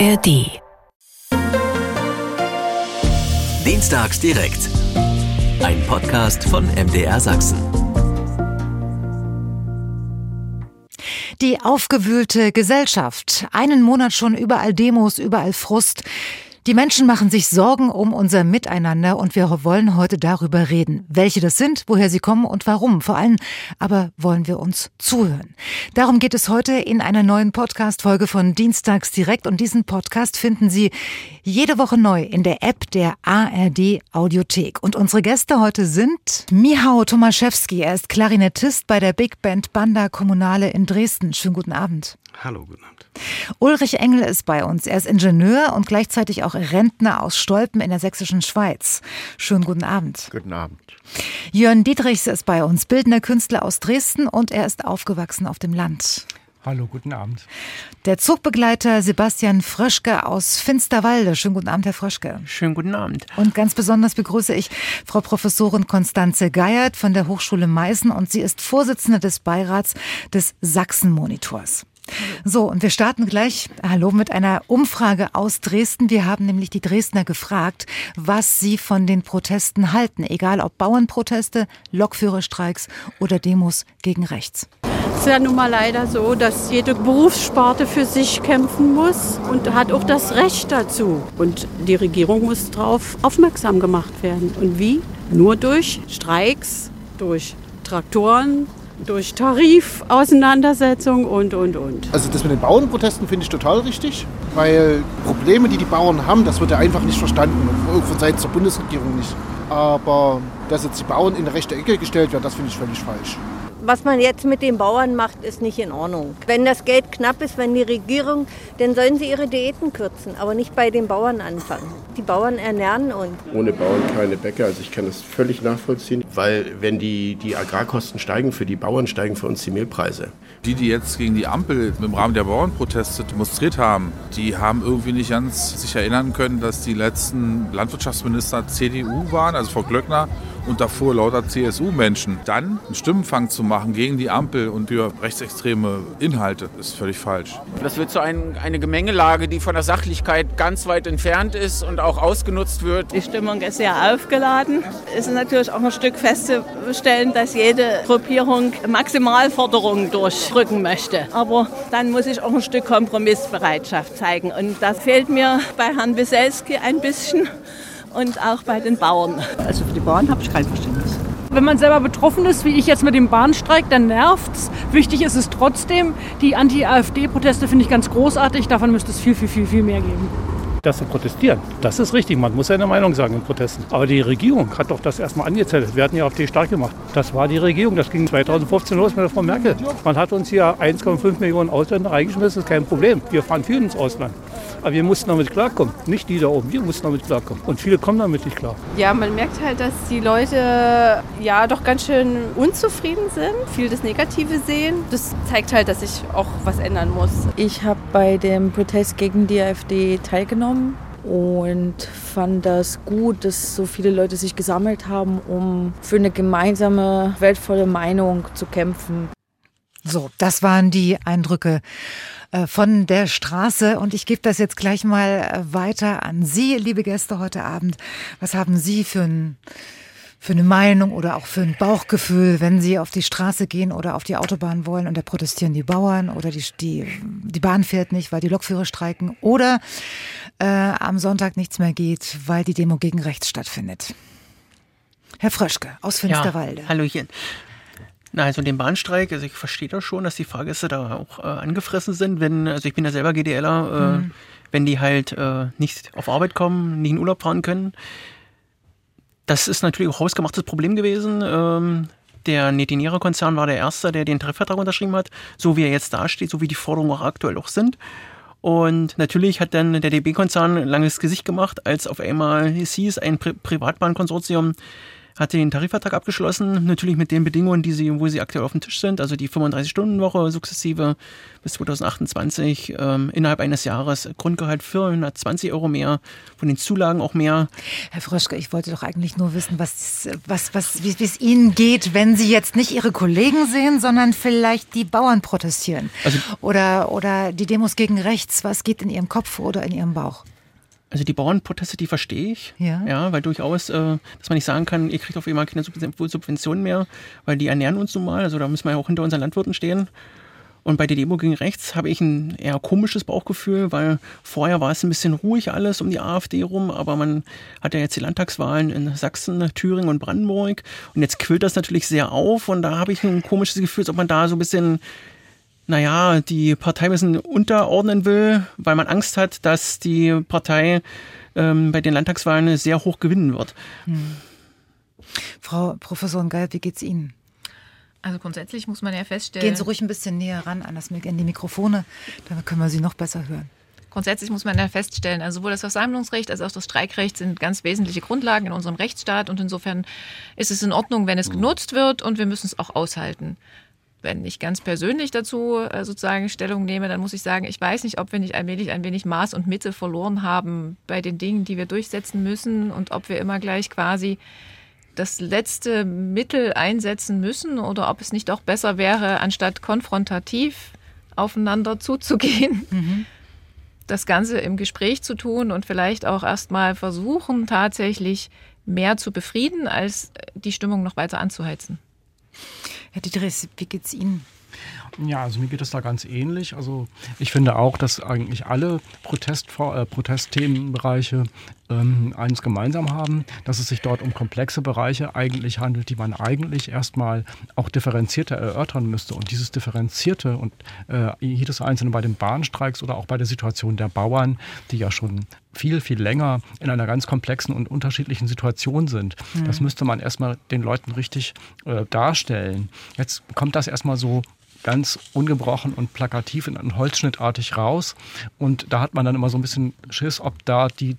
ARD. Dienstags direkt. Ein Podcast von MDR Sachsen. Die aufgewühlte Gesellschaft. Einen Monat schon überall Demos, überall Frust. Die Menschen machen sich Sorgen um unser Miteinander und wir wollen heute darüber reden. Welche das sind, woher sie kommen und warum. Vor allem aber wollen wir uns zuhören. Darum geht es heute in einer neuen Podcast-Folge von Dienstags direkt und diesen Podcast finden Sie jede Woche neu in der App der ARD Audiothek. Und unsere Gäste heute sind Michał Tomaszewski. Er ist Klarinettist bei der Big Band Banda Kommunale in Dresden. Schönen guten Abend. Hallo, guten Abend. Ulrich Engel ist bei uns. Er ist Ingenieur und gleichzeitig auch Rentner aus Stolpen in der sächsischen Schweiz. Schönen guten Abend. Guten Abend. Jörn Dietrichs ist bei uns, bildender Künstler aus Dresden und er ist aufgewachsen auf dem Land. Hallo, guten Abend. Der Zugbegleiter Sebastian Fröschke aus Finsterwalde. Schönen guten Abend, Herr Fröschke. Schönen guten Abend. Und ganz besonders begrüße ich Frau Professorin Konstanze Geiert von der Hochschule Meißen und sie ist Vorsitzende des Beirats des Sachsen-Monitors. So, und wir starten gleich, hallo, mit einer Umfrage aus Dresden. Wir haben nämlich die Dresdner gefragt, was sie von den Protesten halten, egal ob Bauernproteste, Lokführerstreiks oder Demos gegen rechts. Es ist ja nun mal leider so, dass jede Berufssparte für sich kämpfen muss und hat auch das Recht dazu. Und die Regierung muss darauf aufmerksam gemacht werden. Und wie? Nur durch Streiks, durch Traktoren, durch Tarifauseinandersetzung und, und, und. Also das mit den Bauernprotesten finde ich total richtig, weil Probleme, die die Bauern haben, das wird ja einfach nicht verstanden, von Seiten der Bundesregierung nicht. Aber dass jetzt die Bauern in eine rechte Ecke gestellt werden, das finde ich völlig falsch. Was man jetzt mit den Bauern macht, ist nicht in Ordnung. Wenn das Geld knapp ist, wenn die Regierung, dann sollen sie ihre Diäten kürzen, aber nicht bei den Bauern anfangen. Die Bauern ernähren uns. Ohne Bauern keine Bäcker. Also ich kann das völlig nachvollziehen, weil wenn die, die Agrarkosten steigen für die Bauern, steigen für uns die Mehlpreise. Die, die jetzt gegen die Ampel im Rahmen der Bauernproteste demonstriert haben, die haben irgendwie nicht ganz sich erinnern können, dass die letzten Landwirtschaftsminister CDU waren, also Frau Glöckner und davor lauter CSU-Menschen. Dann einen Stimmenfang zu machen gegen die Ampel und für rechtsextreme Inhalte ist völlig falsch. Das wird so ein, eine Gemengelage, die von der Sachlichkeit ganz weit entfernt ist und auch ausgenutzt wird. Die Stimmung ist sehr aufgeladen. Es ist natürlich auch ein Stück festzustellen, dass jede Gruppierung Maximalforderungen durchdrücken möchte. Aber dann muss ich auch ein Stück Kompromissbereitschaft zeigen. Und das fehlt mir bei Herrn Wieselski ein bisschen und auch bei den Bauern. Also für die Bauern habe ich kein Verständnis. Wenn man selber betroffen ist, wie ich jetzt mit dem Bahnstreik, dann nervt's. Wichtig ist es trotzdem. Die Anti-AfD-Proteste finde ich ganz großartig. Davon müsste es viel, viel, viel, viel mehr geben dass sie protestieren. Das ist richtig, man muss seine Meinung sagen in Protesten. Aber die Regierung hat doch das erstmal angezettelt. Wir hatten ja AfD stark gemacht. Das war die Regierung, das ging 2015 los mit der Frau Merkel. Man hat uns hier 1,5 Millionen Ausländer reingeschmissen, das ist kein Problem. Wir fahren viel ins Ausland. Aber wir mussten damit klarkommen. Nicht die da oben, wir mussten damit klarkommen. Und viele kommen damit nicht klar. Ja, man merkt halt, dass die Leute ja doch ganz schön unzufrieden sind, viel das Negative sehen. Das zeigt halt, dass sich auch was ändern muss. Ich habe bei dem Protest gegen die AfD teilgenommen und fand das gut, dass so viele Leute sich gesammelt haben, um für eine gemeinsame, weltvolle Meinung zu kämpfen. So, das waren die Eindrücke äh, von der Straße. Und ich gebe das jetzt gleich mal äh, weiter an Sie, liebe Gäste, heute Abend. Was haben Sie für ein für eine Meinung oder auch für ein Bauchgefühl, wenn Sie auf die Straße gehen oder auf die Autobahn wollen und da protestieren die Bauern oder die, die, die Bahn fährt nicht, weil die Lokführer streiken oder äh, am Sonntag nichts mehr geht, weil die Demo gegen rechts stattfindet. Herr Fröschke aus Finsterwalde. Ja, Hallöchen. Na, also den Bahnstreik, also ich verstehe das schon, dass die Fahrgäste da auch äh, angefressen sind, wenn, also ich bin ja selber GDLer, äh, mhm. wenn die halt äh, nicht auf Arbeit kommen, nicht in Urlaub fahren können. Das ist natürlich auch hausgemachtes Problem gewesen. Ähm, der Netinera-Konzern war der Erste, der den Tarifvertrag unterschrieben hat, so wie er jetzt dasteht, so wie die Forderungen auch aktuell auch sind. Und natürlich hat dann der DB-Konzern ein langes Gesicht gemacht, als auf einmal hieß, ein Pri Privatbahnkonsortium hat den Tarifvertrag abgeschlossen, natürlich mit den Bedingungen, die sie, wo sie aktuell auf dem Tisch sind, also die 35-Stunden-Woche sukzessive bis 2028 ähm, innerhalb eines Jahres Grundgehalt 420 Euro mehr, von den Zulagen auch mehr. Herr Fröschke, ich wollte doch eigentlich nur wissen, was, was, was, wie es Ihnen geht, wenn Sie jetzt nicht Ihre Kollegen sehen, sondern vielleicht die Bauern protestieren Also- oder, oder die Demos gegen rechts. Was geht in Ihrem Kopf oder in Ihrem Bauch? Also die Bauernproteste, die verstehe ich. Ja. Ja, weil durchaus, äh, dass man nicht sagen kann, ihr kriegt auf einmal keine Sub- Subventionen mehr, weil die ernähren uns nun mal. Also da müssen wir ja auch hinter unseren Landwirten stehen. Und bei der Demo gegen rechts habe ich ein eher komisches Bauchgefühl, weil vorher war es ein bisschen ruhig alles um die AfD rum, aber man hat ja jetzt die Landtagswahlen in Sachsen, Thüringen und Brandenburg und jetzt quillt das natürlich sehr auf und da habe ich ein komisches Gefühl, als ob man da so ein bisschen, naja, die Partei ein bisschen unterordnen will, weil man Angst hat, dass die Partei ähm, bei den Landtagswahlen sehr hoch gewinnen wird. Hm. Frau Professorin Geil, wie geht's Ihnen? Also grundsätzlich muss man ja feststellen. Gehen Sie ruhig ein bisschen näher ran an, das, Mik- an die Mikrofone, dann können wir Sie noch besser hören. Grundsätzlich muss man ja feststellen, also sowohl das Versammlungsrecht als auch das Streikrecht sind ganz wesentliche Grundlagen in unserem Rechtsstaat und insofern ist es in Ordnung, wenn es genutzt wird und wir müssen es auch aushalten. Wenn ich ganz persönlich dazu äh, sozusagen Stellung nehme, dann muss ich sagen, ich weiß nicht, ob wir nicht allmählich ein wenig Maß und Mitte verloren haben bei den Dingen, die wir durchsetzen müssen und ob wir immer gleich quasi das letzte Mittel einsetzen müssen oder ob es nicht auch besser wäre, anstatt konfrontativ aufeinander zuzugehen, das Ganze im Gespräch zu tun und vielleicht auch erstmal versuchen, tatsächlich mehr zu befrieden, als die Stimmung noch weiter anzuheizen. Herr Dietrich, wie geht's Ihnen? Ja, also mir geht es da ganz ähnlich. Also ich finde auch, dass eigentlich alle Protest, äh, Protestthemenbereiche ähm, eines gemeinsam haben, dass es sich dort um komplexe Bereiche eigentlich handelt, die man eigentlich erstmal auch differenzierter erörtern müsste. Und dieses Differenzierte und äh, jedes einzelne bei den Bahnstreiks oder auch bei der Situation der Bauern, die ja schon viel, viel länger in einer ganz komplexen und unterschiedlichen Situation sind. Mhm. Das müsste man erstmal den Leuten richtig äh, darstellen. Jetzt kommt das erstmal so ganz ungebrochen und plakativ in und holzschnittartig raus. Und da hat man dann immer so ein bisschen Schiss, ob da die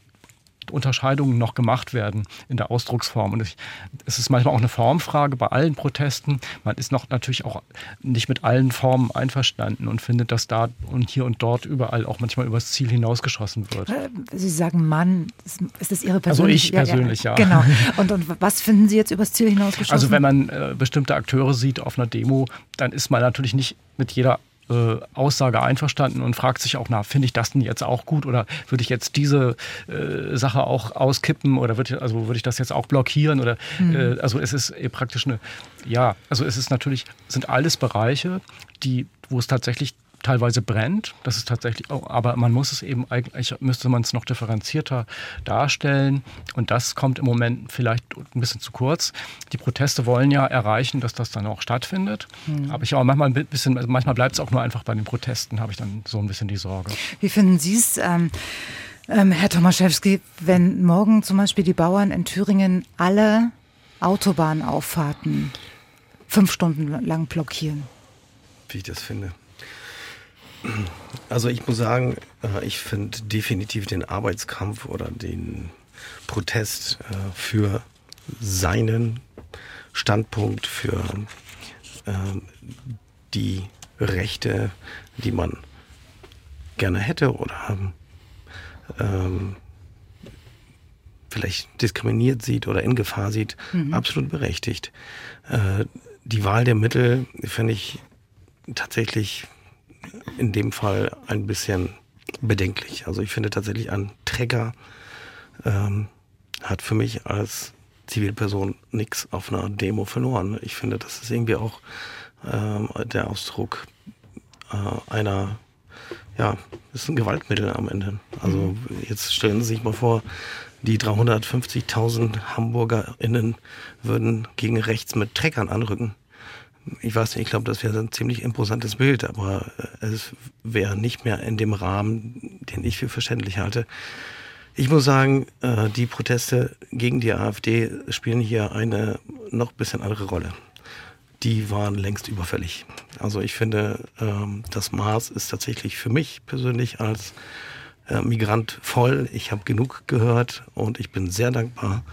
Unterscheidungen noch gemacht werden in der Ausdrucksform. Und ich, es ist manchmal auch eine Formfrage bei allen Protesten. Man ist noch natürlich auch nicht mit allen Formen einverstanden und findet, dass da und hier und dort überall auch manchmal übers Ziel hinausgeschossen wird. Äh, Sie sagen Mann, ist das Ihre Also persönliche? ich persönlich, ja. Genau. Und, und was finden Sie jetzt übers Ziel hinausgeschossen? Also wenn man äh, bestimmte Akteure sieht auf einer Demo, dann ist man natürlich nicht mit jeder äh, Aussage einverstanden und fragt sich auch, na, finde ich das denn jetzt auch gut oder würde ich jetzt diese äh, Sache auch auskippen oder würde also würde ich das jetzt auch blockieren oder Mhm. äh, also es ist eh praktisch eine ja, also es ist natürlich sind alles Bereiche, die wo es tatsächlich teilweise brennt, das ist tatsächlich, auch, aber man muss es eben eigentlich, müsste man es noch differenzierter darstellen und das kommt im Moment vielleicht ein bisschen zu kurz. Die Proteste wollen ja erreichen, dass das dann auch stattfindet, Mhm. aber ich auch manchmal ein bisschen, manchmal bleibt es auch nur einfach bei den Protesten, habe ich dann so ein bisschen die Sorge. Wie finden Sie es, ähm, ähm, Herr Tomaszewski, wenn morgen zum Beispiel die Bauern in Thüringen alle Autobahnauffahrten fünf Stunden lang blockieren? wie ich das finde. Also ich muss sagen, äh, ich finde definitiv den Arbeitskampf oder den Protest äh, für seinen Standpunkt, für ähm, die Rechte, die man gerne hätte oder ähm, vielleicht diskriminiert sieht oder in Gefahr sieht, Mhm. absolut berechtigt. Äh, die Wahl der Mittel finde ich tatsächlich in dem Fall ein bisschen bedenklich. Also ich finde tatsächlich ein Trecker ähm, hat für mich als Zivilperson nichts auf einer Demo verloren. Ich finde, das ist irgendwie auch ähm, der Ausdruck äh, einer, ja, ist ein Gewaltmittel am Ende. Also jetzt stellen Sie sich mal vor, die 350.000 HamburgerInnen würden gegen rechts mit Treckern anrücken. Ich weiß nicht, ich glaube, das wäre ein ziemlich imposantes Bild, aber äh, es wäre nicht mehr in dem Rahmen, den ich für verständlich halte. Ich muss sagen, äh, die Proteste gegen die AfD spielen hier eine noch bisschen andere Rolle. Die waren längst überfällig. Also ich finde, ähm, das Maß ist tatsächlich für mich persönlich als äh, Migrant voll. Ich habe genug gehört und ich bin sehr dankbar,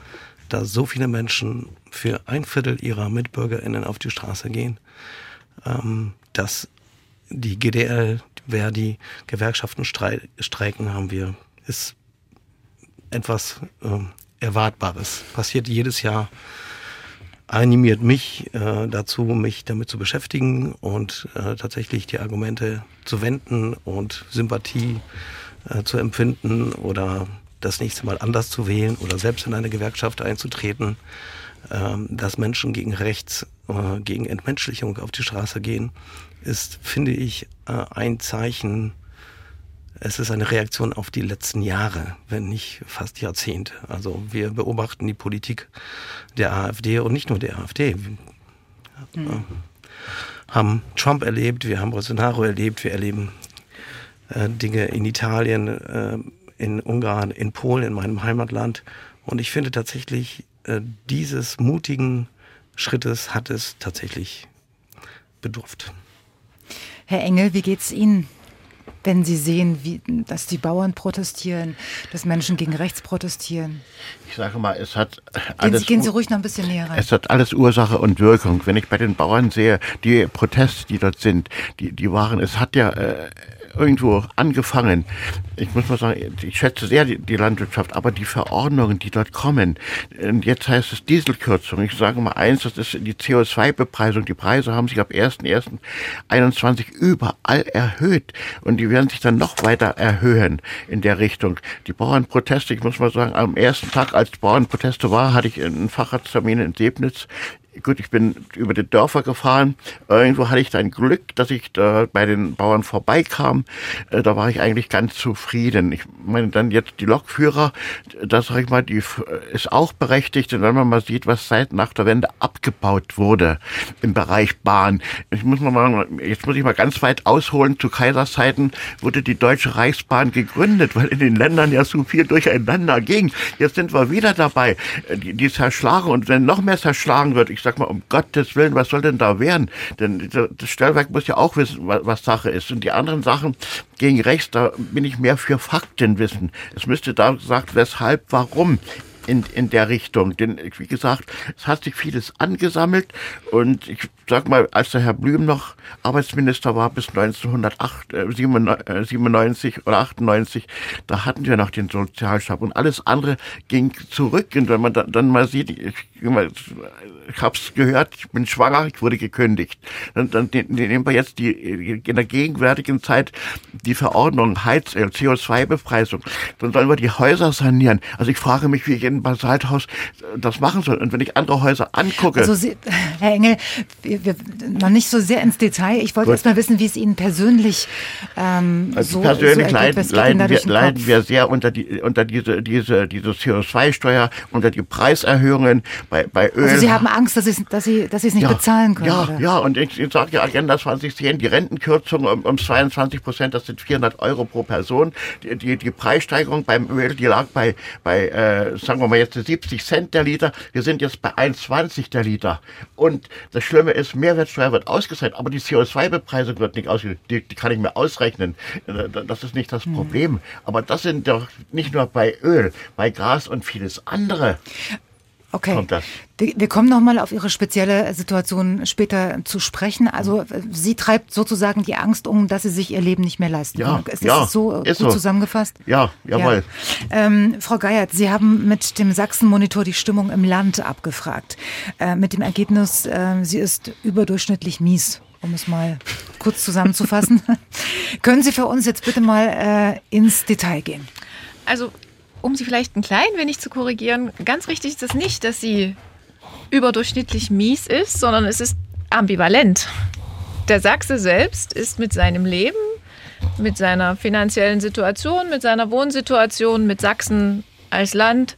da so viele Menschen für ein Viertel ihrer MitbürgerInnen auf die Straße gehen, ähm, dass die GDL, Verdi, Gewerkschaften streiken, haben wir, ist etwas äh, Erwartbares. Passiert jedes Jahr animiert mich äh, dazu, mich damit zu beschäftigen und äh, tatsächlich die Argumente zu wenden und Sympathie äh, zu empfinden oder das nächste Mal anders zu wählen oder selbst in eine Gewerkschaft einzutreten, ähm, dass Menschen gegen Rechts, äh, gegen Entmenschlichung auf die Straße gehen, ist, finde ich, äh, ein Zeichen es ist eine Reaktion auf die letzten Jahre, wenn nicht fast Jahrzehnte. Also wir beobachten die Politik der AfD und nicht nur der AfD. Mhm. haben Trump erlebt, wir haben Bolsonaro erlebt, wir erleben äh, Dinge in Italien, äh, in Ungarn, in Polen, in meinem Heimatland. Und ich finde tatsächlich, äh, dieses mutigen Schrittes hat es tatsächlich bedurft. Herr Engel, wie geht's Ihnen? wenn Sie sehen, wie, dass die Bauern protestieren, dass Menschen gegen rechts protestieren? Ich sage mal, es hat alles. Gehen Sie, gehen Sie ruhig noch ein bisschen näher rein. Es hat alles Ursache und Wirkung. Wenn ich bei den Bauern sehe, die Proteste, die dort sind, die, die waren, es hat ja äh, irgendwo angefangen. Ich muss mal sagen, ich schätze sehr die, die Landwirtschaft, aber die Verordnungen, die dort kommen, und jetzt heißt es Dieselkürzung. Ich sage mal eins, das ist die CO2-Bepreisung. Die Preise haben sich ab 1.1.21 überall erhöht und die werden sich dann noch weiter erhöhen in der Richtung. Die Bauernproteste, ich muss mal sagen, am ersten Tag, als Bauernproteste war, hatte ich einen Facharzttermin in Sebnitz gut, ich bin über die Dörfer gefahren. Irgendwo hatte ich dann Glück, dass ich da bei den Bauern vorbeikam. Äh, da war ich eigentlich ganz zufrieden. Ich meine, dann jetzt die Lokführer, das sag ich mal, die ist auch berechtigt. Und wenn man mal sieht, was seit nach der Wende abgebaut wurde im Bereich Bahn. Ich muss mal, jetzt muss ich mal ganz weit ausholen. Zu Kaiserszeiten wurde die Deutsche Reichsbahn gegründet, weil in den Ländern ja so viel durcheinander ging. Jetzt sind wir wieder dabei, äh, die, die zerschlagen. Und wenn noch mehr zerschlagen wird, ich ich sag mal, um Gottes Willen, was soll denn da werden? Denn das Stellwerk muss ja auch wissen, was Sache ist. Und die anderen Sachen gegen rechts, da bin ich mehr für Faktenwissen. Es müsste da gesagt, weshalb, warum in, in der Richtung. Denn, wie gesagt, es hat sich vieles angesammelt und ich sag mal, als der Herr Blüm noch Arbeitsminister war bis 1997 äh, oder 98, da hatten wir noch den Sozialstab und alles andere ging zurück. Und wenn man dann, dann mal sieht, ich, ich habe es gehört, ich bin schwanger, ich wurde gekündigt. Dann, dann nehmen wir jetzt die in der gegenwärtigen Zeit die Verordnung Heiz äh, CO2-Bepreisung. Dann sollen wir die Häuser sanieren. Also ich frage mich, wie ich in Basalthaus äh, das machen soll. Und wenn ich andere Häuser angucke. Also Sie, Herr Engel, wir, wir, noch nicht so sehr ins Detail. Ich wollte erst mal wissen, wie es Ihnen persönlich ähm, also so, persönlich so leiden, leiden, wir, leiden wir sehr unter die unter diese diese diese CO2-Steuer, unter die Preiserhöhungen bei bei Öl. Also Sie haben Angst, dass Sie dass Sie dass Sie es nicht ja, bezahlen können. Ja, oder? ja. Und ich, ich sage ja Agenda 2010, die Rentenkürzung um, um 22 Prozent, das sind 400 Euro pro Person. Die, die, die Preissteigerung beim Öl, die lag bei bei äh, sagen wir mal jetzt 70 Cent der Liter. Wir sind jetzt bei 1,20 der Liter. Und das Schlimme ist, Mehrwertsteuer wird ausgezahlt, aber die CO2-Bepreisung wird nicht ausgezahlt. Die, die, kann ich mir ausrechnen. Äh, das ist nicht das hm. Problem. Aber das sind doch nicht nur bei Öl, bei Gas und vieles andere. Okay. Wir, wir kommen nochmal auf Ihre spezielle Situation später zu sprechen. Also sie treibt sozusagen die Angst um, dass Sie sich Ihr Leben nicht mehr leisten ja, können. Ist ja, das so ist gut so. zusammengefasst? Ja, jawohl. Ja. Ähm, Frau Geiert, Sie haben mit dem Sachsen-Monitor die Stimmung im Land abgefragt. Äh, mit dem Ergebnis, äh, sie ist überdurchschnittlich mies um es mal kurz zusammenzufassen. Können Sie für uns jetzt bitte mal äh, ins Detail gehen? Also um sie vielleicht ein klein wenig zu korrigieren, ganz richtig ist es nicht, dass sie überdurchschnittlich mies ist, sondern es ist ambivalent. Der Sachse selbst ist mit seinem Leben, mit seiner finanziellen Situation, mit seiner Wohnsituation, mit Sachsen als Land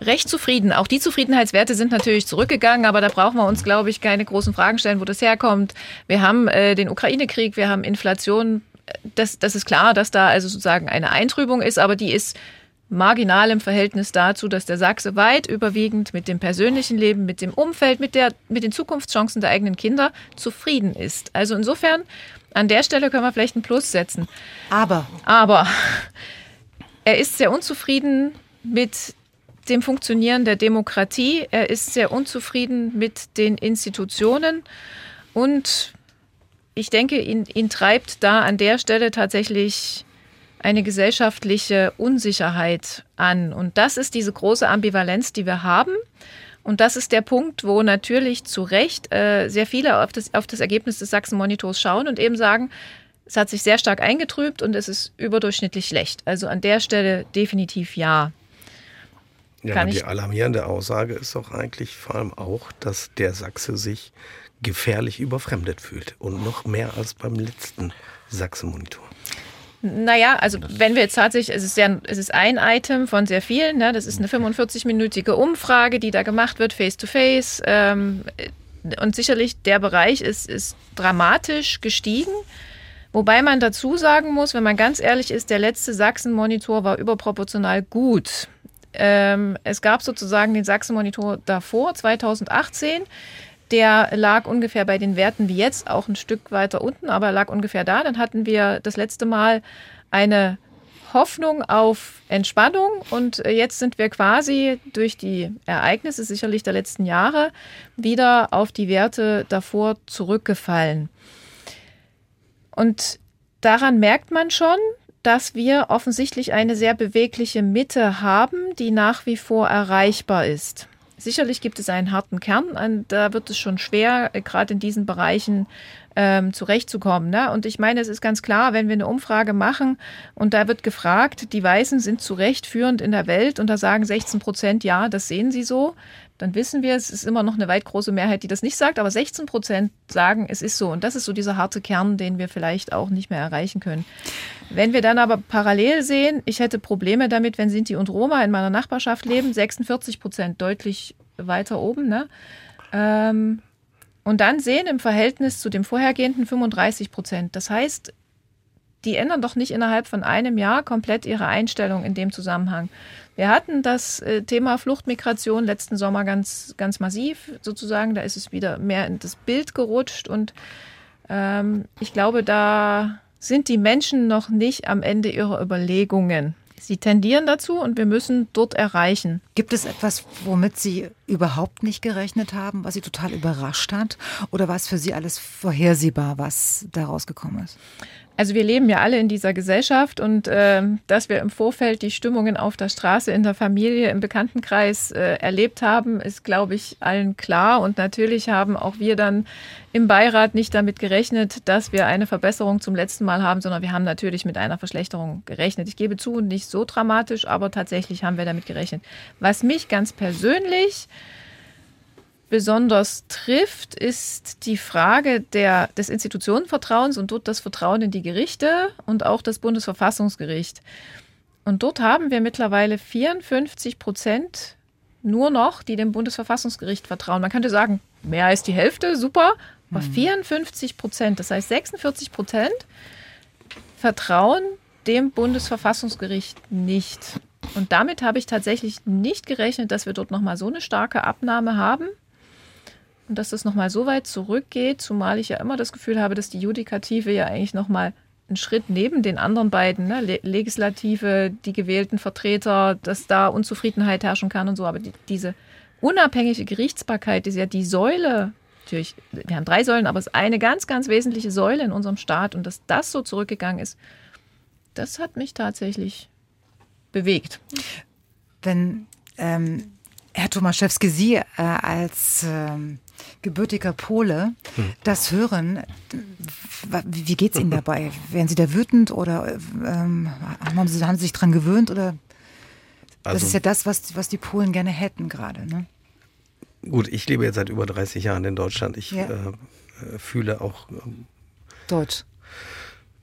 recht zufrieden. Auch die Zufriedenheitswerte sind natürlich zurückgegangen, aber da brauchen wir uns, glaube ich, keine großen Fragen stellen, wo das herkommt. Wir haben äh, den Ukraine-Krieg, wir haben Inflation. Das, das ist klar, dass da also sozusagen eine Eintrübung ist, aber die ist marginal im Verhältnis dazu, dass der Sachse weit überwiegend mit dem persönlichen Leben, mit dem Umfeld, mit, der, mit den Zukunftschancen der eigenen Kinder zufrieden ist. Also insofern, an der Stelle können wir vielleicht ein Plus setzen. Aber. Aber er ist sehr unzufrieden mit mit dem Funktionieren der Demokratie. Er ist sehr unzufrieden mit den Institutionen und ich denke, ihn, ihn treibt da an der Stelle tatsächlich eine gesellschaftliche Unsicherheit an. Und das ist diese große Ambivalenz, die wir haben. Und das ist der Punkt, wo natürlich zu Recht äh, sehr viele auf das, auf das Ergebnis des Sachsen-Monitors schauen und eben sagen, es hat sich sehr stark eingetrübt und es ist überdurchschnittlich schlecht. Also an der Stelle definitiv ja. Ja, Kann die alarmierende Aussage ist doch eigentlich vor allem auch, dass der Sachse sich gefährlich überfremdet fühlt. Und noch mehr als beim letzten Sachsen-Monitor. Naja, also wenn wir jetzt tatsächlich, es ist, ja, es ist ein Item von sehr vielen, ne? das ist eine 45-minütige Umfrage, die da gemacht wird, face-to-face. Ähm, und sicherlich der Bereich ist, ist dramatisch gestiegen. Wobei man dazu sagen muss, wenn man ganz ehrlich ist, der letzte Sachsen-Monitor war überproportional gut. Ähm, es gab sozusagen den Sachsen-Monitor davor, 2018. Der lag ungefähr bei den Werten wie jetzt, auch ein Stück weiter unten, aber lag ungefähr da. Dann hatten wir das letzte Mal eine Hoffnung auf Entspannung und äh, jetzt sind wir quasi durch die Ereignisse sicherlich der letzten Jahre wieder auf die Werte davor zurückgefallen. Und daran merkt man schon, dass wir offensichtlich eine sehr bewegliche Mitte haben, die nach wie vor erreichbar ist. Sicherlich gibt es einen harten Kern, und da wird es schon schwer, äh, gerade in diesen Bereichen ähm, zurechtzukommen. Ne? Und ich meine, es ist ganz klar, wenn wir eine Umfrage machen und da wird gefragt, die Weißen sind zu Recht führend in der Welt und da sagen 16 Prozent, ja, das sehen sie so, dann wissen wir, es ist immer noch eine weit große Mehrheit, die das nicht sagt, aber 16 Prozent sagen, es ist so. Und das ist so dieser harte Kern, den wir vielleicht auch nicht mehr erreichen können. Wenn wir dann aber parallel sehen, ich hätte Probleme damit, wenn Sinti und Roma in meiner Nachbarschaft leben, 46 Prozent, deutlich weiter oben. Ne? Ähm, und dann sehen im Verhältnis zu dem vorhergehenden 35 Prozent. Das heißt, die ändern doch nicht innerhalb von einem Jahr komplett ihre Einstellung in dem Zusammenhang. Wir hatten das äh, Thema Fluchtmigration letzten Sommer ganz, ganz massiv sozusagen. Da ist es wieder mehr in das Bild gerutscht und ähm, ich glaube, da sind die Menschen noch nicht am Ende ihrer Überlegungen. Sie tendieren dazu und wir müssen dort erreichen. Gibt es etwas, womit Sie überhaupt nicht gerechnet haben, was Sie total überrascht hat? Oder war es für Sie alles vorhersehbar, was da rausgekommen ist? Also wir leben ja alle in dieser Gesellschaft und ähm, dass wir im Vorfeld die Stimmungen auf der Straße, in der Familie, im Bekanntenkreis äh, erlebt haben, ist, glaube ich, allen klar. Und natürlich haben auch wir dann im Beirat nicht damit gerechnet, dass wir eine Verbesserung zum letzten Mal haben, sondern wir haben natürlich mit einer Verschlechterung gerechnet. Ich gebe zu, nicht so dramatisch, aber tatsächlich haben wir damit gerechnet. Was mich ganz persönlich besonders trifft, ist die Frage der, des Institutionenvertrauens und dort das Vertrauen in die Gerichte und auch das Bundesverfassungsgericht. Und dort haben wir mittlerweile 54 Prozent nur noch, die dem Bundesverfassungsgericht vertrauen. Man könnte sagen, mehr als die Hälfte, super, aber 54 Prozent, das heißt 46 Prozent vertrauen dem Bundesverfassungsgericht nicht. Und damit habe ich tatsächlich nicht gerechnet, dass wir dort nochmal so eine starke Abnahme haben und dass das nochmal so weit zurückgeht, zumal ich ja immer das Gefühl habe, dass die Judikative ja eigentlich nochmal einen Schritt neben den anderen beiden, ne, Le Legislative, die gewählten Vertreter, dass da Unzufriedenheit herrschen kann und so, aber die, diese unabhängige Gerichtsbarkeit ist ja die Säule, natürlich, wir haben drei Säulen, aber es ist eine ganz, ganz wesentliche Säule in unserem Staat und dass das so zurückgegangen ist, das hat mich tatsächlich bewegt. Wenn ähm, Herr Tomaszewski, Sie äh, als ähm, gebürtiger Pole Hm. das hören, wie geht es Ihnen dabei? Werden Sie da wütend oder ähm, haben, Sie, haben Sie sich dran gewöhnt? Oder das Also- ist ja das, was, was die Polen gerne hätten gerade. Ne? Gut, ich lebe jetzt seit über 30 Jahren in Deutschland. Ich Ja. äh, äh, fühle auch, ähm, Deutsch.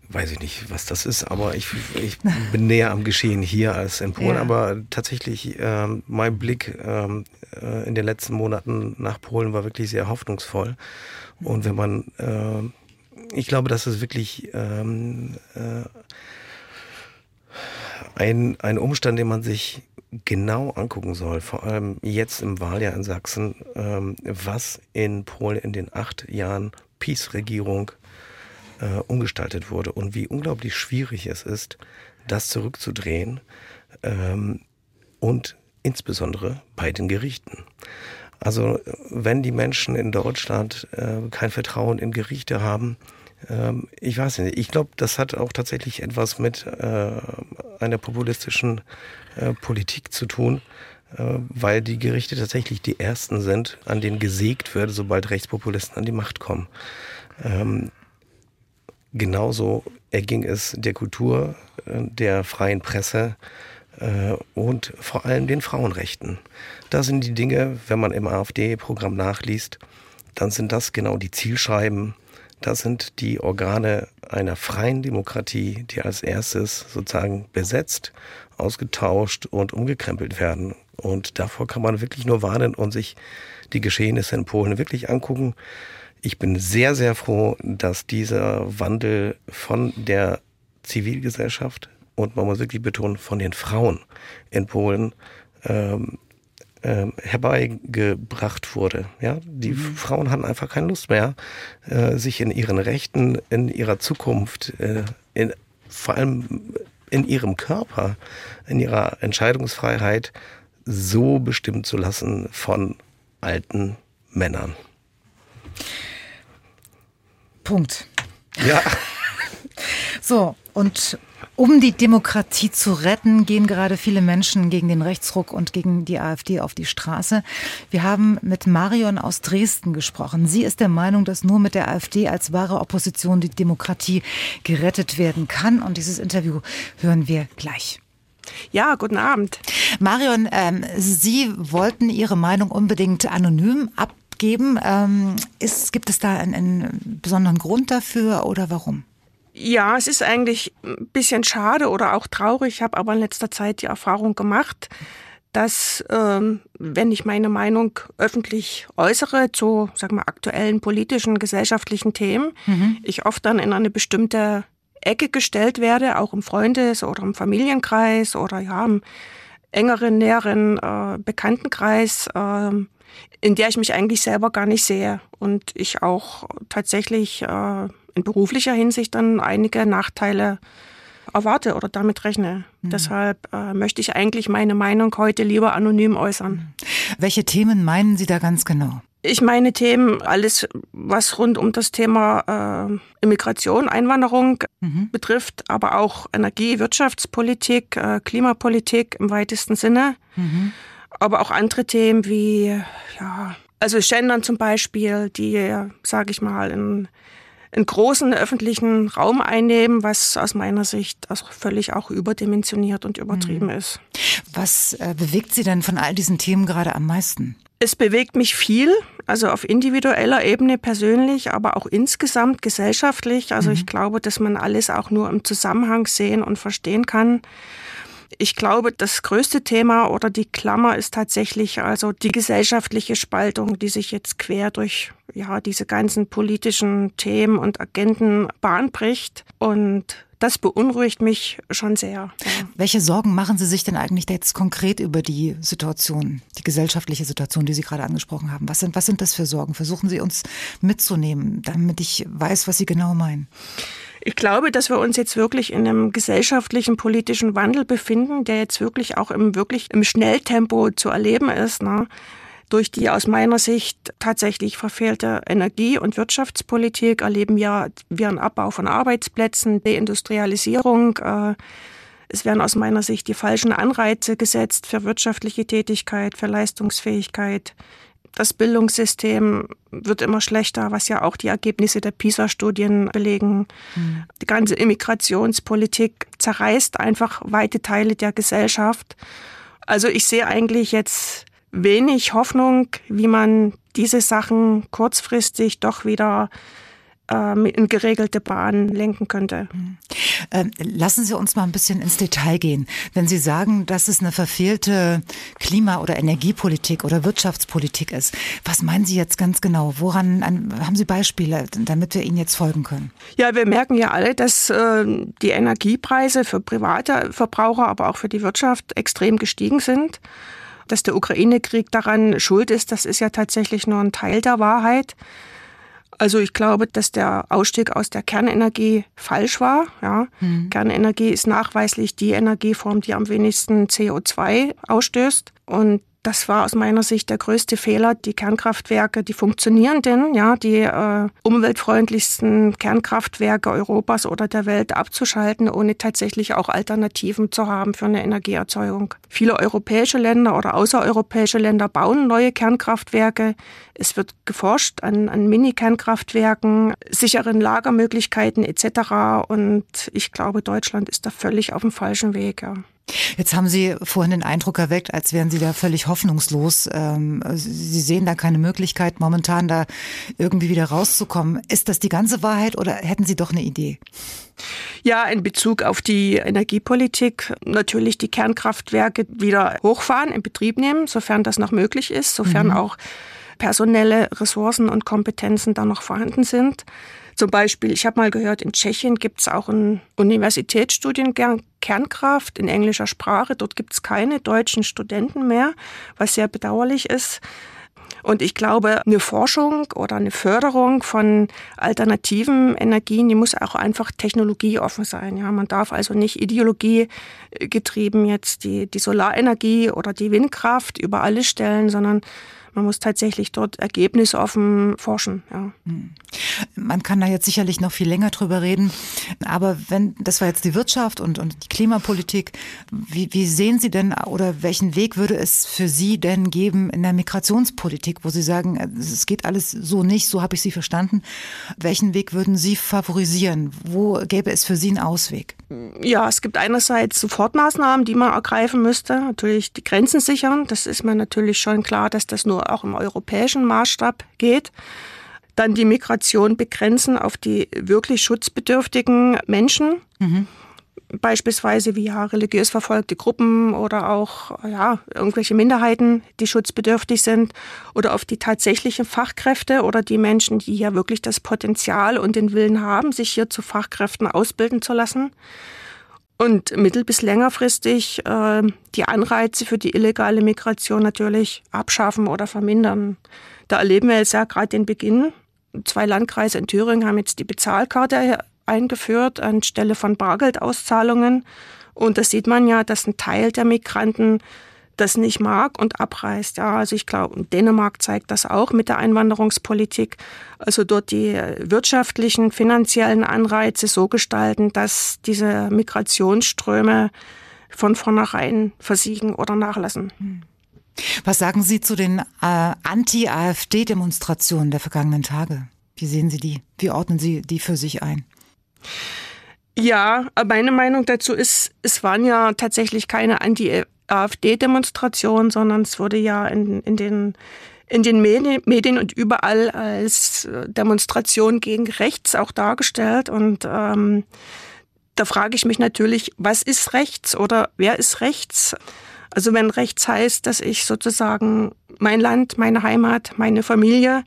Weiß ich nicht, was das ist, aber ich, ich bin näher am Geschehen hier als in Polen. Ja. Aber tatsächlich, ähm, mein Blick ähm, äh, in den letzten Monaten nach Polen war wirklich sehr hoffnungsvoll. Und wenn man, ähm, ich glaube, dass es wirklich ähm, äh, ein, ein Umstand, den man sich genau angucken soll, vor allem jetzt im Wahljahr in Sachsen, ähm, was in Polen in den acht Jahren Peace-Regierung äh, umgestaltet wurde und wie unglaublich schwierig es ist, das zurückzudrehen ähm, und insbesondere bei den Gerichten. Also wenn die Menschen in Deutschland äh, kein Vertrauen in Gerichte haben, ähm, ich weiß nicht, ich glaube, das hat auch tatsächlich etwas mit äh, einer populistischen äh, Politik zu tun, äh, weil die Gerichte tatsächlich die ersten sind, an denen gesägt wird, sobald Rechtspopulisten an die Macht kommen. Ähm, genauso erging es der Kultur, äh, der freien Presse, äh, und vor allem den Frauenrechten. Da sind die Dinge, wenn man im AfD-Programm nachliest, dann sind das genau die Zielscheiben. Das sind die Organe einer freien Demokratie, die als erstes sozusagen besetzt, ausgetauscht und umgekrempelt werden. Und davor kann man wirklich nur warnen und sich die Geschehnisse in Polen wirklich angucken. Ich bin sehr, sehr froh, dass dieser Wandel von der Zivilgesellschaft und man muss wirklich betonen, von den Frauen in Polen ähm, ähm, herbeigebracht wurde. Ja, die mhm. Frauen hatten einfach keine Lust mehr, äh, sich in ihren Rechten, in ihrer Zukunft, äh, in, vor allem in ihrem Körper, in ihrer Entscheidungsfreiheit so bestimmen zu lassen von alten Männern. Punkt. Ja. so, und um die Demokratie zu retten, gehen gerade viele Menschen gegen den Rechtsruck und gegen die AfD auf die Straße. Wir haben mit Marion aus Dresden gesprochen. Sie ist der Meinung, dass nur mit der AfD als wahre Opposition die Demokratie gerettet werden kann. Und dieses Interview hören wir gleich. Ja, guten Abend. Marion, ähm, Sie wollten Ihre Meinung unbedingt anonym abgeben. Ähm, ist, gibt es da einen, einen besonderen Grund dafür oder warum? Ja, es ist eigentlich ein bisschen schade oder auch traurig. Ich habe aber in letzter Zeit die Erfahrung gemacht, dass ähm, wenn ich meine Meinung öffentlich äußere zu sagen wir, aktuellen politischen, gesellschaftlichen Themen, mhm. ich oft dann in eine bestimmte Ecke gestellt werde, auch im Freundes- oder im Familienkreis oder ja im engeren, näheren äh, Bekanntenkreis, äh, in der ich mich eigentlich selber gar nicht sehe und ich auch tatsächlich äh, in beruflicher Hinsicht dann einige Nachteile erwarte oder damit rechne. Mhm. Deshalb äh, möchte ich eigentlich meine Meinung heute lieber anonym äußern. Mhm. Welche Themen meinen Sie da ganz genau? Ich meine Themen, alles, was rund um das Thema äh, Immigration, Einwanderung mhm. betrifft, aber auch Energie, Wirtschaftspolitik, äh, Klimapolitik im weitesten Sinne. Mhm. Aber auch andere Themen wie, ja, also Gendern zum Beispiel, die, sage ich mal, in einen großen öffentlichen Raum einnehmen, was aus meiner Sicht also völlig auch überdimensioniert und übertrieben mhm. ist. Was äh, bewegt Sie denn von all diesen Themen gerade am meisten? Es bewegt mich viel, also auf individueller Ebene persönlich, aber auch insgesamt gesellschaftlich. Also mhm. ich glaube, dass man alles auch nur im Zusammenhang sehen und verstehen kann. Ich glaube, das größte Thema oder die Klammer ist tatsächlich also die gesellschaftliche Spaltung, die sich jetzt quer durch ja, diese ganzen politischen Themen und Agenten Bahn bricht. Und das beunruhigt mich schon sehr. Welche Sorgen machen Sie sich denn eigentlich jetzt konkret über die Situation, die gesellschaftliche Situation, die Sie gerade angesprochen haben? Was sind, was sind das für Sorgen? Versuchen Sie uns mitzunehmen, damit ich weiß, was Sie genau meinen. Ich glaube, dass wir uns jetzt wirklich in einem gesellschaftlichen, politischen Wandel befinden, der jetzt wirklich auch im wirklich im Schnelltempo zu erleben ist. Ne? Durch die aus meiner Sicht tatsächlich verfehlte Energie- und Wirtschaftspolitik erleben ja wir einen Abbau von Arbeitsplätzen, Deindustrialisierung. Äh, es werden aus meiner Sicht die falschen Anreize gesetzt für wirtschaftliche Tätigkeit, für Leistungsfähigkeit. Das Bildungssystem wird immer schlechter, was ja auch die Ergebnisse der PISA-Studien belegen. Mhm. Die ganze Immigrationspolitik zerreißt einfach weite Teile der Gesellschaft. Also ich sehe eigentlich jetzt wenig Hoffnung, wie man diese Sachen kurzfristig doch wieder ähm, in geregelte Bahnen lenken könnte. Ähm, lassen Sie uns mal ein bisschen ins Detail gehen. Wenn Sie sagen, dass es eine verfehlte Klima- oder Energiepolitik oder Wirtschaftspolitik ist, was meinen Sie jetzt ganz genau? Woran haben Sie Beispiele, damit wir Ihnen jetzt folgen können? Ja, wir merken ja alle, dass äh, die Energiepreise für private Verbraucher, aber auch für die Wirtschaft extrem gestiegen sind. Dass der Ukraine-Krieg daran schuld ist, das ist ja tatsächlich nur ein Teil der Wahrheit. Also ich glaube, dass der Ausstieg aus der Kernenergie falsch war. Ja. Mhm. Kernenergie ist nachweislich die Energieform, die am wenigsten CO2 ausstößt. Und das war aus meiner Sicht der größte Fehler. Die Kernkraftwerke, die funktionierenden, ja, die äh, umweltfreundlichsten Kernkraftwerke Europas oder der Welt abzuschalten, ohne tatsächlich auch Alternativen zu haben für eine Energieerzeugung. Viele europäische Länder oder außereuropäische Länder bauen neue Kernkraftwerke. Es wird geforscht an, an Mini-Kernkraftwerken, sicheren Lagermöglichkeiten etc. Und ich glaube, Deutschland ist da völlig auf dem falschen Weg. Ja. Jetzt haben Sie vorhin den Eindruck erweckt, als wären Sie da völlig hoffnungslos. Ähm, Sie sehen da keine Möglichkeit, momentan da irgendwie wieder rauszukommen. Ist das die ganze Wahrheit oder hätten Sie doch eine Idee? Ja, in Bezug auf die Energiepolitik natürlich die Kernkraftwerke wieder hochfahren, in Betrieb nehmen, sofern das noch möglich ist, sofern mhm. auch personelle Ressourcen und Kompetenzen da noch vorhanden sind. Zum Beispiel, ich habe mal gehört, in Tschechien gibt es auch einen Universitätsstudiengang Kernkraft in englischer Sprache. Dort gibt es keine deutschen Studenten mehr, was sehr bedauerlich ist. Und ich glaube, eine Forschung oder eine Förderung von alternativen Energien, die muss auch einfach technologieoffen sein. Ja, man darf also nicht ideologiegetrieben jetzt die, die Solarenergie oder die Windkraft über alles stellen, sondern man muss tatsächlich dort ergebnisoffen forschen. Ja. Hm. Man kann da jetzt sicherlich noch viel länger drüber reden. Aber wenn, das war jetzt die Wirtschaft und, und die Klimapolitik. Wie, wie sehen Sie denn oder welchen Weg würde es für Sie denn geben in der Migrationspolitik, wo Sie sagen, es geht alles so nicht, so habe ich Sie verstanden. Welchen Weg würden Sie favorisieren? Wo gäbe es für Sie einen Ausweg? Ja, es gibt einerseits Sofortmaßnahmen, die man ergreifen müsste. Natürlich die Grenzen sichern. Das ist mir natürlich schon klar, dass das nur auch im europäischen Maßstab geht. Dann die Migration begrenzen auf die wirklich schutzbedürftigen Menschen. Mhm. Beispielsweise wie ja religiös verfolgte Gruppen oder auch ja, irgendwelche Minderheiten, die schutzbedürftig sind, oder auf die tatsächlichen Fachkräfte oder die Menschen, die ja wirklich das Potenzial und den Willen haben, sich hier zu Fachkräften ausbilden zu lassen und mittel- bis längerfristig äh, die Anreize für die illegale Migration natürlich abschaffen oder vermindern. Da erleben wir jetzt ja gerade den Beginn. Zwei Landkreise in Thüringen haben jetzt die Bezahlkarte eingeführt anstelle von Bargeldauszahlungen. Und da sieht man ja, dass ein Teil der Migranten das nicht mag und abreißt. Ja, also ich glaube, Dänemark zeigt das auch mit der Einwanderungspolitik. Also dort die wirtschaftlichen, finanziellen Anreize so gestalten, dass diese Migrationsströme von vornherein versiegen oder nachlassen. Hm. Was sagen Sie zu den äh, Anti-AfD-Demonstrationen der vergangenen Tage? Wie sehen Sie die? Wie ordnen Sie die für sich ein? Ja, meine Meinung dazu ist, es waren ja tatsächlich keine Anti AfD-Demonstration, sondern es wurde ja in, in den in den Medien und überall als äh, Demonstration gegen rechts auch dargestellt. Und ähm, da frage ich mich natürlich, was ist rechts oder wer ist rechts? Also wenn rechts heißt, dass ich sozusagen mein Land, meine Heimat, meine Familie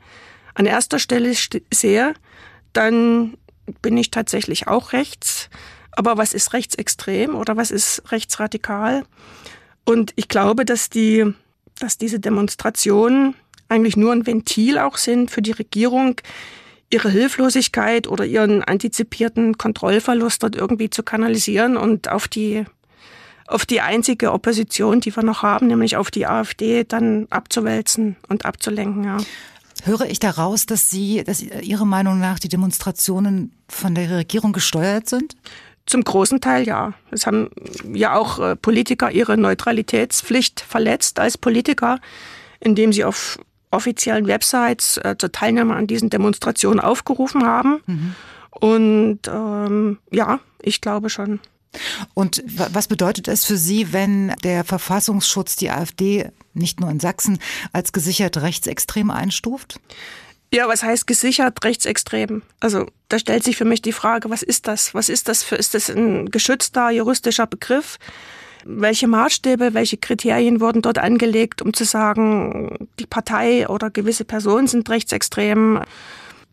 an erster Stelle sehe, dann bin ich tatsächlich auch rechts. Aber was ist rechtsextrem oder was ist rechtsradikal? Und ich glaube, dass die, dass diese Demonstrationen eigentlich nur ein Ventil auch sind für die Regierung, ihre Hilflosigkeit oder ihren antizipierten Kontrollverlust dort irgendwie zu kanalisieren und auf die auf die einzige Opposition, die wir noch haben, nämlich auf die AfD, dann abzuwälzen und abzulenken. Ja. Höre ich daraus, dass Sie, dass Ihrer Meinung nach die Demonstrationen von der Regierung gesteuert sind? Zum großen Teil ja. Es haben ja auch äh, Politiker ihre Neutralitätspflicht verletzt als Politiker, indem sie auf offiziellen Websites äh, zur Teilnahme an diesen Demonstrationen aufgerufen haben. Mhm. Und ähm, ja, ich glaube schon. Und was bedeutet es für Sie, wenn der Verfassungsschutz die AfD nicht nur in Sachsen als gesichert rechtsextrem einstuft? Ja, was heißt gesichert rechtsextrem? Also da stellt sich für mich die Frage, was ist das? Was ist das für, ist das ein geschützter juristischer Begriff? Welche Maßstäbe, welche Kriterien wurden dort angelegt, um zu sagen, die Partei oder gewisse Personen sind rechtsextrem?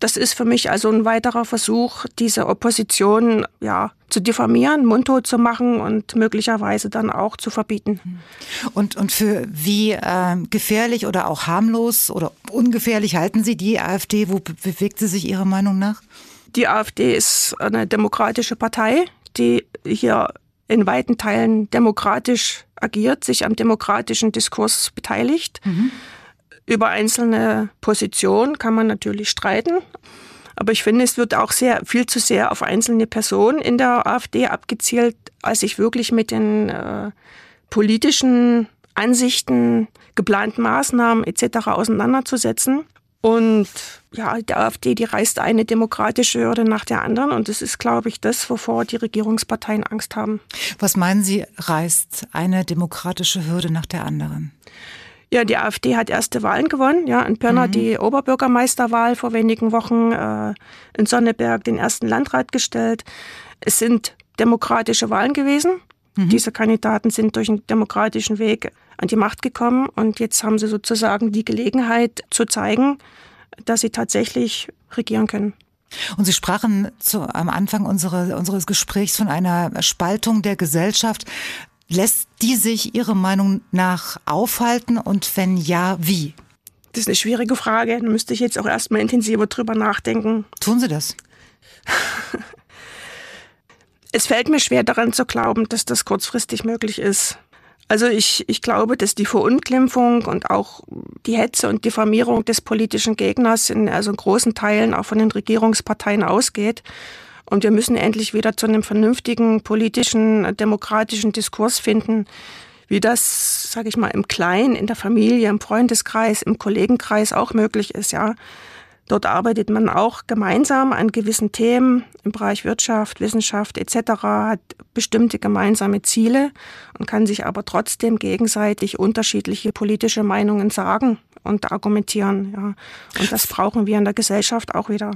Das ist für mich also ein weiterer Versuch, diese Opposition ja zu diffamieren, mundtot zu machen und möglicherweise dann auch zu verbieten. Und, und für wie äh, gefährlich oder auch harmlos oder ungefährlich halten Sie die AfD? Wo bewegt sie sich Ihrer Meinung nach? Die AfD ist eine demokratische Partei, die hier in weiten Teilen demokratisch agiert, sich am demokratischen Diskurs beteiligt. Mhm. Über einzelne Positionen kann man natürlich streiten. Aber ich finde, es wird auch sehr, viel zu sehr auf einzelne Personen in der AfD abgezielt, als sich wirklich mit den äh, politischen Ansichten, geplanten Maßnahmen etc. auseinanderzusetzen. Und ja, die AfD, die reißt eine demokratische Hürde nach der anderen. Und das ist, glaube ich, das, wovor die Regierungsparteien Angst haben. Was meinen Sie, reißt eine demokratische Hürde nach der anderen? Ja, die AfD hat erste Wahlen gewonnen. Ja, in Pirna mhm. die Oberbürgermeisterwahl vor wenigen Wochen, äh, in Sonneberg den ersten Landrat gestellt. Es sind demokratische Wahlen gewesen. Mhm. Diese Kandidaten sind durch einen demokratischen Weg an die Macht gekommen und jetzt haben sie sozusagen die Gelegenheit zu zeigen, dass sie tatsächlich regieren können. Und Sie sprachen zu, am Anfang unsere, unseres Gesprächs von einer Spaltung der Gesellschaft. Lässt die sich Ihrer Meinung nach aufhalten und wenn ja, wie? Das ist eine schwierige Frage. Da müsste ich jetzt auch erstmal intensiver drüber nachdenken. Tun Sie das? es fällt mir schwer daran zu glauben, dass das kurzfristig möglich ist. Also ich, ich glaube, dass die Verunglimpfung und auch die Hetze und Diffamierung des politischen Gegners in also in großen Teilen auch von den Regierungsparteien ausgeht. Und wir müssen endlich wieder zu einem vernünftigen politischen, demokratischen Diskurs finden, wie das, sage ich mal, im Kleinen, in der Familie, im Freundeskreis, im Kollegenkreis auch möglich ist, ja. Dort arbeitet man auch gemeinsam an gewissen Themen im Bereich Wirtschaft, Wissenschaft etc., hat bestimmte gemeinsame Ziele und kann sich aber trotzdem gegenseitig unterschiedliche politische Meinungen sagen und argumentieren. Ja. Und das brauchen wir in der Gesellschaft auch wieder.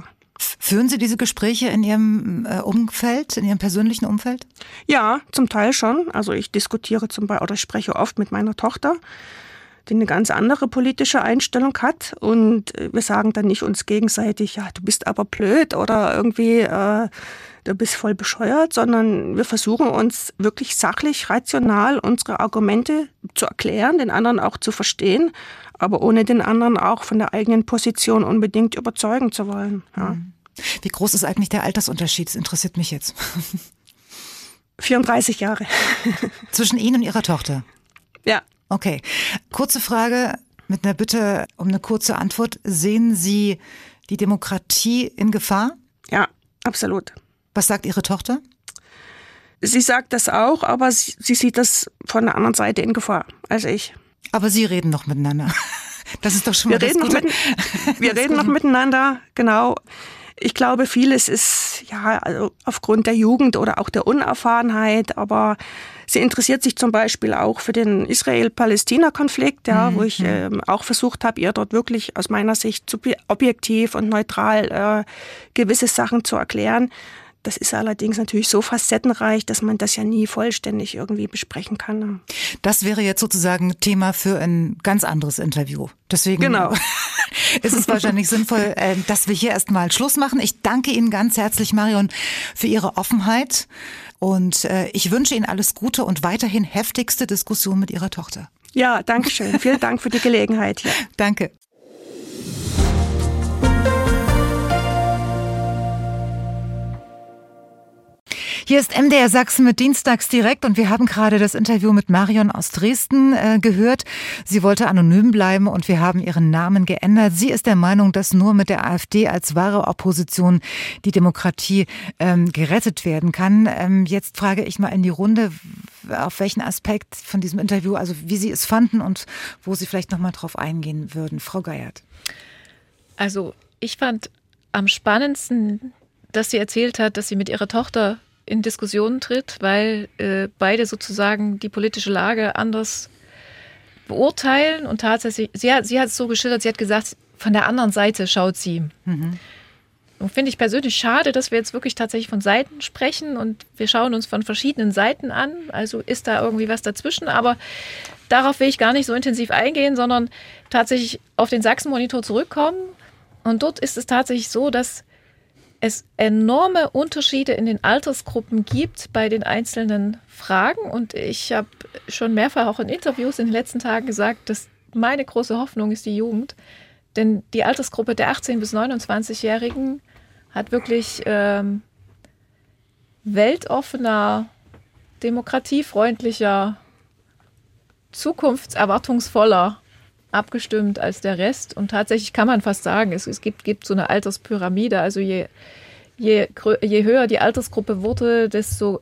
Führen Sie diese Gespräche in Ihrem äh, Umfeld, in Ihrem persönlichen Umfeld? Ja, zum Teil schon. Also ich diskutiere zum Beispiel oder spreche oft mit meiner Tochter die eine ganz andere politische Einstellung hat. Und äh, wir sagen dann nicht uns gegenseitig, ja, du bist aber blöd oder irgendwie, äh, du bist voll bescheuert, sondern wir versuchen uns wirklich sachlich, rational unsere Argumente zu erklären, den anderen auch zu verstehen, aber ohne den anderen auch von der eigenen Position unbedingt überzeugen zu wollen. Ja. Mhm. Wie groß ist eigentlich der Altersunterschied? Das interessiert mich jetzt. 34 Jahre. Zwischen Ihnen und Ihrer Tochter? Ja. Okay. Kurze Frage mit einer Bitte um eine kurze Antwort. Sehen Sie die Demokratie in Gefahr? Ja, absolut. Was sagt Ihre Tochter? Sie sagt das auch, aber sie, sie sieht das von der anderen Seite in Gefahr als ich. Aber Sie reden noch miteinander. Das ist doch schon mal wir reden noch mit, Wir reden noch miteinander, genau. Ich glaube, vieles ist ja also aufgrund der Jugend oder auch der Unerfahrenheit, aber sie interessiert sich zum Beispiel auch für den Israel-Palästina-Konflikt, ja, mhm. wo ich äh, auch versucht habe, ihr dort wirklich aus meiner Sicht objektiv und neutral äh, gewisse Sachen zu erklären. Das ist allerdings natürlich so facettenreich, dass man das ja nie vollständig irgendwie besprechen kann. Das wäre jetzt sozusagen Thema für ein ganz anderes Interview. Deswegen genau. ist es wahrscheinlich sinnvoll, äh, dass wir hier erstmal Schluss machen. Ich danke Ihnen ganz herzlich, Marion, für Ihre Offenheit. Und äh, ich wünsche Ihnen alles Gute und weiterhin heftigste Diskussion mit Ihrer Tochter. Ja, danke schön. Vielen Dank für die Gelegenheit. Ja. Danke. Hier ist MDR Sachsen mit Dienstags direkt und wir haben gerade das Interview mit Marion aus Dresden äh, gehört. Sie wollte anonym bleiben und wir haben ihren Namen geändert. Sie ist der Meinung, dass nur mit der AfD als wahre Opposition die Demokratie ähm, gerettet werden kann. Ähm, jetzt frage ich mal in die Runde, auf welchen Aspekt von diesem Interview, also wie Sie es fanden und wo Sie vielleicht noch mal drauf eingehen würden. Frau Geiert. Also ich fand am spannendsten, dass sie erzählt hat, dass sie mit ihrer Tochter in Diskussionen tritt, weil äh, beide sozusagen die politische Lage anders beurteilen und tatsächlich, sie hat, sie hat es so geschildert, sie hat gesagt, von der anderen Seite schaut sie. Mhm. Und finde ich persönlich schade, dass wir jetzt wirklich tatsächlich von Seiten sprechen und wir schauen uns von verschiedenen Seiten an. Also ist da irgendwie was dazwischen, aber darauf will ich gar nicht so intensiv eingehen, sondern tatsächlich auf den Sachsen-Monitor zurückkommen, Und dort ist es tatsächlich so, dass es enorme Unterschiede in den Altersgruppen gibt bei den einzelnen Fragen. Und ich habe schon mehrfach auch in Interviews in den letzten Tagen gesagt, dass meine große Hoffnung ist die Jugend. Denn die Altersgruppe der 18- bis 29-Jährigen hat wirklich ähm, weltoffener, demokratiefreundlicher, zukunftserwartungsvoller abgestimmt als der Rest. Und tatsächlich kann man fast sagen, es, es gibt, gibt so eine Alterspyramide. Also je, je, je höher die Altersgruppe wurde, desto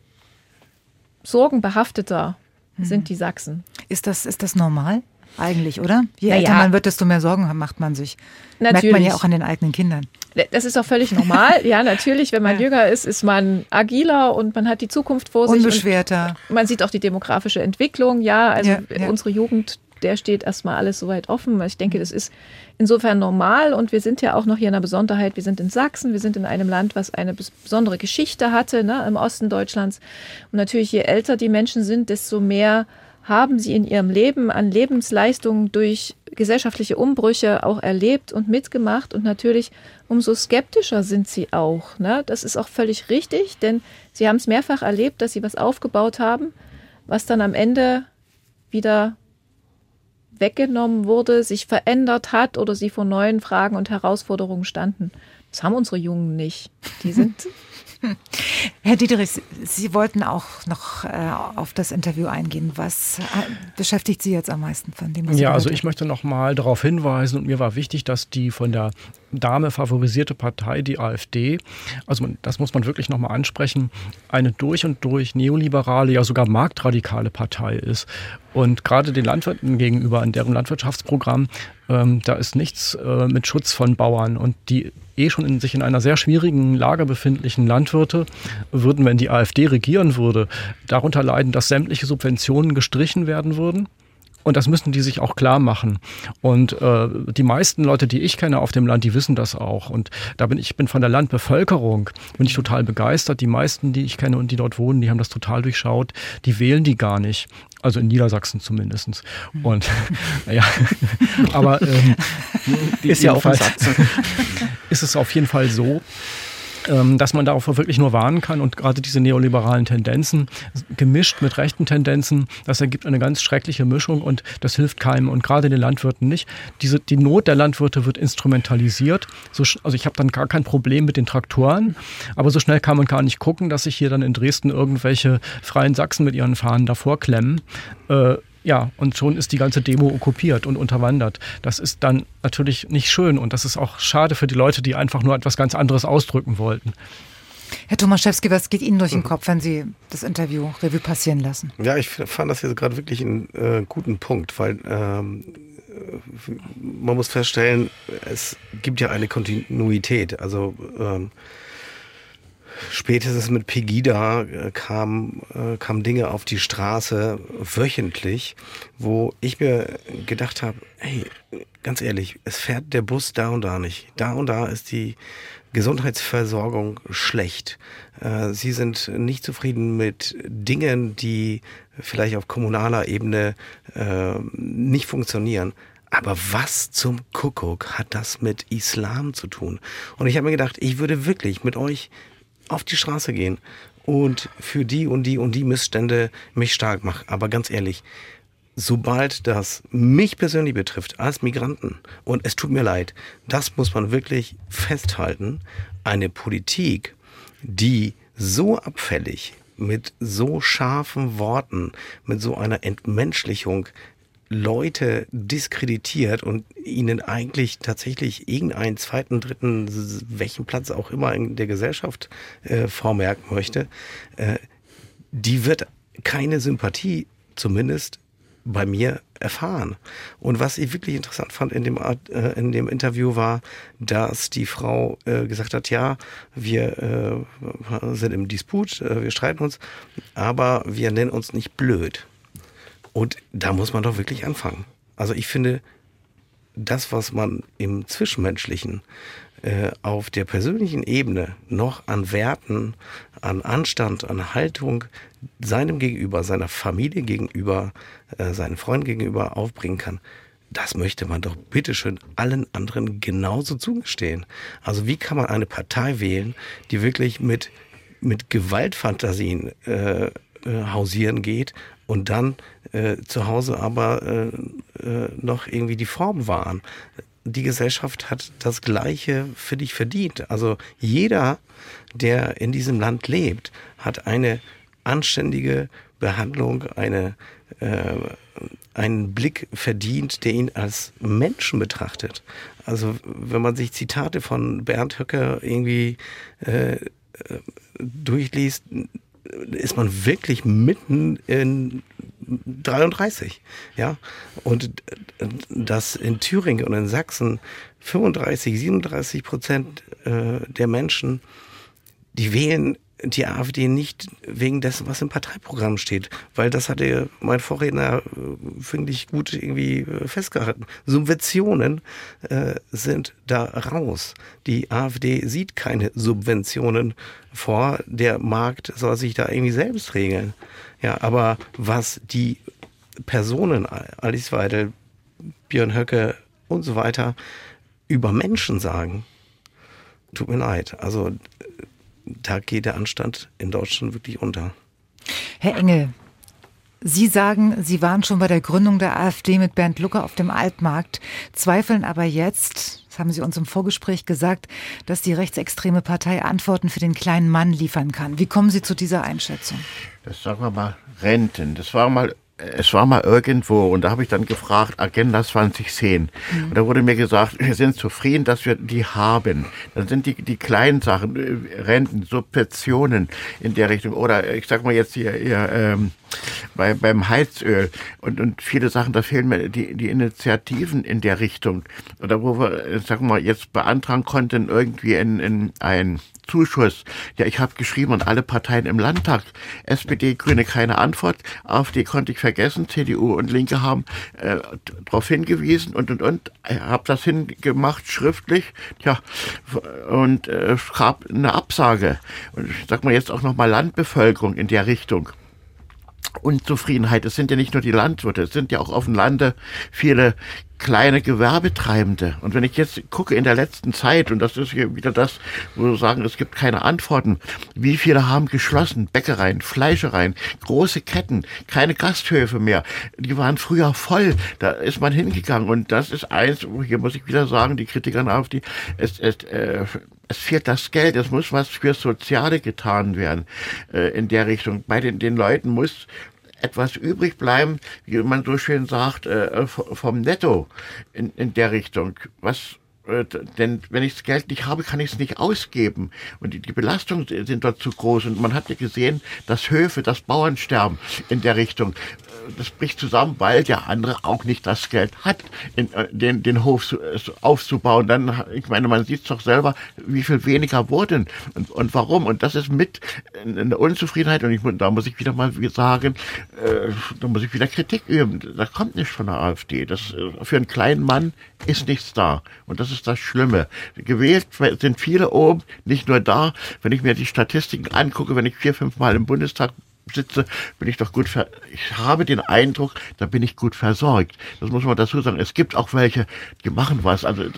sorgenbehafteter mhm. sind die Sachsen. Ist das, ist das normal? Eigentlich, oder? Je älter ja. man wird, desto mehr Sorgen macht man sich. Natürlich. Merkt man ja auch an den eigenen Kindern. Das ist auch völlig normal. ja, natürlich, wenn man ja. jünger ist, ist man agiler und man hat die Zukunft vor sich. Unbeschwerter. Man sieht auch die demografische Entwicklung. Ja, also ja, unsere Jugend der steht erstmal alles soweit offen. Ich denke, das ist insofern normal und wir sind ja auch noch hier in einer Besonderheit. Wir sind in Sachsen, wir sind in einem Land, was eine besondere Geschichte hatte, ne, im Osten Deutschlands. Und natürlich, je älter die Menschen sind, desto mehr haben sie in ihrem Leben an Lebensleistungen durch gesellschaftliche Umbrüche auch erlebt und mitgemacht. Und natürlich, umso skeptischer sind sie auch. Ne? Das ist auch völlig richtig, denn sie haben es mehrfach erlebt, dass sie was aufgebaut haben, was dann am Ende wieder weggenommen wurde, sich verändert hat oder sie vor neuen Fragen und Herausforderungen standen. Das haben unsere Jungen nicht. Die sind Herr Dieterich, Sie wollten auch noch äh, auf das Interview eingehen. Was äh, beschäftigt Sie jetzt am meisten von dem? Was ja, also ich möchte noch mal darauf hinweisen und mir war wichtig, dass die von der Dame favorisierte Partei, die AfD, also das muss man wirklich noch mal ansprechen, eine durch und durch neoliberale, ja sogar marktradikale Partei ist. Und gerade den Landwirten gegenüber, in deren Landwirtschaftsprogramm, ähm, da ist nichts äh, mit Schutz von Bauern. Und die eh schon in sich in einer sehr schwierigen Lage befindlichen Landwirte würden, wenn die AfD regieren würde, darunter leiden, dass sämtliche Subventionen gestrichen werden würden. Und das müssen die sich auch klar machen. Und äh, die meisten Leute, die ich kenne auf dem Land, die wissen das auch. Und da bin ich bin von der Landbevölkerung bin ich total begeistert. Die meisten, die ich kenne und die dort wohnen, die haben das total durchschaut. Die wählen die gar nicht. Also in Niedersachsen zumindest. Und ja, aber ähm, ist ja auch ist es auf jeden Fall so, dass man darauf wirklich nur warnen kann und gerade diese neoliberalen Tendenzen gemischt mit rechten Tendenzen, das ergibt eine ganz schreckliche Mischung und das hilft keinem und gerade den Landwirten nicht. Diese, die Not der Landwirte wird instrumentalisiert. So, also ich habe dann gar kein Problem mit den Traktoren, aber so schnell kann man gar nicht gucken, dass sich hier dann in Dresden irgendwelche freien Sachsen mit ihren Fahnen davor klemmen. Äh, ja, und schon ist die ganze Demo okkupiert und unterwandert. Das ist dann natürlich nicht schön und das ist auch schade für die Leute, die einfach nur etwas ganz anderes ausdrücken wollten. Herr Tomaszewski, was geht Ihnen durch den Kopf, wenn Sie das Interview Revue passieren lassen? Ja, ich fand das jetzt gerade wirklich einen äh, guten Punkt, weil ähm, man muss feststellen, es gibt ja eine Kontinuität. Also ähm, spätestens mit Pegida äh, kamen äh, kam Dinge auf die Straße wöchentlich, wo ich mir gedacht habe, hey, ganz ehrlich, es fährt der Bus da und da nicht. Da und da ist die Gesundheitsversorgung schlecht. Äh, sie sind nicht zufrieden mit Dingen, die vielleicht auf kommunaler Ebene nicht funktionieren. Aber was zum Kuckuck hat das mit Islam zu tun? Und ich habe mir gedacht, ich würde wirklich mit euch auf die Straße gehen und für die und die und die Missstände mich stark machen. Aber ganz ehrlich, sobald das mich persönlich betrifft als Migranten, und es tut mir leid, das muss man wirklich festhalten, eine Politik, die so abfällig mit so scharfen Worten, mit so einer Entmenschlichung Leute diskreditiert und ihnen eigentlich tatsächlich irgendeinen zweiten, dritten, welchen Platz auch immer in der Gesellschaft äh, vormerken möchte, äh, die wird keine Sympathie zumindest bei mir erfahren. Und was ich wirklich interessant fand in dem, äh, in dem Interview war, dass die Frau äh, gesagt hat, ja, wir äh, sind im Disput, äh, wir streiten uns, aber wir nennen uns nicht blöd. Und da muss man doch wirklich anfangen. Also ich finde, das, was man im Zwischenmenschlichen äh, auf der persönlichen Ebene noch an Werten, an Anstand, an Haltung seinem Gegenüber, seiner Familie gegenüber, äh, seinen Freunden gegenüber aufbringen kann, das möchte man doch bitteschön allen anderen genauso zugestehen. Also wie kann man eine Partei wählen, die wirklich mit, mit Gewaltfantasien äh, äh, hausieren geht und dann äh, zu Hause aber äh, äh, noch irgendwie die Form wahren? Die Gesellschaft hat das Gleiche für dich verdient. Also jeder, der in diesem Land lebt, hat eine anständige Behandlung, eine äh, einen Blick verdient, der ihn als Menschen betrachtet. Also wenn man sich Zitate von Bernd Höcker irgendwie äh, äh durchliest, ist man wirklich mitten in 33, ja. Und dass in Thüringen und in Sachsen 35, 37 Prozent äh, der Menschen, die wählen die AfD nicht wegen dessen, was im Parteiprogramm steht, weil das hatte mein Vorredner, äh, finde ich, gut irgendwie äh, festgehalten. Subventionen äh, sind da raus. Die AfD sieht keine Subventionen vor. Der Markt soll sich da irgendwie selbst regeln. Ja, aber was die Personen, Alice Weidel, Björn Höcke und so weiter über Menschen sagen, tut mir leid. Also da geht der Anstand in Deutschland wirklich unter. Herr Engel, Sie sagen, Sie waren schon bei der Gründung der AfD mit Bernd Lucke auf dem Altmarkt, zweifeln aber jetzt, das haben Sie uns im Vorgespräch gesagt, dass die rechtsextreme Partei Antworten für den kleinen Mann liefern kann. Wie kommen Sie zu dieser Einschätzung? Das sagen wir mal Renten. Das war mal es war mal irgendwo und da habe ich dann gefragt, Agenda 2010. Mhm. Und da wurde mir gesagt, wir sind zufrieden, dass wir die haben. Dann sind die, die kleinen Sachen, äh, Renten, Subventionen in der Richtung. Oder ich sag mal jetzt hier, hier ähm, bei, beim Heizöl und, und viele Sachen, da fehlen mir die, die Initiativen in der Richtung. Oder wo wir, äh, sag mal, jetzt beantragen konnten, irgendwie in, in ein Zuschuss. Ja, ich habe geschrieben und alle Parteien im Landtag. SPD, Grüne keine Antwort. AfD konnte ich vergessen. CDU und Linke haben äh, darauf hingewiesen und und und. Ich habe das hingemacht schriftlich. Tja, und äh, gab eine Absage. Und ich sag mal jetzt auch nochmal Landbevölkerung in der Richtung. Unzufriedenheit. Es sind ja nicht nur die Landwirte, es sind ja auch auf dem Lande viele kleine Gewerbetreibende. Und wenn ich jetzt gucke in der letzten Zeit, und das ist hier wieder das, wo wir sagen, es gibt keine Antworten, wie viele haben geschlossen? Bäckereien, Fleischereien, große Ketten, keine Gasthöfe mehr. Die waren früher voll. Da ist man hingegangen. Und das ist eins, hier muss ich wieder sagen, die Kritiker auf die, es, es, äh, es fehlt das Geld, es muss was für Soziale getan werden äh, in der Richtung. Bei den, den Leuten muss etwas übrig bleiben, wie man so schön sagt, äh, vom Netto in, in der Richtung. Was äh, denn wenn ich das Geld nicht habe, kann ich es nicht ausgeben. Und die Belastungen sind dort zu groß. Und man hat ja gesehen, dass Höfe, dass Bauern sterben in der Richtung das bricht zusammen, weil der andere auch nicht das Geld hat, in, äh, den, den Hof äh, aufzubauen. Dann, ich meine, man sieht es doch selber, wie viel weniger wurden und, und warum. Und das ist mit eine Unzufriedenheit. Und ich, da muss ich wieder mal sagen, äh, da muss ich wieder Kritik üben. Das kommt nicht von der AfD. Das, äh, für einen kleinen Mann ist nichts da. Und das ist das Schlimme. Gewählt sind viele oben, nicht nur da. Wenn ich mir die Statistiken angucke, wenn ich vier, fünf Mal im Bundestag sitze, bin ich doch gut ver ich habe den Eindruck, da bin ich gut versorgt. Das muss man dazu sagen. Es gibt auch welche, die machen was, also äh,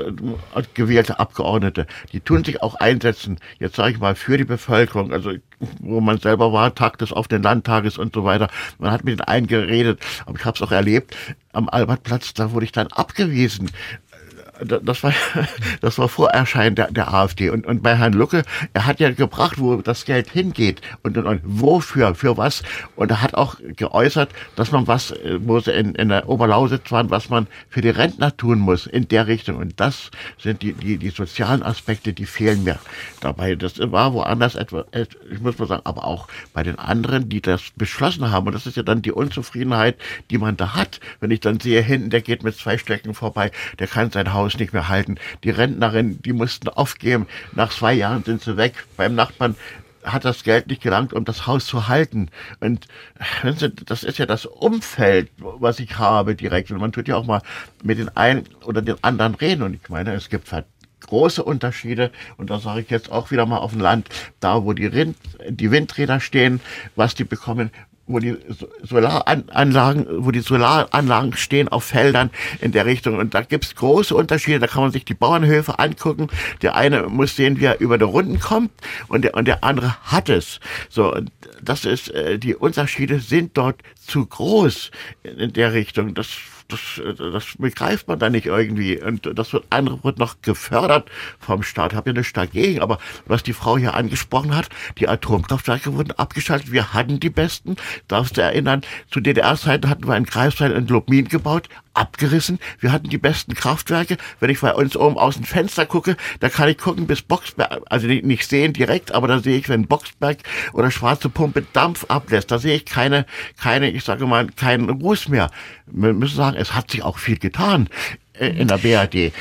gewählte Abgeordnete, die tun sich auch einsetzen, jetzt sage ich mal, für die Bevölkerung, also wo man selber war, Tag des auf den Landtages und so weiter. Man hat mit den einen geredet, aber ich habe es auch erlebt, am Albertplatz, da wurde ich dann abgewiesen das war, das war Vorerscheinen der, der AfD. Und, und bei Herrn Lucke, er hat ja gebracht, wo das Geld hingeht und, und, und wofür, für was. Und er hat auch geäußert, dass man was, wo sie in, in der Oberlausitz waren, was man für die Rentner tun muss in der Richtung. Und das sind die, die, die sozialen Aspekte, die fehlen mir dabei. Das war woanders etwa, ich muss mal sagen, aber auch bei den anderen, die das beschlossen haben. Und das ist ja dann die Unzufriedenheit, die man da hat. Wenn ich dann sehe, hinten, der geht mit zwei Strecken vorbei, der kann sein Haus Haus nicht mehr halten. Die Rentnerin, die mussten aufgeben. Nach zwei Jahren sind sie weg. Beim Nachbarn hat das Geld nicht gelangt, um das Haus zu halten. Und das ist ja das Umfeld, was ich habe direkt. Und man tut ja auch mal mit den einen oder den anderen reden. Und ich meine, es gibt große Unterschiede. Und da sage ich jetzt auch wieder mal auf dem Land, da wo die, Rind, die Windräder stehen, was die bekommen, wo die Solaranlagen, wo die Solaranlagen stehen auf Feldern in der Richtung. Und da gibt's große Unterschiede. Da kann man sich die Bauernhöfe angucken. Der eine muss sehen, wie er über die Runden kommt und der, und der andere hat es. So, das ist, äh, die Unterschiede sind dort zu groß in der Richtung. Das das, das begreift man da nicht irgendwie. Und das wird, andere wird noch gefördert vom Staat. Habe ja nichts dagegen. Aber was die Frau hier angesprochen hat, die Atomkraftwerke wurden abgeschaltet. Wir hatten die besten. Darfst du erinnern, zu DDR-Zeiten hatten wir einen Kreisteil in Lubmin gebaut abgerissen. Wir hatten die besten Kraftwerke. Wenn ich bei uns oben aus dem Fenster gucke, da kann ich gucken bis Boxberg, also nicht sehen direkt, aber da sehe ich, wenn Boxberg oder Schwarze Pumpe Dampf ablässt, da sehe ich keine, keine, ich sage mal, keinen Ruß mehr. Wir müssen sagen, es hat sich auch viel getan äh, in der BRD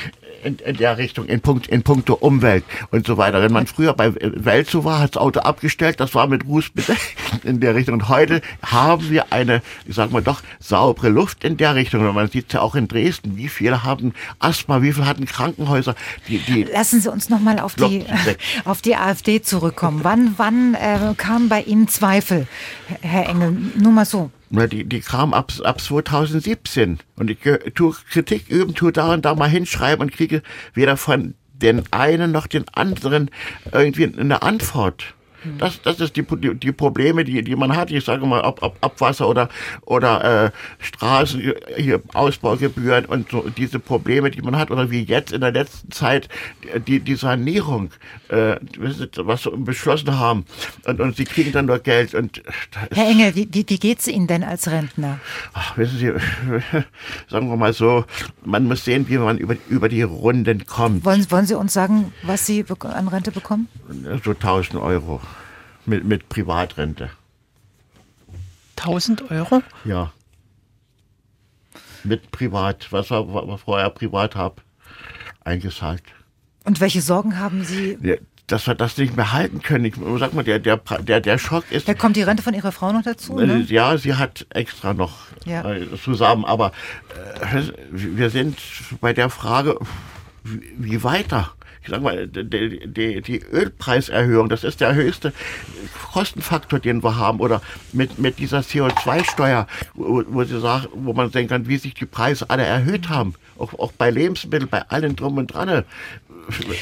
in, in der Richtung, in, Punkt, in puncto Umwelt und so weiter. Wenn man früher bei Welt so war, hat das Auto abgestellt, das war mit Ruß bedeckt in der Richtung. Und heute haben wir eine, ich sag mal doch, saubere Luft in der Richtung. Und man sieht ja auch in Dresden, wie viele haben Asthma, wie viele hatten Krankenhäuser. Die, die Lassen Sie uns nochmal auf die, auf die AfD zurückkommen. Wann, wann äh, kam bei Ihnen Zweifel, Herr Engel? Nur mal so. Na, die, die kam ab, ab 2017. Und ich tue Kritik üben, tue da und da mal hinschreiben und kriege weder von den einen noch den anderen irgendwie eine Antwort. Das, das ist die, die, die Probleme, die, die man hat. Ich sage mal, ob, ob Abwasser oder, oder äh, Straßen, hier Ausbaugebühren und so diese Probleme, die man hat. Oder wie jetzt in der letzten Zeit die, die Sanierung, äh, was wir beschlossen haben. Und, und sie kriegen dann nur Geld. Und Herr Engel, wie, wie, wie geht's Ihnen denn als Rentner? Ach, wissen Sie, sagen wir mal so, man muss sehen, wie man über, über die Runden kommt. Wollen, wollen Sie uns sagen, was Sie an Rente bekommen? So 1000 Euro mit, mit Privatrente. 1000 Euro? Ja. Mit Privat, was wir vorher privat habe, eingezahlt. Und welche Sorgen haben Sie? Ja, dass wir das nicht mehr halten können. Ich sag mal, der, der, der, der Schock ist. Da kommt die Rente von Ihrer Frau noch dazu? Ne? Ja, sie hat extra noch ja. äh, zusammen. Aber äh, wir sind bei der Frage, wie, wie weiter? Ich sag mal, die, die, die Ölpreiserhöhung, das ist der höchste Kostenfaktor, den wir haben. Oder mit, mit dieser CO2-Steuer, wo, wo, sie sagen, wo man sehen kann, wie sich die Preise alle erhöht haben. Auch, auch bei Lebensmitteln, bei allen drum und dran.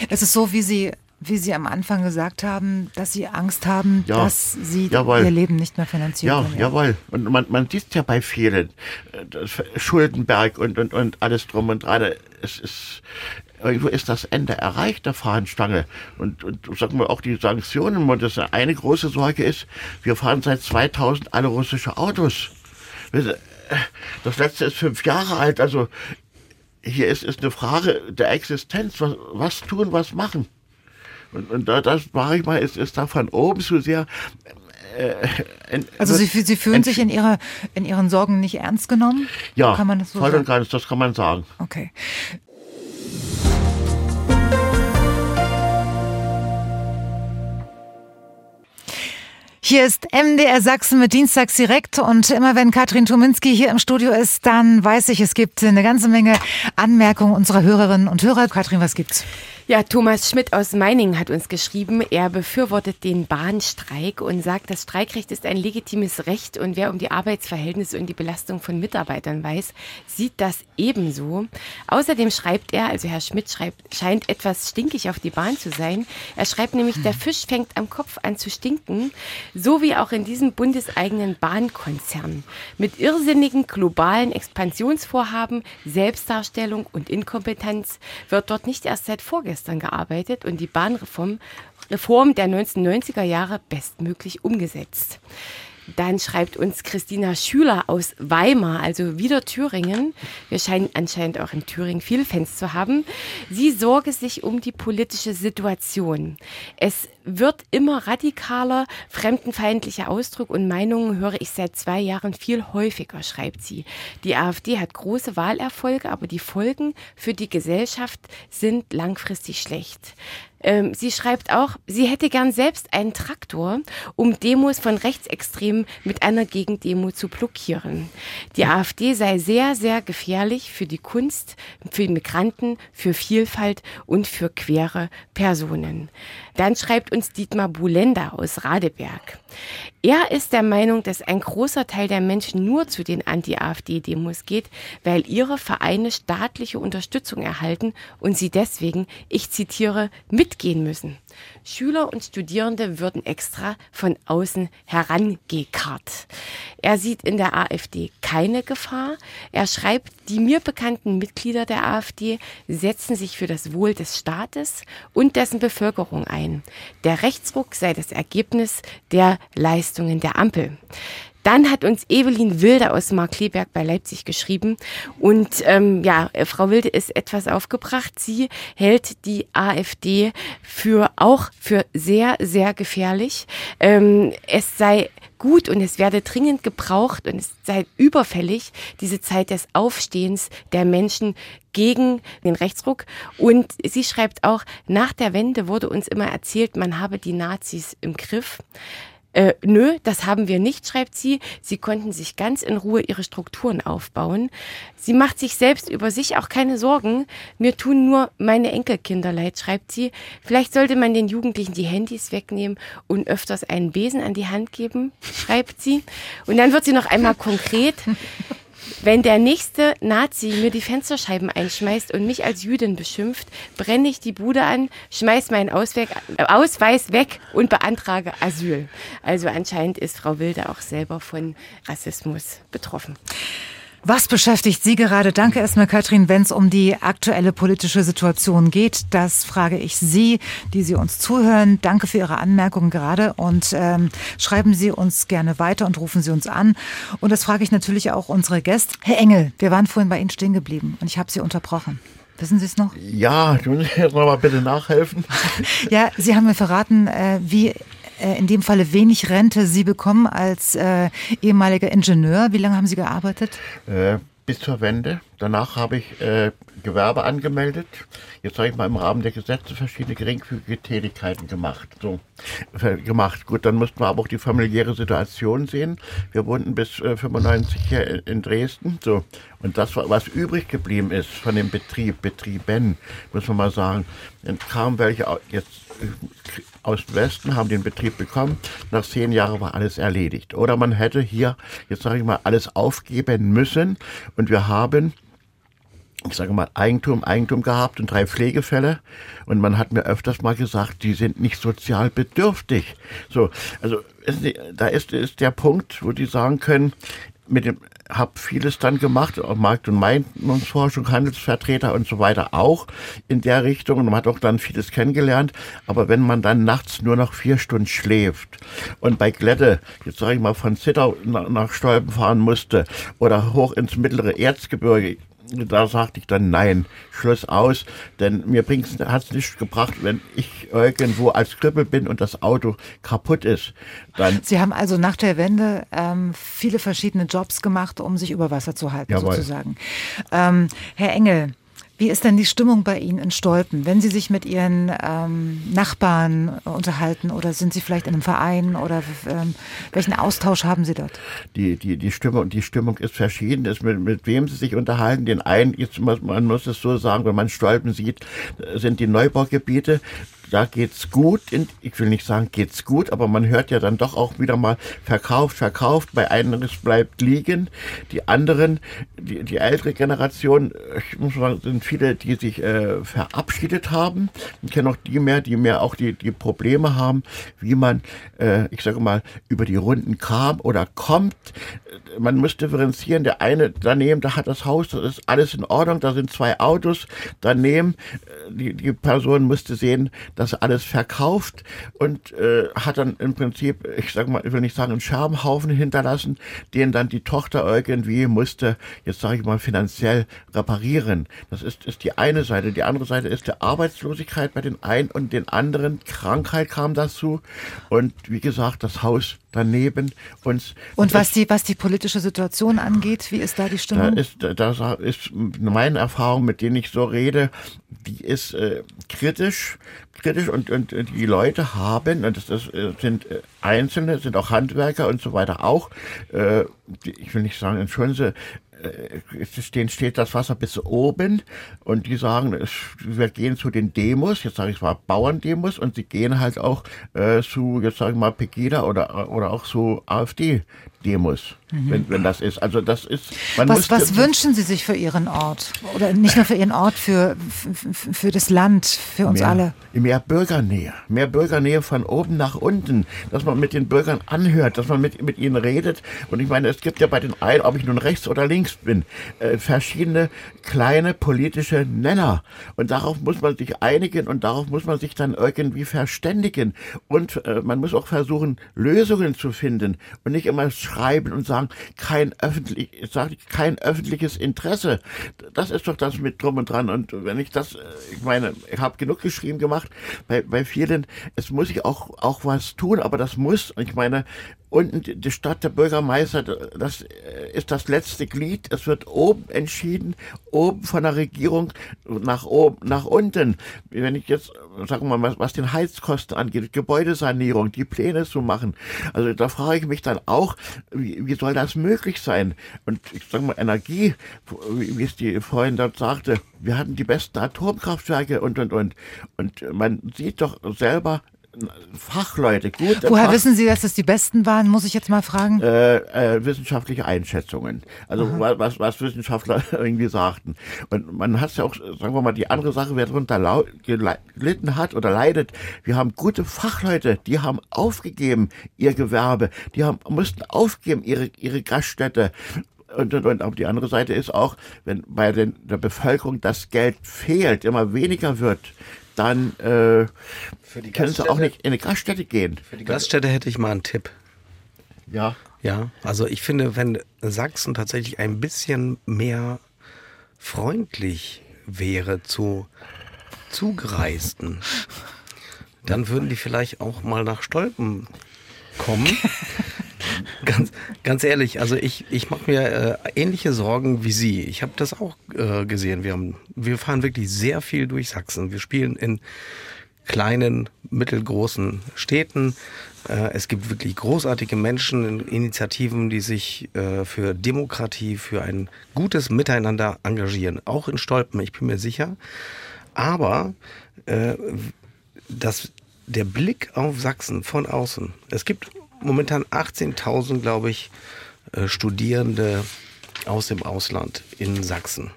Es ist so, wie Sie wie Sie am Anfang gesagt haben, dass Sie Angst haben, ja, dass Sie jawohl. Ihr Leben nicht mehr finanzieren ja, können. Ja, jawohl. Und man, man sieht ja bei vielen, äh, Schuldenberg und, und, und alles drum und dran. Es ist, irgendwo ist das Ende erreicht der Fahnenstange. Und, und sagen wir auch die Sanktionen, und das eine große Sorge ist, wir fahren seit 2000 alle russische Autos. Das letzte ist fünf Jahre alt, also hier ist, ist eine Frage der Existenz. Was, was tun, was machen? Und, und da, das mache ich mal, ist, ist da von oben zu sehr äh, also Sie, Sie fühlen sich in, ihrer, in Ihren Sorgen nicht ernst genommen? Ja, kann man das so voll sagen? und ganz, das kann man sagen. Okay. Hier ist MDR Sachsen mit Dienstags direkt und immer wenn Katrin Tuminski hier im Studio ist, dann weiß ich, es gibt eine ganze Menge Anmerkungen unserer Hörerinnen und Hörer. Katrin, was gibt's? Ja, Thomas Schmidt aus Meiningen hat uns geschrieben, er befürwortet den Bahnstreik und sagt, das Streikrecht ist ein legitimes Recht und wer um die Arbeitsverhältnisse und die Belastung von Mitarbeitern weiß, sieht das ebenso. Außerdem schreibt er, also Herr Schmidt schreibt, scheint etwas stinkig auf die Bahn zu sein. Er schreibt nämlich, der Fisch fängt am Kopf an zu stinken, so wie auch in diesem bundeseigenen Bahnkonzern. Mit irrsinnigen globalen Expansionsvorhaben, Selbstdarstellung und Inkompetenz wird dort nicht erst seit vorgestern gestern gearbeitet und die Bahnreform Reform der 1990er Jahre bestmöglich umgesetzt. Dann schreibt uns Christina Schüler aus Weimar, also wieder Thüringen. Wir scheinen anscheinend auch in Thüringen viele Fans zu haben. Sie sorge sich um die politische Situation. Es wird immer radikaler. Fremdenfeindliche Ausdrücke und Meinungen höre ich seit zwei Jahren viel häufiger, schreibt sie. Die AfD hat große Wahlerfolge, aber die Folgen für die Gesellschaft sind langfristig schlecht. Ähm, sie schreibt auch, sie hätte gern selbst einen Traktor, um Demos von Rechtsextremen mit einer Gegendemo zu blockieren. Die AfD sei sehr, sehr gefährlich für die Kunst, für Migranten, für Vielfalt und für queere Personen. Dann schreibt uns Dietmar Bulenda aus Radeberg. Er ist der Meinung, dass ein großer Teil der Menschen nur zu den Anti-AfD-Demos geht, weil ihre Vereine staatliche Unterstützung erhalten und sie deswegen, ich zitiere, mitgehen müssen. Schüler und Studierende würden extra von außen herangekarrt. Er sieht in der AfD keine Gefahr. Er schreibt, die mir bekannten Mitglieder der AfD setzen sich für das Wohl des Staates und dessen Bevölkerung ein. Der Rechtsruck sei das Ergebnis der Leistungen der Ampel. Dann hat uns Evelyn Wilde aus Markleberg bei Leipzig geschrieben. Und ähm, ja, Frau Wilde ist etwas aufgebracht. Sie hält die AfD für auch für sehr, sehr gefährlich. Ähm, es sei gut und es werde dringend gebraucht und es sei überfällig, diese Zeit des Aufstehens der Menschen gegen den Rechtsruck. Und sie schreibt auch, nach der Wende wurde uns immer erzählt, man habe die Nazis im Griff. Äh, nö, das haben wir nicht, schreibt sie. Sie konnten sich ganz in Ruhe ihre Strukturen aufbauen. Sie macht sich selbst über sich auch keine Sorgen. Mir tun nur meine Enkelkinder leid, schreibt sie. Vielleicht sollte man den Jugendlichen die Handys wegnehmen und öfters einen Besen an die Hand geben, schreibt sie. Und dann wird sie noch einmal konkret. Wenn der nächste Nazi mir die Fensterscheiben einschmeißt und mich als Jüdin beschimpft, brenne ich die Bude an, schmeiß meinen Ausweg, äh, Ausweis weg und beantrage Asyl. Also anscheinend ist Frau Wilde auch selber von Rassismus betroffen. Was beschäftigt Sie gerade? Danke erstmal, Katrin, wenn es um die aktuelle politische Situation geht. Das frage ich Sie, die Sie uns zuhören. Danke für Ihre Anmerkungen gerade und ähm, schreiben Sie uns gerne weiter und rufen Sie uns an. Und das frage ich natürlich auch unsere Gäste. Herr Engel, wir waren vorhin bei Ihnen stehen geblieben und ich habe Sie unterbrochen. Wissen Sie es noch? Ja, du musst jetzt noch mal bitte nachhelfen. ja, Sie haben mir verraten, äh, wie äh, in dem Falle wenig Rente Sie bekommen als äh, ehemaliger Ingenieur. Wie lange haben Sie gearbeitet? Äh, bis zur Wende. Danach habe ich äh, Gewerbe angemeldet. Jetzt habe ich mal im Rahmen der Gesetze verschiedene geringfügige Tätigkeiten gemacht. So äh, gemacht. Gut, dann mussten wir aber auch die familiäre Situation sehen. Wir wohnten bis äh, 95 hier in Dresden. So und das, was übrig geblieben ist von dem Betrieb, Betrieben, muss man mal sagen, dann kamen welche jetzt aus dem Westen, haben den Betrieb bekommen. Nach zehn Jahren war alles erledigt. Oder man hätte hier, jetzt sage ich mal, alles aufgeben müssen. Und wir haben ich sage mal, Eigentum, Eigentum gehabt und drei Pflegefälle. Und man hat mir öfters mal gesagt, die sind nicht sozial bedürftig. So, also da ist, ist der Punkt, wo die sagen können, mit dem habe vieles dann gemacht, Markt- und Meinungsforschung, Handelsvertreter und so weiter auch in der Richtung. Und man hat auch dann vieles kennengelernt. Aber wenn man dann nachts nur noch vier Stunden schläft und bei Glätte, jetzt sage ich mal, von Zittau nach Stolpen fahren musste oder hoch ins mittlere Erzgebirge, da sagte ich dann nein, Schluss aus, denn mir hat es nichts gebracht, wenn ich irgendwo als Krüppel bin und das Auto kaputt ist. Dann Sie haben also nach der Wende ähm, viele verschiedene Jobs gemacht, um sich über Wasser zu halten, Jawohl. sozusagen. Ähm, Herr Engel, wie ist denn die Stimmung bei Ihnen in Stolpen, wenn Sie sich mit Ihren ähm, Nachbarn unterhalten oder sind Sie vielleicht in einem Verein oder ähm, welchen Austausch haben Sie dort? Die, die, die, Stimmung, die Stimmung ist verschieden, ist mit, mit wem Sie sich unterhalten. Den einen, jetzt muss, man muss es so sagen, wenn man Stolpen sieht, sind die Neubaugebiete da geht's gut. Ich will nicht sagen, geht's gut, aber man hört ja dann doch auch wieder mal verkauft, verkauft. Bei einem es bleibt liegen. Die anderen, die, die ältere Generation, ich muss sagen, sind viele, die sich äh, verabschiedet haben. Ich kenne auch die mehr, die mehr auch die, die Probleme haben, wie man, äh, ich sage mal, über die Runden kam oder kommt. Man muss differenzieren. Der eine daneben, da hat das Haus, das ist alles in Ordnung, da sind zwei Autos. Daneben, äh, die, die Person musste sehen, das alles verkauft und äh, hat dann im Prinzip, ich sag mal, ich will nicht sagen, einen Scherbenhaufen hinterlassen, den dann die Tochter irgendwie musste, jetzt sage ich mal, finanziell reparieren. Das ist, ist die eine Seite. Die andere Seite ist die Arbeitslosigkeit bei den einen und den anderen. Krankheit kam dazu. Und wie gesagt, das Haus daneben uns. Und was die, was die politische Situation angeht, wie ist da die Stimmung? Da ist, da ist meine Erfahrung, mit denen ich so rede, die ist äh, kritisch, kritisch und, und die Leute haben, und das, das äh, sind äh, Einzelne, sind auch Handwerker und so weiter auch, äh, die, ich will nicht sagen, entschuldigen Sie, denen steht das Wasser bis oben und die sagen, wir gehen zu den Demos, jetzt sage ich mal Bauerndemos und sie gehen halt auch äh, zu, jetzt sage ich mal Pegida oder, oder auch zu AfD Demos, mhm. wenn, wenn das ist. Also das ist. was was wünschen Sie sich für Ihren Ort? Oder nicht nur für Ihren Ort, für, für, für das Land, für uns mehr, alle? Mehr Bürgernähe. Mehr Bürgernähe von oben nach unten. Dass man mit den Bürgern anhört, dass man mit, mit ihnen redet. Und ich meine, es gibt ja bei den einen, ob ich nun rechts oder links bin, äh, verschiedene kleine politische Nenner. Und darauf muss man sich einigen und darauf muss man sich dann irgendwie verständigen. Und äh, man muss auch versuchen, Lösungen zu finden und nicht immer schreiben und sagen, kein öffentlich, sag ich, kein öffentliches Interesse. Das ist doch das mit drum und dran. Und wenn ich das, äh, ich meine, ich habe genug geschrieben gemacht, bei, bei vielen, es muss ich auch, auch was tun, aber das muss, ich meine, und die Stadt der Bürgermeister, das ist das letzte Glied. Es wird oben entschieden, oben von der Regierung nach oben, nach unten. Wenn ich jetzt, sagen wir mal, was, was den Heizkosten angeht, Gebäudesanierung, die Pläne zu machen. Also da frage ich mich dann auch, wie, wie soll das möglich sein? Und ich sage mal, Energie, wie es die Freundin dort sagte, wir hatten die besten Atomkraftwerke und, und, und. Und man sieht doch selber, Fachleute, gut. Woher Fach wissen Sie, dass das die besten waren, muss ich jetzt mal fragen? Äh, äh, wissenschaftliche Einschätzungen. Also Aha. was, was Wissenschaftler irgendwie sagten. Und man hat ja auch, sagen wir mal, die andere Sache, wer darunter gelitten hat oder leidet. Wir haben gute Fachleute, die haben aufgegeben ihr Gewerbe, die haben mussten aufgeben ihre ihre Gaststätte und, und, und. Aber die andere Seite ist auch, wenn bei den, der Bevölkerung das Geld fehlt, immer weniger wird, dann äh, können sie auch nicht in eine Gaststätte gehen. Für die Gaststätte hätte ich mal einen Tipp. Ja. Ja, also ich finde, wenn Sachsen tatsächlich ein bisschen mehr freundlich wäre zu Zugereisten, dann würden die vielleicht auch mal nach Stolpen kommen ganz, ganz ehrlich, also ich, ich mache mir äh, ähnliche Sorgen wie Sie. Ich habe das auch äh, gesehen. Wir, haben, wir fahren wirklich sehr viel durch Sachsen. Wir spielen in kleinen, mittelgroßen Städten. Äh, es gibt wirklich großartige Menschen, Initiativen, die sich äh, für Demokratie, für ein gutes Miteinander engagieren. Auch in Stolpen, ich bin mir sicher. Aber äh, das, der Blick auf Sachsen von außen, es gibt momentan 18.000, glaube ich, Studierende aus dem Ausland in Sachsen.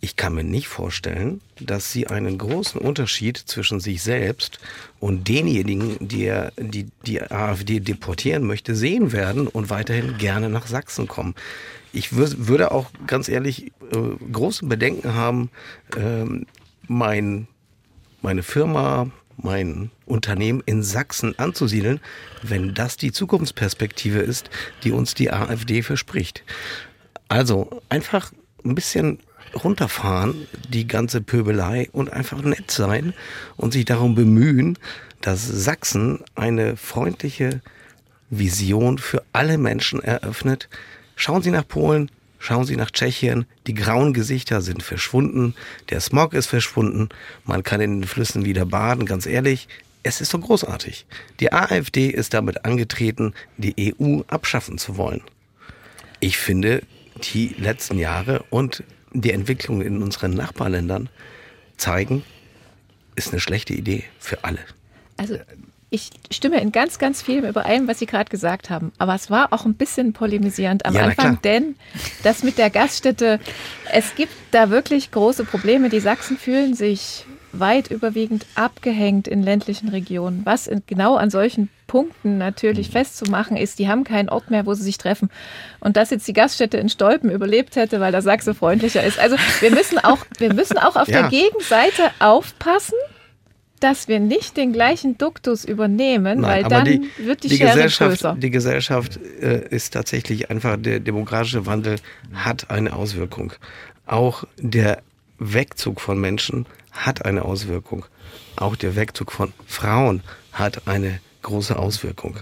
Ich kann mir nicht vorstellen, dass sie einen großen Unterschied zwischen sich selbst und denjenigen, die, er, die die AfD deportieren möchte, sehen werden und weiterhin gerne nach Sachsen kommen. Ich würde auch ganz ehrlich äh, große Bedenken haben, ähm, mein, meine Firma, mein Unternehmen in Sachsen anzusiedeln, wenn das die Zukunftsperspektive ist, die uns die AfD verspricht. Also einfach ein bisschen runterfahren, die ganze Pöbelei und einfach nett sein und sich darum bemühen, dass Sachsen eine freundliche Vision für alle Menschen eröffnet. Schauen Sie nach Polen, Schauen Sie nach Tschechien, die grauen Gesichter sind verschwunden, der Smog ist verschwunden, man kann in den Flüssen wieder baden, ganz ehrlich, es ist so großartig. Die AfD ist damit angetreten, die EU abschaffen zu wollen. Ich finde, die letzten Jahre und die Entwicklung in unseren Nachbarländern zeigen, ist eine schlechte Idee für alle. Also ich stimme in ganz, ganz vielem überein, was Sie gerade gesagt haben. Aber es war auch ein bisschen polemisierend am ja, Anfang, denn das mit der Gaststätte, es gibt da wirklich große Probleme. Die Sachsen fühlen sich weit überwiegend abgehängt in ländlichen Regionen. Was genau an solchen Punkten natürlich mhm. festzumachen ist, die haben keinen Ort mehr, wo sie sich treffen. Und dass jetzt die Gaststätte in Stolpen überlebt hätte, weil der Sachse freundlicher ist. Also wir müssen auch, wir müssen auch auf ja. der Gegenseite aufpassen, dass wir nicht den gleichen Duktus übernehmen, Nein, weil dann die, wird die, die Schere Gesellschaft, größer. Die Gesellschaft äh, ist tatsächlich einfach, der demokratische Wandel hat eine Auswirkung. Auch der Wegzug von Menschen hat eine Auswirkung. Auch der Wegzug von Frauen hat eine große Auswirkung.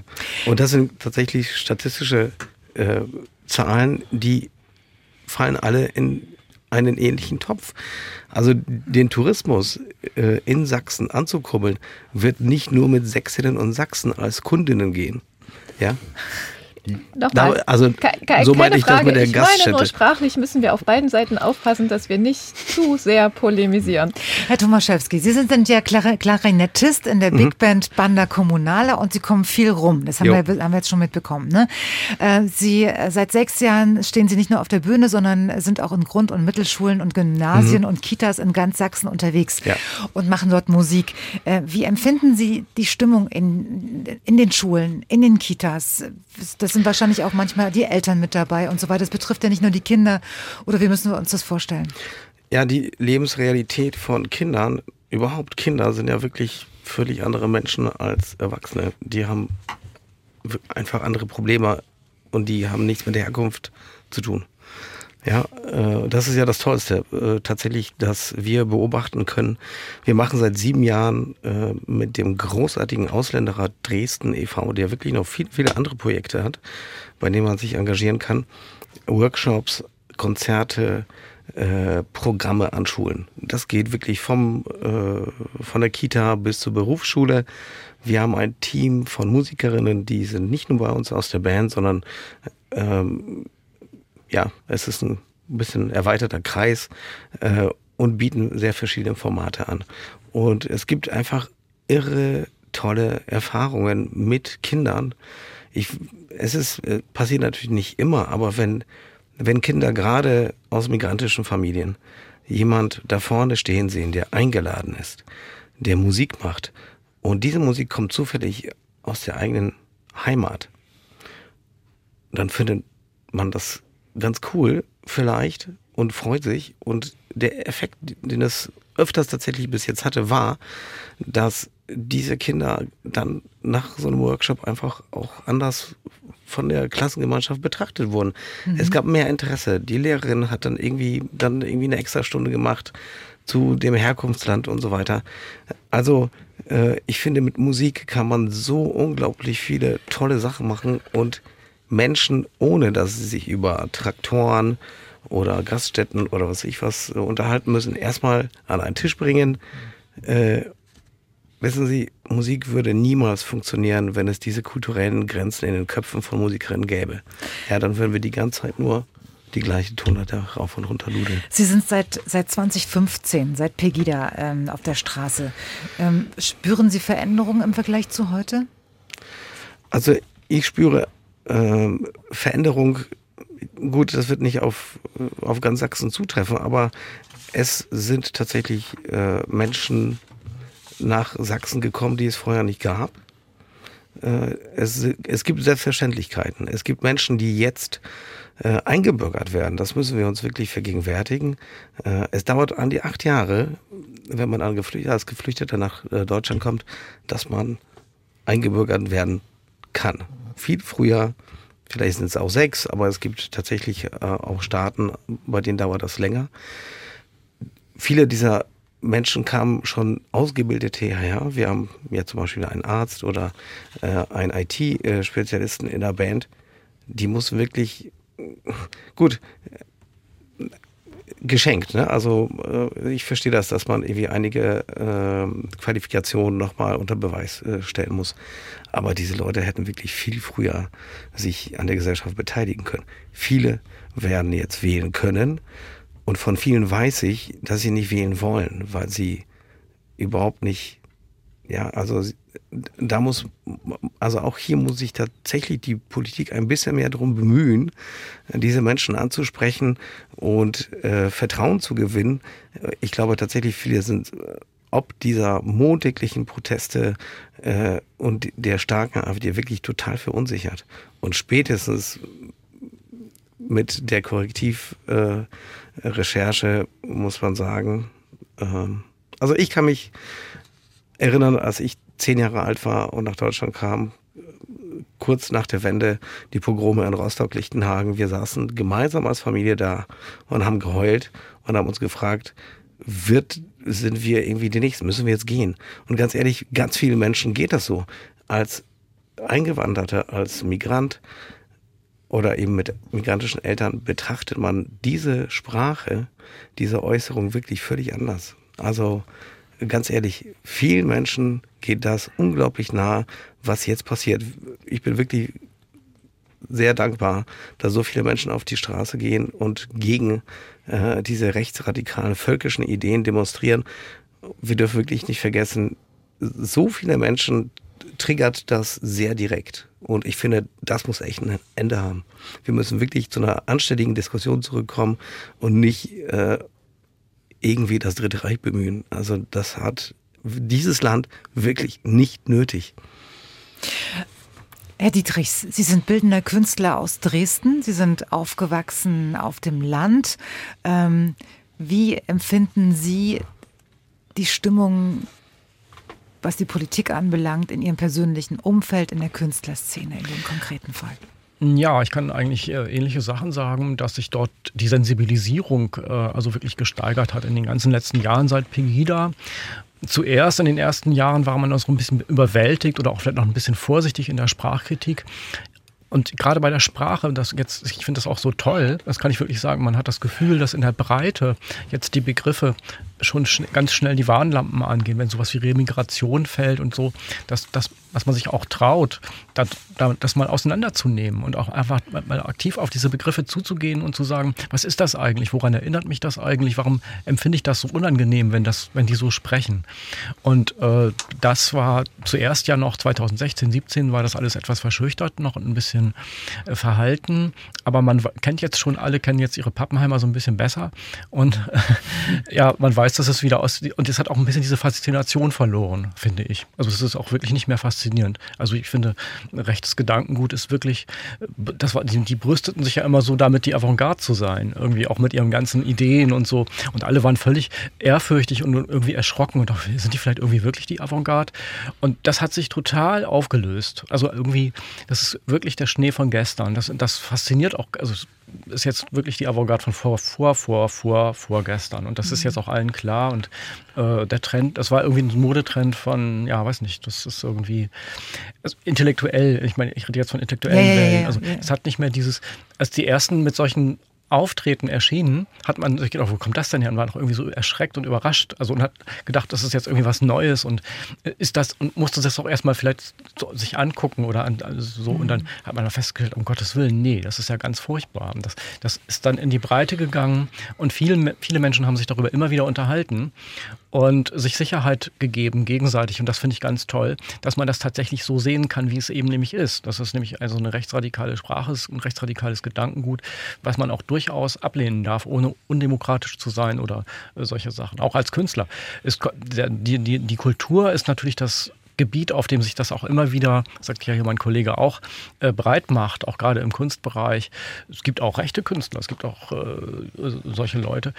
Und das sind tatsächlich statistische äh, Zahlen, die fallen alle in einen ähnlichen Topf. Also den Tourismus äh, in Sachsen anzukurbeln, wird nicht nur mit Sächsinnen und Sachsen als Kundinnen gehen. Ja. Nochmal. Da- also, Ke- ke- so keine meinte ich das Frage. mit der ich meine nur, Gaststätte. sprachlich müssen wir auf beiden Seiten aufpassen, dass wir nicht zu sehr polemisieren. Herr Tomaszewski, Sie sind, ja Klar Klarinettist in der Mhm. Big Band Banda Kommunale und Sie kommen viel rum. Das haben, wir, haben wir jetzt schon mitbekommen. Ne? Äh, Sie, äh, seit sechs Jahren stehen Sie nicht nur auf der Bühne, sondern sind auch in Grund- und Mittelschulen und Gymnasien Mhm. und Kitas in ganz Sachsen unterwegs Ja. und machen dort Musik. Äh, Wie empfinden Sie die Stimmung in, in den Schulen, in den Kitas? Das sind wahrscheinlich auch manchmal die Eltern mit dabei und so weiter. Das betrifft ja nicht nur die Kinder. Oder wie müssen wir uns das vorstellen? Ja, die Lebensrealität von Kindern, überhaupt Kinder sind ja wirklich völlig andere Menschen als Erwachsene. Die haben einfach andere Probleme und die haben nichts mit der Herkunft zu tun. Ja, äh, das ist ja das Tollste, äh, tatsächlich, dass wir beobachten können. Wir machen seit sieben Jahren äh, mit dem großartigen Ausländerrat Dresden e.V., der wirklich noch viele, viele andere Projekte hat, bei denen man sich engagieren kann, Workshops, Konzerte, äh, Programme an Schulen. Das geht wirklich vom, äh, von der Kita bis zur Berufsschule. Wir haben ein Team von Musikerinnen, die sind nicht nur bei uns aus der Band, sondern ähm, ja, es ist ein bisschen erweiterter Kreis äh, und bieten sehr verschiedene Formate an. Und es gibt einfach irre tolle Erfahrungen mit Kindern. Ich, es ist äh, passiert natürlich nicht immer, aber wenn wenn Kinder gerade aus migrantischen Familien jemand da vorne stehen sehen, der eingeladen ist, der Musik macht und diese Musik kommt zufällig aus der eigenen Heimat, dann findet man das ganz cool vielleicht und freut sich. Und der Effekt, den es öfters tatsächlich bis jetzt hatte, war, dass diese Kinder dann nach so einem Workshop einfach auch anders von der Klassengemeinschaft betrachtet wurden. Mhm. Es gab mehr Interesse. Die Lehrerin hat dann irgendwie dann irgendwie eine extra Stunde gemacht zu dem Herkunftsland und so weiter. Also äh, ich finde, mit Musik kann man so unglaublich viele tolle Sachen machen und Menschen, ohne dass sie sich über Traktoren oder Gaststätten oder was ich was äh, unterhalten müssen, erstmal an einen Tisch bringen. Äh, wissen Sie, Musik würde niemals funktionieren, wenn es diese kulturellen Grenzen in den Köpfen von Musikerinnen gäbe. Ja, dann würden wir die ganze Zeit nur die gleiche Tonleiter rauf und runter ludeln. Sie sind seit, seit 2015, seit Pegida ähm, auf der Straße. Ähm, spüren Sie Veränderungen im Vergleich zu heute? Also ich spüre ähm, Veränderung, gut, das wird nicht auf, auf ganz Sachsen zutreffen, aber es sind tatsächlich äh, Menschen nach Sachsen gekommen, die es vorher nicht gab. Äh, es, es gibt Selbstverständlichkeiten. Es gibt Menschen, die jetzt äh, eingebürgert werden. Das müssen wir uns wirklich vergegenwärtigen. Äh, es dauert an die acht Jahre, wenn man als Geflüchteter nach äh, Deutschland kommt, dass man eingebürgert werden kann. Viel früher, vielleicht sind es auch sechs, aber es gibt tatsächlich äh, auch Staaten, bei denen dauert das länger. Viele dieser Menschen kamen schon ausgebildet hierher. Wir haben ja zum Beispiel einen Arzt oder äh, einen IT-Spezialisten in der Band. Die muss wirklich gut geschenkt. Ne? Also äh, ich verstehe das, dass man irgendwie einige äh, Qualifikationen nochmal unter Beweis äh, stellen muss. Aber diese Leute hätten wirklich viel früher sich an der Gesellschaft beteiligen können. Viele werden jetzt wählen können. Und von vielen weiß ich, dass sie nicht wählen wollen, weil sie überhaupt nicht, ja, also da muss, also auch hier muss sich tatsächlich die Politik ein bisschen mehr darum bemühen, diese Menschen anzusprechen und äh, Vertrauen zu gewinnen. Ich glaube tatsächlich, viele sind ob dieser montäglichen Proteste äh, und der starken AfD wirklich total verunsichert. Und spätestens mit der Korrektivrecherche äh, muss man sagen, ähm, also ich kann mich erinnern, als ich zehn Jahre alt war und nach Deutschland kam, kurz nach der Wende, die Pogrome in Rostock-Lichtenhagen. Wir saßen gemeinsam als Familie da und haben geheult und haben uns gefragt, wird, sind wir irgendwie die Nächsten? Müssen wir jetzt gehen? Und ganz ehrlich, ganz vielen Menschen geht das so. Als Eingewanderter, als Migrant oder eben mit migrantischen Eltern betrachtet man diese Sprache, diese Äußerung wirklich völlig anders. Also ganz ehrlich, vielen Menschen geht das unglaublich nah, was jetzt passiert. Ich bin wirklich sehr dankbar, dass so viele Menschen auf die Straße gehen und gegen äh, diese rechtsradikalen völkischen Ideen demonstrieren. Wir dürfen wirklich nicht vergessen, so viele Menschen triggert das sehr direkt. Und ich finde, das muss echt ein Ende haben. Wir müssen wirklich zu einer anständigen Diskussion zurückkommen und nicht äh, irgendwie das Dritte Reich bemühen. Also das hat dieses Land wirklich nicht nötig. Herr Dietrichs, Sie sind bildender Künstler aus Dresden. Sie sind aufgewachsen auf dem Land. Ähm, wie empfinden Sie die Stimmung, was die Politik anbelangt, in Ihrem persönlichen Umfeld, in der Künstlerszene in dem konkreten Fall? Ja, ich kann eigentlich äh, ähnliche Sachen sagen, dass sich dort die Sensibilisierung äh, also wirklich gesteigert hat in den ganzen letzten Jahren seit Pegida. Zuerst in den ersten Jahren war man noch so ein bisschen überwältigt oder auch vielleicht noch ein bisschen vorsichtig in der Sprachkritik. Und gerade bei der Sprache, das jetzt, ich finde das auch so toll, das kann ich wirklich sagen, man hat das Gefühl, dass in der Breite jetzt die Begriffe schon schn ganz schnell die Warnlampen angehen, wenn sowas wie Remigration fällt und so, dass, dass, dass man sich auch traut, das, das mal auseinanderzunehmen und auch einfach mal aktiv auf diese Begriffe zuzugehen und zu sagen, was ist das eigentlich? Woran erinnert mich das eigentlich? Warum empfinde ich das so unangenehm, wenn, das, wenn die so sprechen? Und äh, das war zuerst ja noch 2016, 17 war das alles etwas verschüchtert, noch ein bisschen äh, verhalten. Aber man kennt jetzt schon, alle kennen jetzt ihre Pappenheimer so ein bisschen besser. Und äh, ja, man weiß, dass es wieder aus. Und es hat auch ein bisschen diese Faszination verloren, finde ich. Also es ist auch wirklich nicht mehr faszinierend. Also ich finde, rechtes Gedankengut ist wirklich, das war, die, die brüsteten sich ja immer so damit, die Avantgarde zu sein. Irgendwie auch mit ihren ganzen Ideen und so. Und alle waren völlig ehrfürchtig und irgendwie erschrocken und auch, sind die vielleicht irgendwie wirklich die Avantgarde? Und das hat sich total aufgelöst. Also irgendwie, das ist wirklich der Schnee von gestern. Das, das fasziniert auch, also ist jetzt wirklich die Avantgarde von vor, vor, vor, vor, vorgestern. Und das mhm. ist jetzt auch allen klar. Und äh, der Trend, das war irgendwie ein Modetrend von, ja, weiß nicht, das ist irgendwie also intellektuell, ich meine, ich rede jetzt von intellektuellen ja, Wellen. Also es hat nicht mehr dieses, als die ersten mit solchen Auftreten erschienen, hat man sich gedacht, wo kommt das denn her? Und war noch irgendwie so erschreckt und überrascht. Also und hat gedacht, das ist jetzt irgendwie was Neues und äh, ist das und musste das auch erstmal vielleicht so, sich angucken oder an, also so. Mhm. Und dann hat man festgestellt, um Gottes Willen, nee, das ist ja ganz furchtbar. Und das, das ist dann in die Breite gegangen und viele, viele Menschen haben sich darüber immer wieder unterhalten und sich Sicherheit gegeben gegenseitig. Und das finde ich ganz toll, dass man das tatsächlich so sehen kann, wie es eben nämlich ist. Dass es nämlich also eine rechtsradikale Sprache ist, ein rechtsradikales Gedankengut, was man auch durchaus ablehnen darf, ohne undemokratisch zu sein oder äh, solche Sachen. Auch als Künstler. Ist, die, die, die Kultur ist natürlich das Gebiet, auf dem sich das auch immer wieder, sagt ja hier mein Kollege auch, äh, breit macht, auch gerade im Kunstbereich. Es gibt auch rechte Künstler, es gibt auch äh, solche Leute.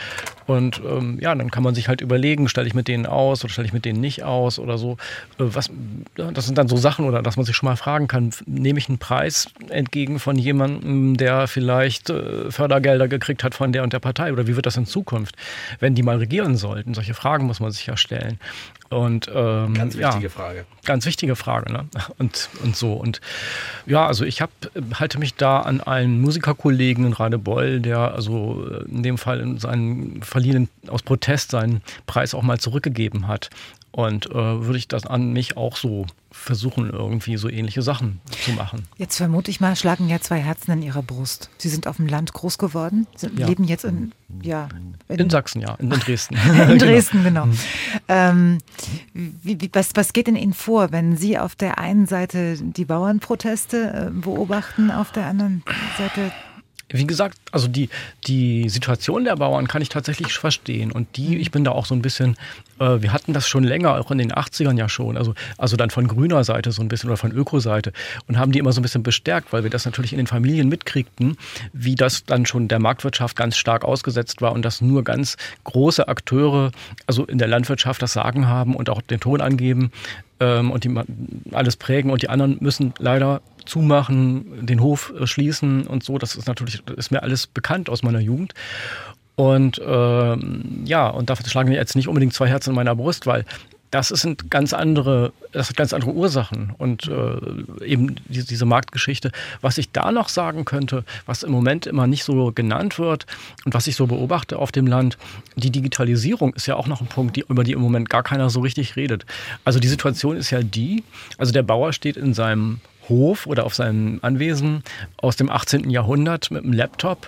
Und ähm, ja, dann kann man sich halt überlegen, stelle ich mit denen aus oder stelle ich mit denen nicht aus oder so. Äh, was, das sind dann so Sachen, oder dass man sich schon mal fragen kann, nehme ich einen Preis entgegen von jemandem, der vielleicht äh, Fördergelder gekriegt hat von der und der Partei oder wie wird das in Zukunft, wenn die mal regieren sollten? Solche Fragen muss man sich ja stellen. Und, ähm, ganz wichtige ja, Frage. Ganz wichtige Frage, ne? Und, und so. Und ja, also ich hab, halte mich da an einen Musikerkollegen in Radebeul, der also in dem Fall in seinen verliehenen aus Protest seinen Preis auch mal zurückgegeben hat. Und äh, würde ich das an mich auch so versuchen, irgendwie so ähnliche Sachen zu machen. Jetzt vermute ich mal, schlagen ja zwei Herzen in ihrer Brust. Sie sind auf dem Land groß geworden, sind, Ja. leben jetzt in, ja, In Sachsen, ja, in, in Dresden. in Dresden, genau. Ähm, wie, wie, was, was geht in Ihnen vor, wenn Sie auf der einen Seite die Bauernproteste äh, beobachten, auf der anderen Seite Wie gesagt, also die, die Situation der Bauern kann ich tatsächlich verstehen. Und die, ich bin da auch so ein bisschen, äh, wir hatten das schon länger, auch in den 80ern ja schon, also, also dann von grüner Seite so ein bisschen oder von Öko-Seite und haben die immer so ein bisschen bestärkt, weil wir das natürlich in den Familien mitkriegten, wie das dann schon der Marktwirtschaft ganz stark ausgesetzt war und dass nur ganz große Akteure, also in der Landwirtschaft das Sagen haben und auch den Ton angeben ähm, und die alles prägen und die anderen müssen leider zumachen, den Hof äh, schließen und so. Das ist natürlich, ist mir alles bekannt aus meiner Jugend. Und ähm, ja, und dafür schlagen jetzt nicht unbedingt zwei Herzen in meiner Brust, weil das sind ganz andere, das hat ganz andere Ursachen und äh, eben die, diese Marktgeschichte. Was ich da noch sagen könnte, was im Moment immer nicht so genannt wird und was ich so beobachte auf dem Land, die Digitalisierung ist ja auch noch ein Punkt, die, über die im Moment gar keiner so richtig redet. Also die Situation ist ja die, also der Bauer steht in seinem Hof oder auf seinem Anwesen aus dem 18. Jahrhundert mit einem Laptop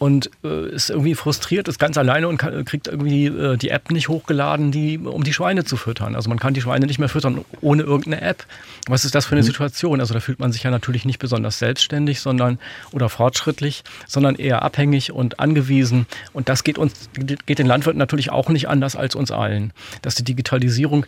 und äh, ist irgendwie frustriert, ist ganz alleine und kann, kriegt irgendwie äh, die App nicht hochgeladen, die, um die Schweine zu füttern. Also man kann die Schweine nicht mehr füttern ohne irgendeine App. Was ist das für eine mhm. Situation? Also da fühlt man sich ja natürlich nicht besonders selbstständig, sondern oder fortschrittlich, sondern eher abhängig und angewiesen. Und das geht uns, geht den Landwirten natürlich auch nicht anders als uns allen. Dass die Digitalisierung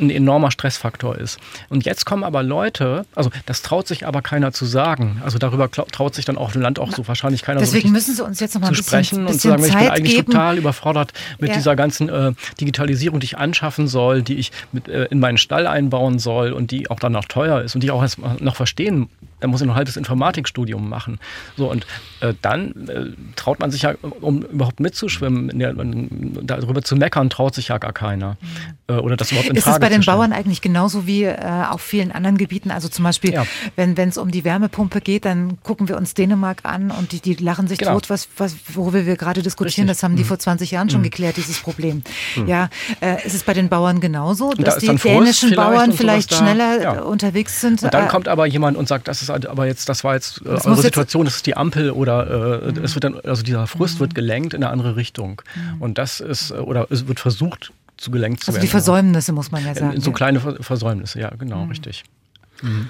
ein enormer Stressfaktor ist. Und jetzt kommen aber Leute, also das traut sich aber keiner zu sagen. Also darüber traut sich dann auch im Land auch so wahrscheinlich keiner Deswegen so müssen Sie uns jetzt noch mal zu ein bisschen, sprechen bisschen und zu sagen, Zeit ich bin eigentlich geben. total überfordert mit Ja. dieser ganzen äh, Digitalisierung, die ich anschaffen soll, die ich mit, äh, in meinen Stall einbauen soll und die auch dann noch teuer ist und die ich auch erst noch verstehen. Da muss ich noch ein halbes Informatikstudium machen. So und äh, dann äh, traut man sich ja, um überhaupt mitzuschwimmen, der, darüber zu meckern, traut sich ja gar keiner. Äh, oder das überhaupt in Ist Frage es bei den. Bauern eigentlich genauso wie äh, auf vielen anderen Gebieten? Also zum Beispiel, wenn es um die Wärmepumpe geht, dann gucken wir uns Dänemark an und die, die lachen sich Genau. tot, was, was, worüber wir gerade diskutieren. Richtig. Das haben die Mhm. vor 20 Jahren schon Mhm. geklärt, dieses Problem. Mhm. Ja, äh, ist es bei den Bauern genauso, da dass ist die dann dänischen vielleicht Bauern vielleicht da. schneller Ja. äh, unterwegs sind? Und dann kommt aber jemand und sagt, das ist aber jetzt, das war jetzt äh, eure jetzt- Situation, das ist die Ampel oder äh, Mhm. es wird dann, also dieser Frust wird gelenkt in eine andere Richtung. Und das ist, äh, oder es wird versucht zu gelenkt zu also werden. die Versäumnisse, muss man ja In, sagen. in so ja. kleine Ver- Versäumnisse, ja, genau, Mhm. richtig. Mhm.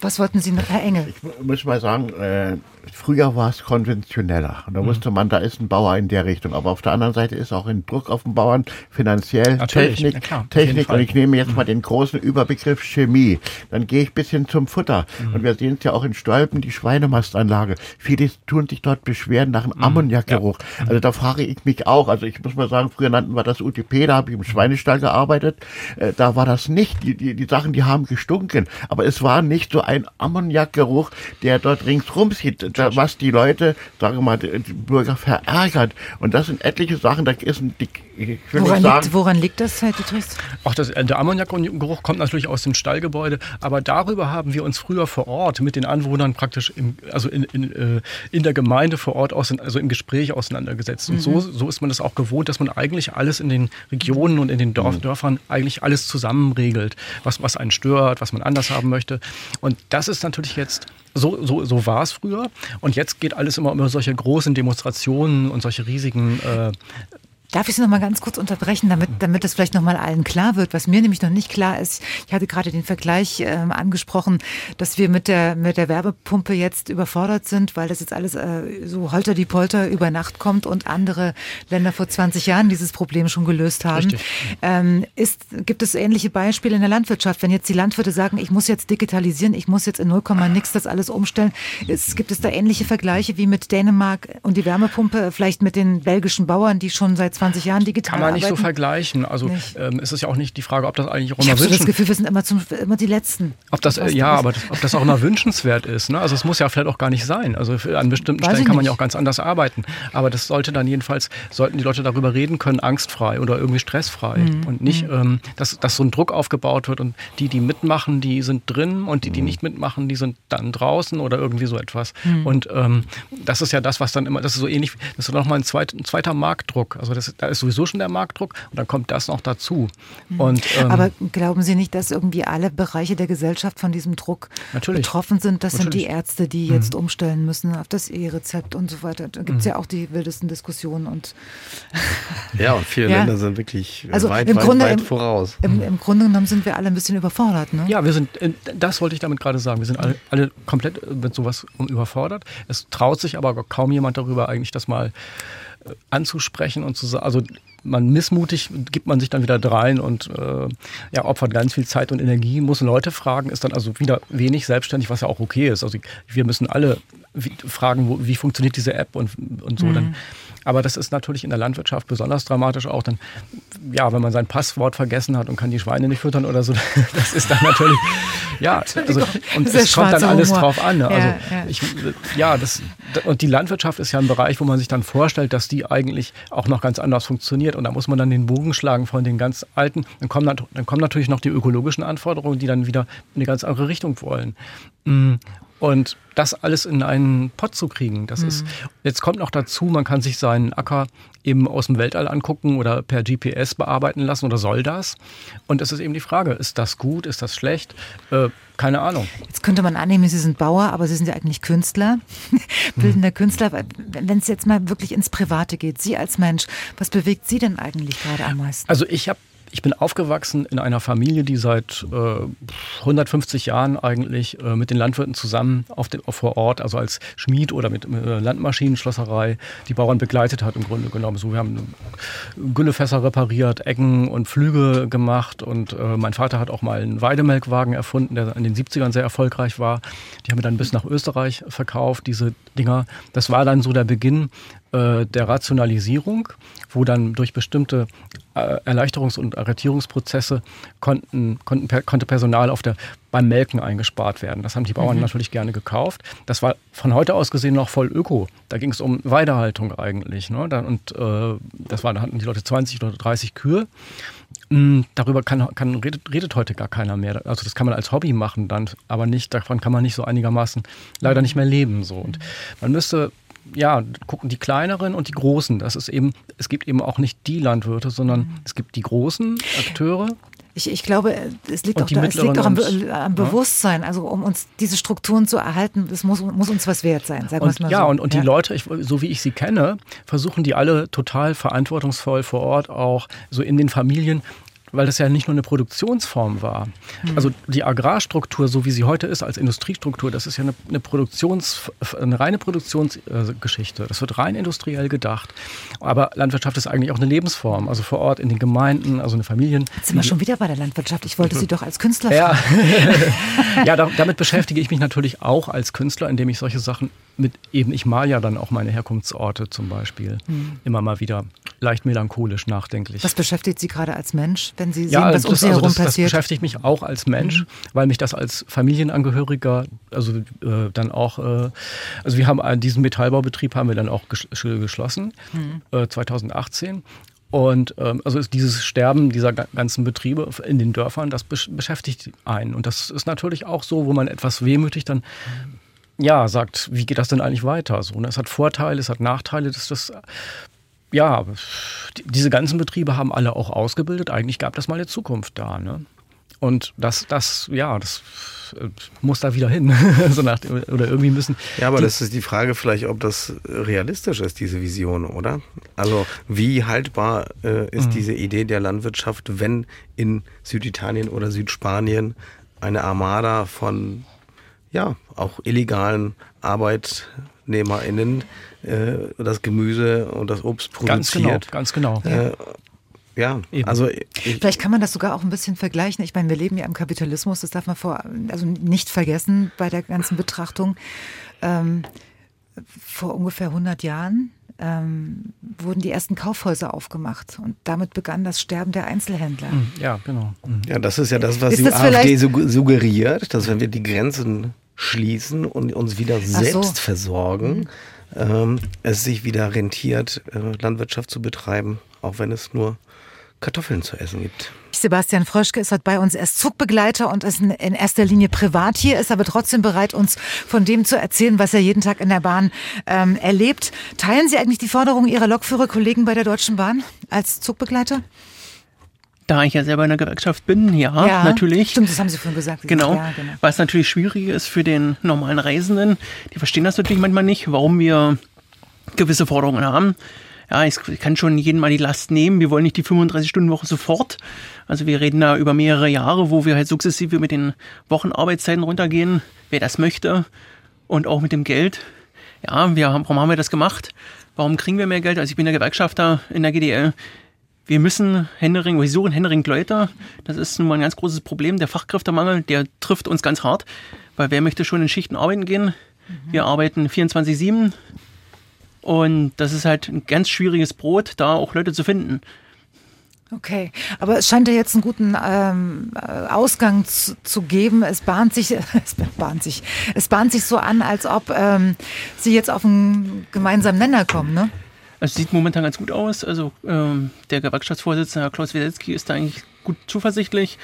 Was wollten Sie noch, Herr Engel? Ich muss mal sagen, äh, früher war es konventioneller. Und da Mhm. wusste man, da ist ein Bauer in der Richtung. Aber auf der anderen Seite ist auch ein Druck auf den Bauern, finanziell, Natürlich, Technik, ja klar, Technik. Und ich nehme jetzt mal den großen Überbegriff Chemie. Dann gehe ich bis hin zum Futter. Mhm. Und wir sehen es ja auch in Stolpen, die Schweinemastanlage. Viele tun sich dort beschweren nach einem Ammoniakgeruch. Also da frage ich mich auch. Also ich muss mal sagen, früher nannten wir das UTP, da habe ich im Schweinestall gearbeitet. Äh, da war das nicht. Die, die, die Sachen, die haben gestunken. Aber es war nicht so ein Ammoniakgeruch, der dort ringsrum sieht, da, was die Leute, sagen wir mal, die, Bürger verärgert. Und das sind etliche Sachen, da ist ein, will Woran nicht sagen, liegt, woran liegt das, Herr Dietrichs? Auch das, äh, der Ammoniakgeruch kommt natürlich aus dem Stallgebäude, aber darüber haben wir uns früher vor Ort mit den Anwohnern praktisch im, also in, in, äh, in der Gemeinde vor Ort, aus, also im Gespräch auseinandergesetzt. Und Mhm. so, so ist man das auch gewohnt, dass man eigentlich alles in den Regionen und in den Dorf, Dörfern eigentlich alles zusammenregelt, was, was einen stört, was man anders haben möchte. Und das ist natürlich jetzt, so, so, so war es früher. Und jetzt geht alles immer über solche großen Demonstrationen und solche riesigen äh, Darf ich Sie noch mal ganz kurz unterbrechen, damit, damit es vielleicht noch mal allen klar wird, was mir nämlich noch nicht klar ist. Ich hatte gerade den Vergleich ähm, angesprochen, dass wir mit der, mit der Werbepumpe jetzt überfordert sind, weil das jetzt alles äh, so holter die Polter über Nacht kommt und andere Länder vor 20 Jahren dieses Problem schon gelöst haben. Ähm, ist, gibt es ähnliche Beispiele in der Landwirtschaft? Wenn jetzt die Landwirte sagen, ich muss jetzt digitalisieren, ich muss jetzt in 0, nix das alles umstellen, ist, gibt es da ähnliche Vergleiche wie mit Dänemark und die Wärmepumpe, vielleicht mit den belgischen Bauern, die schon seit 20 Jahren digital Kann man nicht so vergleichen. Also ähm, es ist ja auch nicht die Frage, ob das eigentlich auch Ich immer habe so das Gefühl, wir sind immer, zum, immer die Letzten. ob das, äh, ja, aber das, ob das auch immer wünschenswert ist. Ne? Also es muss ja vielleicht auch gar nicht sein. Also an bestimmten Weiß Stellen ich kann man ja auch ganz anders arbeiten. Aber das sollte dann jedenfalls, sollten die Leute darüber reden können, angstfrei oder irgendwie stressfrei. Mhm. Und nicht, ähm, dass, dass so ein Druck aufgebaut wird und die, die mitmachen, die sind drin und die, die nicht mitmachen, die sind dann draußen oder irgendwie so etwas. Mhm. Und ähm, das ist ja das, was dann immer, das ist so ähnlich, das ist nochmal ein, zweit, ein zweiter Marktdruck. Also das, da ist sowieso schon der Marktdruck und dann kommt das noch dazu. Mhm. Und, ähm, Aber glauben Sie nicht, dass irgendwie alle Bereiche der Gesellschaft von diesem Druck Natürlich. betroffen sind? Das sind die Natürlich. Ärzte, die Mhm. jetzt umstellen müssen auf das E-Rezept und so weiter. Da gibt es Mhm. ja auch die wildesten Diskussionen und Ja, und viele Ja. Länder sind wirklich also weit, im weit, Grunde, weit voraus. Im, Im Grunde genommen sind wir alle ein bisschen überfordert. Ne? Ja, wir sind, äh, das wollte ich damit gerade sagen, wir sind alle, alle komplett äh, mit sowas überfordert. Es traut sich aber kaum jemand darüber, eigentlich das mal anzusprechen und zu sagen, also man missmutig gibt man sich dann wieder drein und äh, ja, opfert ganz viel Zeit und Energie, muss Leute fragen, ist dann also wieder wenig selbstständig, was ja auch okay ist. Also wir müssen alle fragen, wo, wie funktioniert diese App und, und so. Mhm. Dann, Aber das ist natürlich in der Landwirtschaft besonders dramatisch auch. Dann, ja, wenn man sein Passwort vergessen hat und kann die Schweine nicht füttern oder so, das ist dann natürlich, ja, also, und es kommt dann alles Humor. drauf an. Ne? Also, ja, Ich, ja, das, und die Landwirtschaft ist ja ein Bereich, wo man sich dann vorstellt, dass die eigentlich auch noch ganz anders funktioniert. Und da muss man dann den Bogen schlagen von den ganz alten. Dann kommen, dann kommen natürlich noch die ökologischen Anforderungen, die dann wieder in eine ganz andere Richtung wollen. Und das alles in einen Pott zu kriegen, das mhm. ist, jetzt kommt noch dazu, man kann sich seinen Acker eben aus dem Weltall angucken oder per GPS bearbeiten lassen oder soll das? Und es ist eben die Frage, ist das gut, ist das schlecht? Äh, keine Ahnung. Jetzt könnte man annehmen, Sie sind Bauer, aber Sie sind ja eigentlich Künstler, bildender mhm. Künstler. Wenn es jetzt mal wirklich ins Private geht, Sie als Mensch, was bewegt Sie denn eigentlich gerade am meisten? Also ich habe ich bin aufgewachsen in einer Familie, die seit äh, 150 Jahren eigentlich äh, mit den Landwirten zusammen auf dem, vor Ort, also als Schmied oder mit äh, Landmaschinenschlosserei, die Bauern begleitet hat im Grunde genommen. So, wir haben Güllefässer repariert, Ecken und Flüge gemacht und äh, mein Vater hat auch mal einen Weidemelkwagen erfunden, der in den 70ern sehr erfolgreich war. Die haben wir dann bis nach Österreich verkauft, diese Dinger. Das war dann so der Beginn äh, der Rationalisierung, wo dann durch bestimmte äh, Erleichterungs- und Arretierungsprozesse konnten, konnten, konnte Personal auf der, beim Melken eingespart werden. Das haben die Bauern mhm. natürlich gerne gekauft. Das war von heute aus gesehen noch voll öko. Da ging es um Weidehaltung eigentlich. Ne? Und äh, das war, da hatten die Leute 20 oder 30 Kühe. Mm, darüber kann, kann, redet, redet, heute gar keiner mehr. Also das kann man als Hobby machen dann, aber nicht, davon kann man nicht so einigermaßen leider nicht mehr leben. So. Und man müsste ja, gucken die kleineren und die großen. Das ist eben, es gibt eben auch nicht die Landwirte, sondern mhm. es gibt die großen Akteure. Ich, ich glaube, es liegt, auch, da, es liegt auch am, am Bewusstsein. Also um uns diese Strukturen zu erhalten, das muss, muss uns was wert sein, sagen wir es mal ja, so. Und, und ja. die Leute, ich, so wie ich sie kenne, versuchen die alle total verantwortungsvoll vor Ort auch so in den Familien weil das ja nicht nur eine Produktionsform war. Mhm. Also die Agrarstruktur, so wie sie heute ist als Industriestruktur, das ist ja eine, eine Produktions, eine reine Produktionsgeschichte. Das wird rein industriell gedacht. Aber Landwirtschaft ist eigentlich auch eine Lebensform. Also vor Ort in den Gemeinden, also eine Familien. Jetzt sind wir schon wieder bei der Landwirtschaft. Ich wollte Sie doch als Künstler ja. ja, damit beschäftige ich mich natürlich auch als Künstler, indem ich solche Sachen mit eben, ich mal ja dann auch meine Herkunftsorte zum Beispiel mhm. immer mal wieder leicht melancholisch nachdenklich. Was beschäftigt Sie gerade als Mensch, wenn Sie sehen, ja, was um Sie also herum das, passiert? Das beschäftigt mich auch als Mensch, mhm. weil mich das als Familienangehöriger, also äh, dann auch, äh, also wir haben diesen Metallbaubetrieb haben wir dann auch geschlossen, mhm. äh, 2018. Und ähm, also ist dieses Sterben dieser ganzen Betriebe in den Dörfern, das beschäftigt einen. Und das ist natürlich auch so, wo man etwas wehmütig dann ja, sagt, wie geht das denn eigentlich weiter? So, ne? Es hat Vorteile, es hat Nachteile, dass das ja, diese ganzen Betriebe haben alle auch ausgebildet. Eigentlich gab das mal eine Zukunft da. Ne? Und das, das, ja, das äh, muss da wieder hin. so nach, oder irgendwie müssen. Ja, aber das ist die Frage vielleicht, ob das realistisch ist, diese Vision, oder? Also wie haltbar äh, ist mhm. diese Idee der Landwirtschaft, wenn in Süditalien oder Südspanien eine Armada von ja, auch illegalen ArbeitnehmerInnen äh, das Gemüse und das Obst produziert. Ganz genau, ganz genau. Äh, ja, Eben. also vielleicht kann man das sogar auch ein bisschen vergleichen. Ich meine, wir leben ja im Kapitalismus, das darf man vor, also nicht vergessen bei der ganzen Betrachtung. Ähm, vor ungefähr 100 Jahren ähm, wurden die ersten Kaufhäuser aufgemacht und damit begann das Sterben der Einzelhändler. Hm, ja, genau. Hm. Ja, das ist ja das, was ist die AfD suggeriert, dass wenn wir die Grenzen schließen und uns wieder selbst so. versorgen, mhm. ähm, es sich wieder rentiert, äh, Landwirtschaft zu betreiben, auch wenn es nur Kartoffeln zu essen gibt. Sebastian Fröschke ist heute bei uns. Er ist Zugbegleiter und ist in erster Linie privat hier, ist aber trotzdem bereit, uns von dem zu erzählen, was er jeden Tag in der Bahn ähm, erlebt. Teilen Sie eigentlich die Forderungen Ihrer Lokführerkollegen bei der Deutschen Bahn als Zugbegleiter? Da ich ja selber in der Gewerkschaft bin, ja, ja natürlich. Stimmt, das haben Sie vorhin gesagt. Genau. Ja, genau. Was natürlich schwierig ist für den normalen Reisenden, die verstehen das natürlich manchmal nicht, warum wir gewisse Forderungen haben. Ja, ich kann schon jedem mal die Last nehmen. Wir wollen nicht die 35-Stunden-Woche sofort. Also wir reden da über mehrere Jahre, wo wir halt sukzessive mit den Wochenarbeitszeiten runtergehen, wer das möchte. Und auch mit dem Geld. Ja, wir haben, warum haben wir das gemacht? Warum kriegen wir mehr Geld? Also ich bin der Gewerkschafter in der GDL wir müssen Händering, wir suchen Händering Leute. Das ist nun mal ein ganz großes Problem. Der Fachkräftemangel, der trifft uns ganz hart, weil wer möchte schon in Schichten arbeiten gehen? Mhm. Wir arbeiten 24-7. Und das ist halt ein ganz schwieriges Brot, da auch Leute zu finden. Okay, aber es scheint ja jetzt einen guten ähm, Ausgang zu, zu, geben. Es bahnt sich, es bahnt sich, es bahnt sich so an, als ob ähm, Sie jetzt auf einen gemeinsamen Nenner kommen, ne? Es sieht momentan ganz gut aus. Also ähm, der Gewerkschaftsvorsitzende Klaus Wiedetzky ist da eigentlich gut zuversichtlich.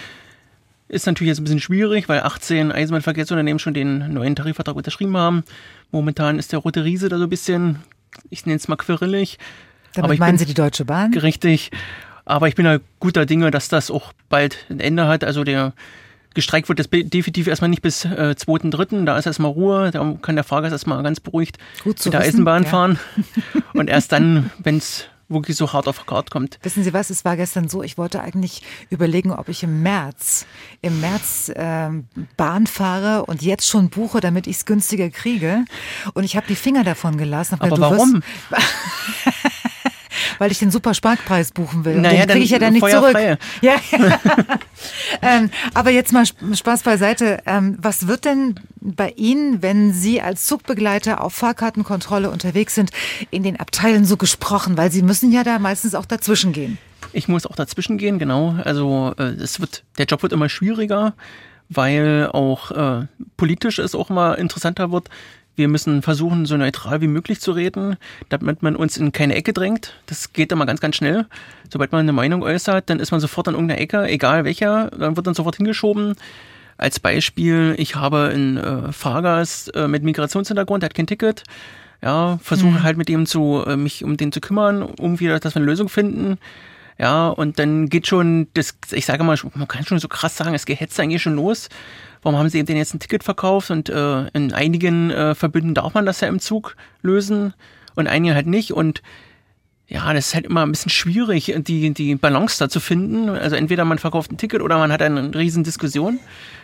Ist natürlich jetzt ein bisschen schwierig, weil 18 Eisenbahnverkehrsunternehmen schon den neuen Tarifvertrag unterschrieben haben. Momentan ist der Rote Riese da so ein bisschen, ich nenne es mal quirlig. Damit Aber meinen Sie die Deutsche Bahn? Richtig. Aber ich bin da guter Dinge, dass das auch bald ein Ende hat. Also der gestreikt wird das definitiv erstmal nicht bis äh, 2.3. Da ist erstmal Ruhe. Da kann der Fahrgast erstmal ganz beruhigt Gut mit der wissen, Eisenbahn ja. fahren. Und erst dann, wenn es wirklich so hart auf hart kommt. Wissen Sie was, es war gestern so, ich wollte eigentlich überlegen, ob ich im März, im März ähm, Bahn fahre und jetzt schon buche, damit ich es günstiger kriege. Und ich habe die Finger davon gelassen. Aber warum? weil ich den Supersparkpreis buchen will. Naja, den kriege ich ja dann nicht zurück. feuerfrei. Ja. ähm, aber jetzt mal Sp- Spaß beiseite. Ähm, was wird denn bei Ihnen, wenn Sie als Zugbegleiter auf Fahrkartenkontrolle unterwegs sind, in den Abteilen so gesprochen? Weil Sie müssen ja da meistens auch dazwischen gehen. Ich muss auch dazwischen gehen, genau. Also äh, es wird, der Job wird immer schwieriger, weil auch äh, politisch es auch immer interessanter wird. Wir müssen versuchen, so neutral wie möglich zu reden, damit man uns in keine Ecke drängt. Das geht immer ganz, ganz schnell. Sobald man eine Meinung äußert, dann ist man sofort an irgendeiner Ecke, egal welcher, dann wird dann sofort hingeschoben. Als Beispiel, ich habe einen äh, Fahrgast äh, mit Migrationshintergrund, der hat kein Ticket. Ja, versuche Mhm. halt mit dem zu, äh, mich um den zu kümmern, irgendwie, dass wir eine Lösung finden. Ja, und dann geht schon das, ich sage mal, man kann schon so krass sagen, es gehetzt eigentlich schon los. Warum haben sie eben denn jetzt ein Ticket verkauft? Und äh, in einigen äh, Verbünden darf man das ja im Zug lösen und einigen halt nicht. Und ja, das ist halt immer ein bisschen schwierig, die, die Balance da zu finden. Also entweder man verkauft ein Ticket oder man hat eine riesen Diskussion.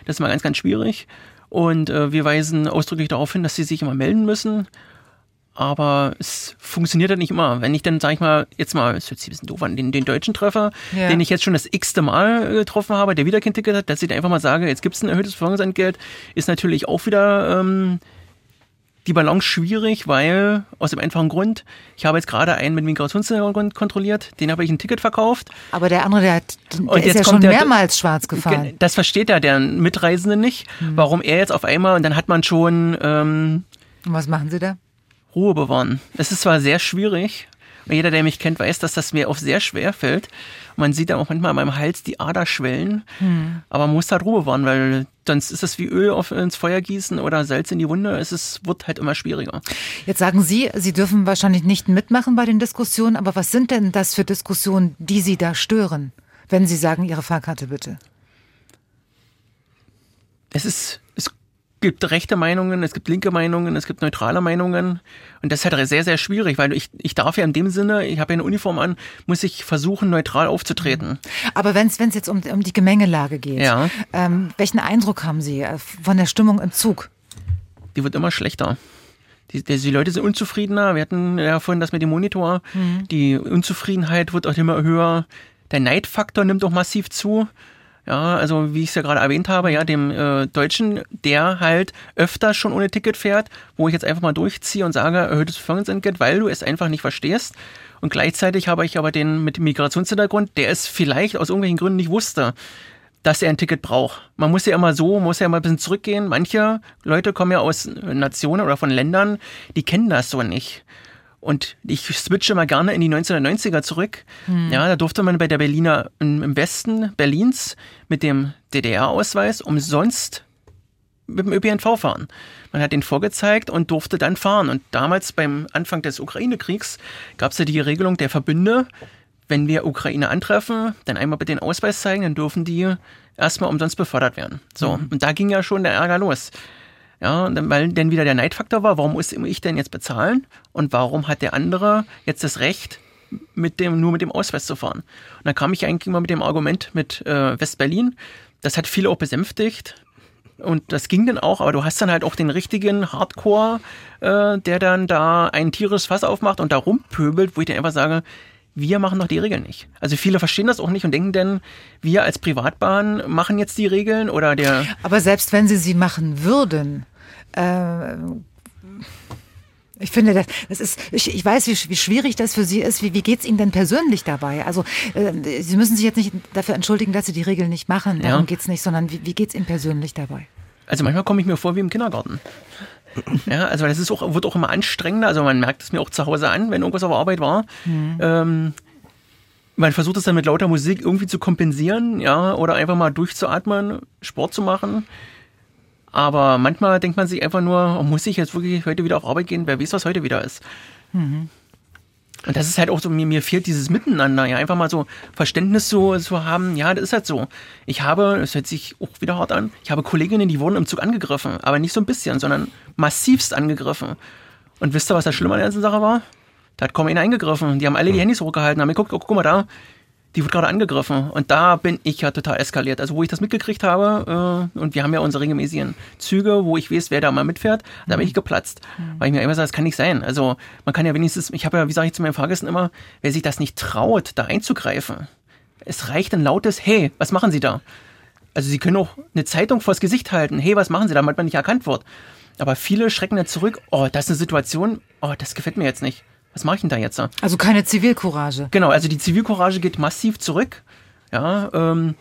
Das ist mal ganz, ganz schwierig. Und äh, wir weisen ausdrücklich darauf hin, dass sie sich immer melden müssen. Aber es funktioniert halt nicht immer. Wenn ich dann, sag ich mal, jetzt mal, es hört sich ein bisschen doof an, den, den deutschen Treffer, Ja. den ich jetzt schon das x-te Mal getroffen habe, der wieder kein Ticket hat, dass ich dann einfach mal sage, jetzt gibt es ein erhöhtes Versorgungsentgelt, ist natürlich auch wieder ähm, die Balance schwierig, weil aus dem einfachen Grund, ich habe jetzt gerade einen mit Migrationshintergrund kontrolliert, den habe ich ein Ticket verkauft. Aber der andere, der, hat, der Und ist ja schon der- mehrmals schwarz gefahren. Das versteht ja der Mitreisende nicht, warum er jetzt auf einmal, und dann hat man schon ähm, Und was machen Sie da? Ruhe bewahren. Es ist zwar sehr schwierig, jeder, der mich kennt, weiß, dass das mir auch sehr schwer fällt. Man sieht dann auch manchmal an meinem Hals die Ader schwellen, Hm. aber man muss halt Ruhe bewahren, weil sonst ist es wie Öl auf, ins Feuer gießen oder Salz in die Wunde. Es ist, wird halt immer schwieriger. Jetzt sagen Sie, Sie dürfen wahrscheinlich nicht mitmachen bei den Diskussionen, aber was sind denn das für Diskussionen, die Sie da stören, wenn Sie sagen, Ihre Fahrkarte bitte? es ist, es gibt rechte Meinungen, es gibt linke Meinungen, es gibt neutrale Meinungen. Und das ist halt sehr, sehr schwierig, weil ich, ich darf ja in dem Sinne, ich habe ja eine Uniform an, muss ich versuchen, neutral aufzutreten. Aber wenn es jetzt um, um die Gemengelage geht, Ja. ähm, welchen Eindruck haben Sie äh, von der Stimmung im Zug? Die wird immer schlechter. Die, die, die Leute sind unzufriedener. Wir hatten ja vorhin das mit dem Monitor. Mhm. Die Unzufriedenheit wird auch immer höher. Der Neidfaktor nimmt auch massiv zu. Ja, also wie ich es ja gerade erwähnt habe, ja, dem äh, Deutschen, der halt öfter schon ohne Ticket fährt, wo ich jetzt einfach mal durchziehe und sage, erhöhtes Verfügungsentgelt, weil du es einfach nicht verstehst. Und gleichzeitig habe ich aber den mit Migrationshintergrund, der es vielleicht aus irgendwelchen Gründen nicht wusste, dass er ein Ticket braucht. Man muss ja immer so, muss ja immer ein bisschen zurückgehen. Manche Leute kommen ja aus Nationen oder von Ländern, die kennen das so nicht. Und ich switche mal gerne in die 1990er zurück. Hm. Ja, da durfte man bei der Berliner im Westen Berlins mit dem DDR-Ausweis umsonst mit dem ÖPNV fahren. Man hat den vorgezeigt und durfte dann fahren. Und damals beim Anfang des Ukraine-Kriegs gab es ja die Regelung der Verbünde, wenn wir Ukraine antreffen, dann einmal bitte den Ausweis zeigen, dann dürfen die erstmal umsonst befördert werden. So, Mhm. und da ging ja schon der Ärger los. Ja, weil dann wieder der Neidfaktor war, warum muss ich denn jetzt bezahlen und warum hat der andere jetzt das Recht, mit dem, nur mit dem Ausweis zu fahren? Und dann kam ich eigentlich immer mit dem Argument mit äh, West-Berlin. Das hat viele auch besänftigt. Und das ging dann auch, aber du hast dann halt auch den richtigen Hardcore, äh, der dann da ein tierisches Fass aufmacht und da rumpöbelt, wo ich dann einfach sage, wir machen doch die Regeln nicht. Also viele verstehen das auch nicht und denken dann, wir als Privatbahn machen jetzt die Regeln oder der. Aber selbst wenn Sie sie machen würden, äh, Ich finde, das, das ist, ich, ich weiß, wie, wie schwierig das für Sie ist. Wie, wie geht es Ihnen denn persönlich dabei? Also, äh, Sie müssen sich jetzt nicht dafür entschuldigen, dass Sie die Regeln nicht machen. Darum Ja. geht es nicht, sondern wie, wie geht es Ihnen persönlich dabei? Also manchmal komme ich mir vor wie im Kindergarten. Ja, also das ist auch, wird auch immer anstrengender. Also man merkt es mir auch zu Hause an, wenn irgendwas auf Arbeit war. Ähm, man versucht es dann mit lauter Musik irgendwie zu kompensieren, ja, oder einfach mal durchzuatmen, Sport zu machen. Aber manchmal denkt man sich einfach nur, oh, muss ich jetzt wirklich heute wieder auf Arbeit gehen? Wer weiß, was heute wieder ist. Mhm. Und das ist halt auch so, mir, mir fehlt dieses Miteinander, ja, einfach mal so Verständnis so zu haben, ja, das ist halt so. Ich habe, das hört sich auch wieder hart an, ich habe Kolleginnen, die wurden im Zug angegriffen, aber nicht so ein bisschen, sondern massivst angegriffen. Und wisst ihr, was das Schlimme an der ganzen Sache war? Da hat kaum einer eingegriffen. Die haben alle die Handys hochgehalten, haben geguckt, oh, guck mal da, die wird gerade angegriffen. Und da bin ich ja total eskaliert. Also wo ich das mitgekriegt habe, äh, und wir haben ja unsere regelmäßigen Züge, wo ich weiß, wer da mal mitfährt, da bin ich geplatzt. Weil ich mir immer sage, das kann nicht sein. Also man kann ja wenigstens, ich habe ja, wie sage ich zu meinen Fahrgästen immer, wer sich das nicht traut, da einzugreifen, es reicht ein lautes Hey, was machen Sie da? Also Sie können auch eine Zeitung vors Gesicht halten, hey, was machen Sie da, damit man nicht erkannt wird. Aber viele schrecken dann zurück, oh, das ist eine Situation, oh, das gefällt mir jetzt nicht. Was mache ich denn da jetzt? Also keine Zivilcourage. Genau, also die Zivilcourage geht massiv zurück. Ja, ähm,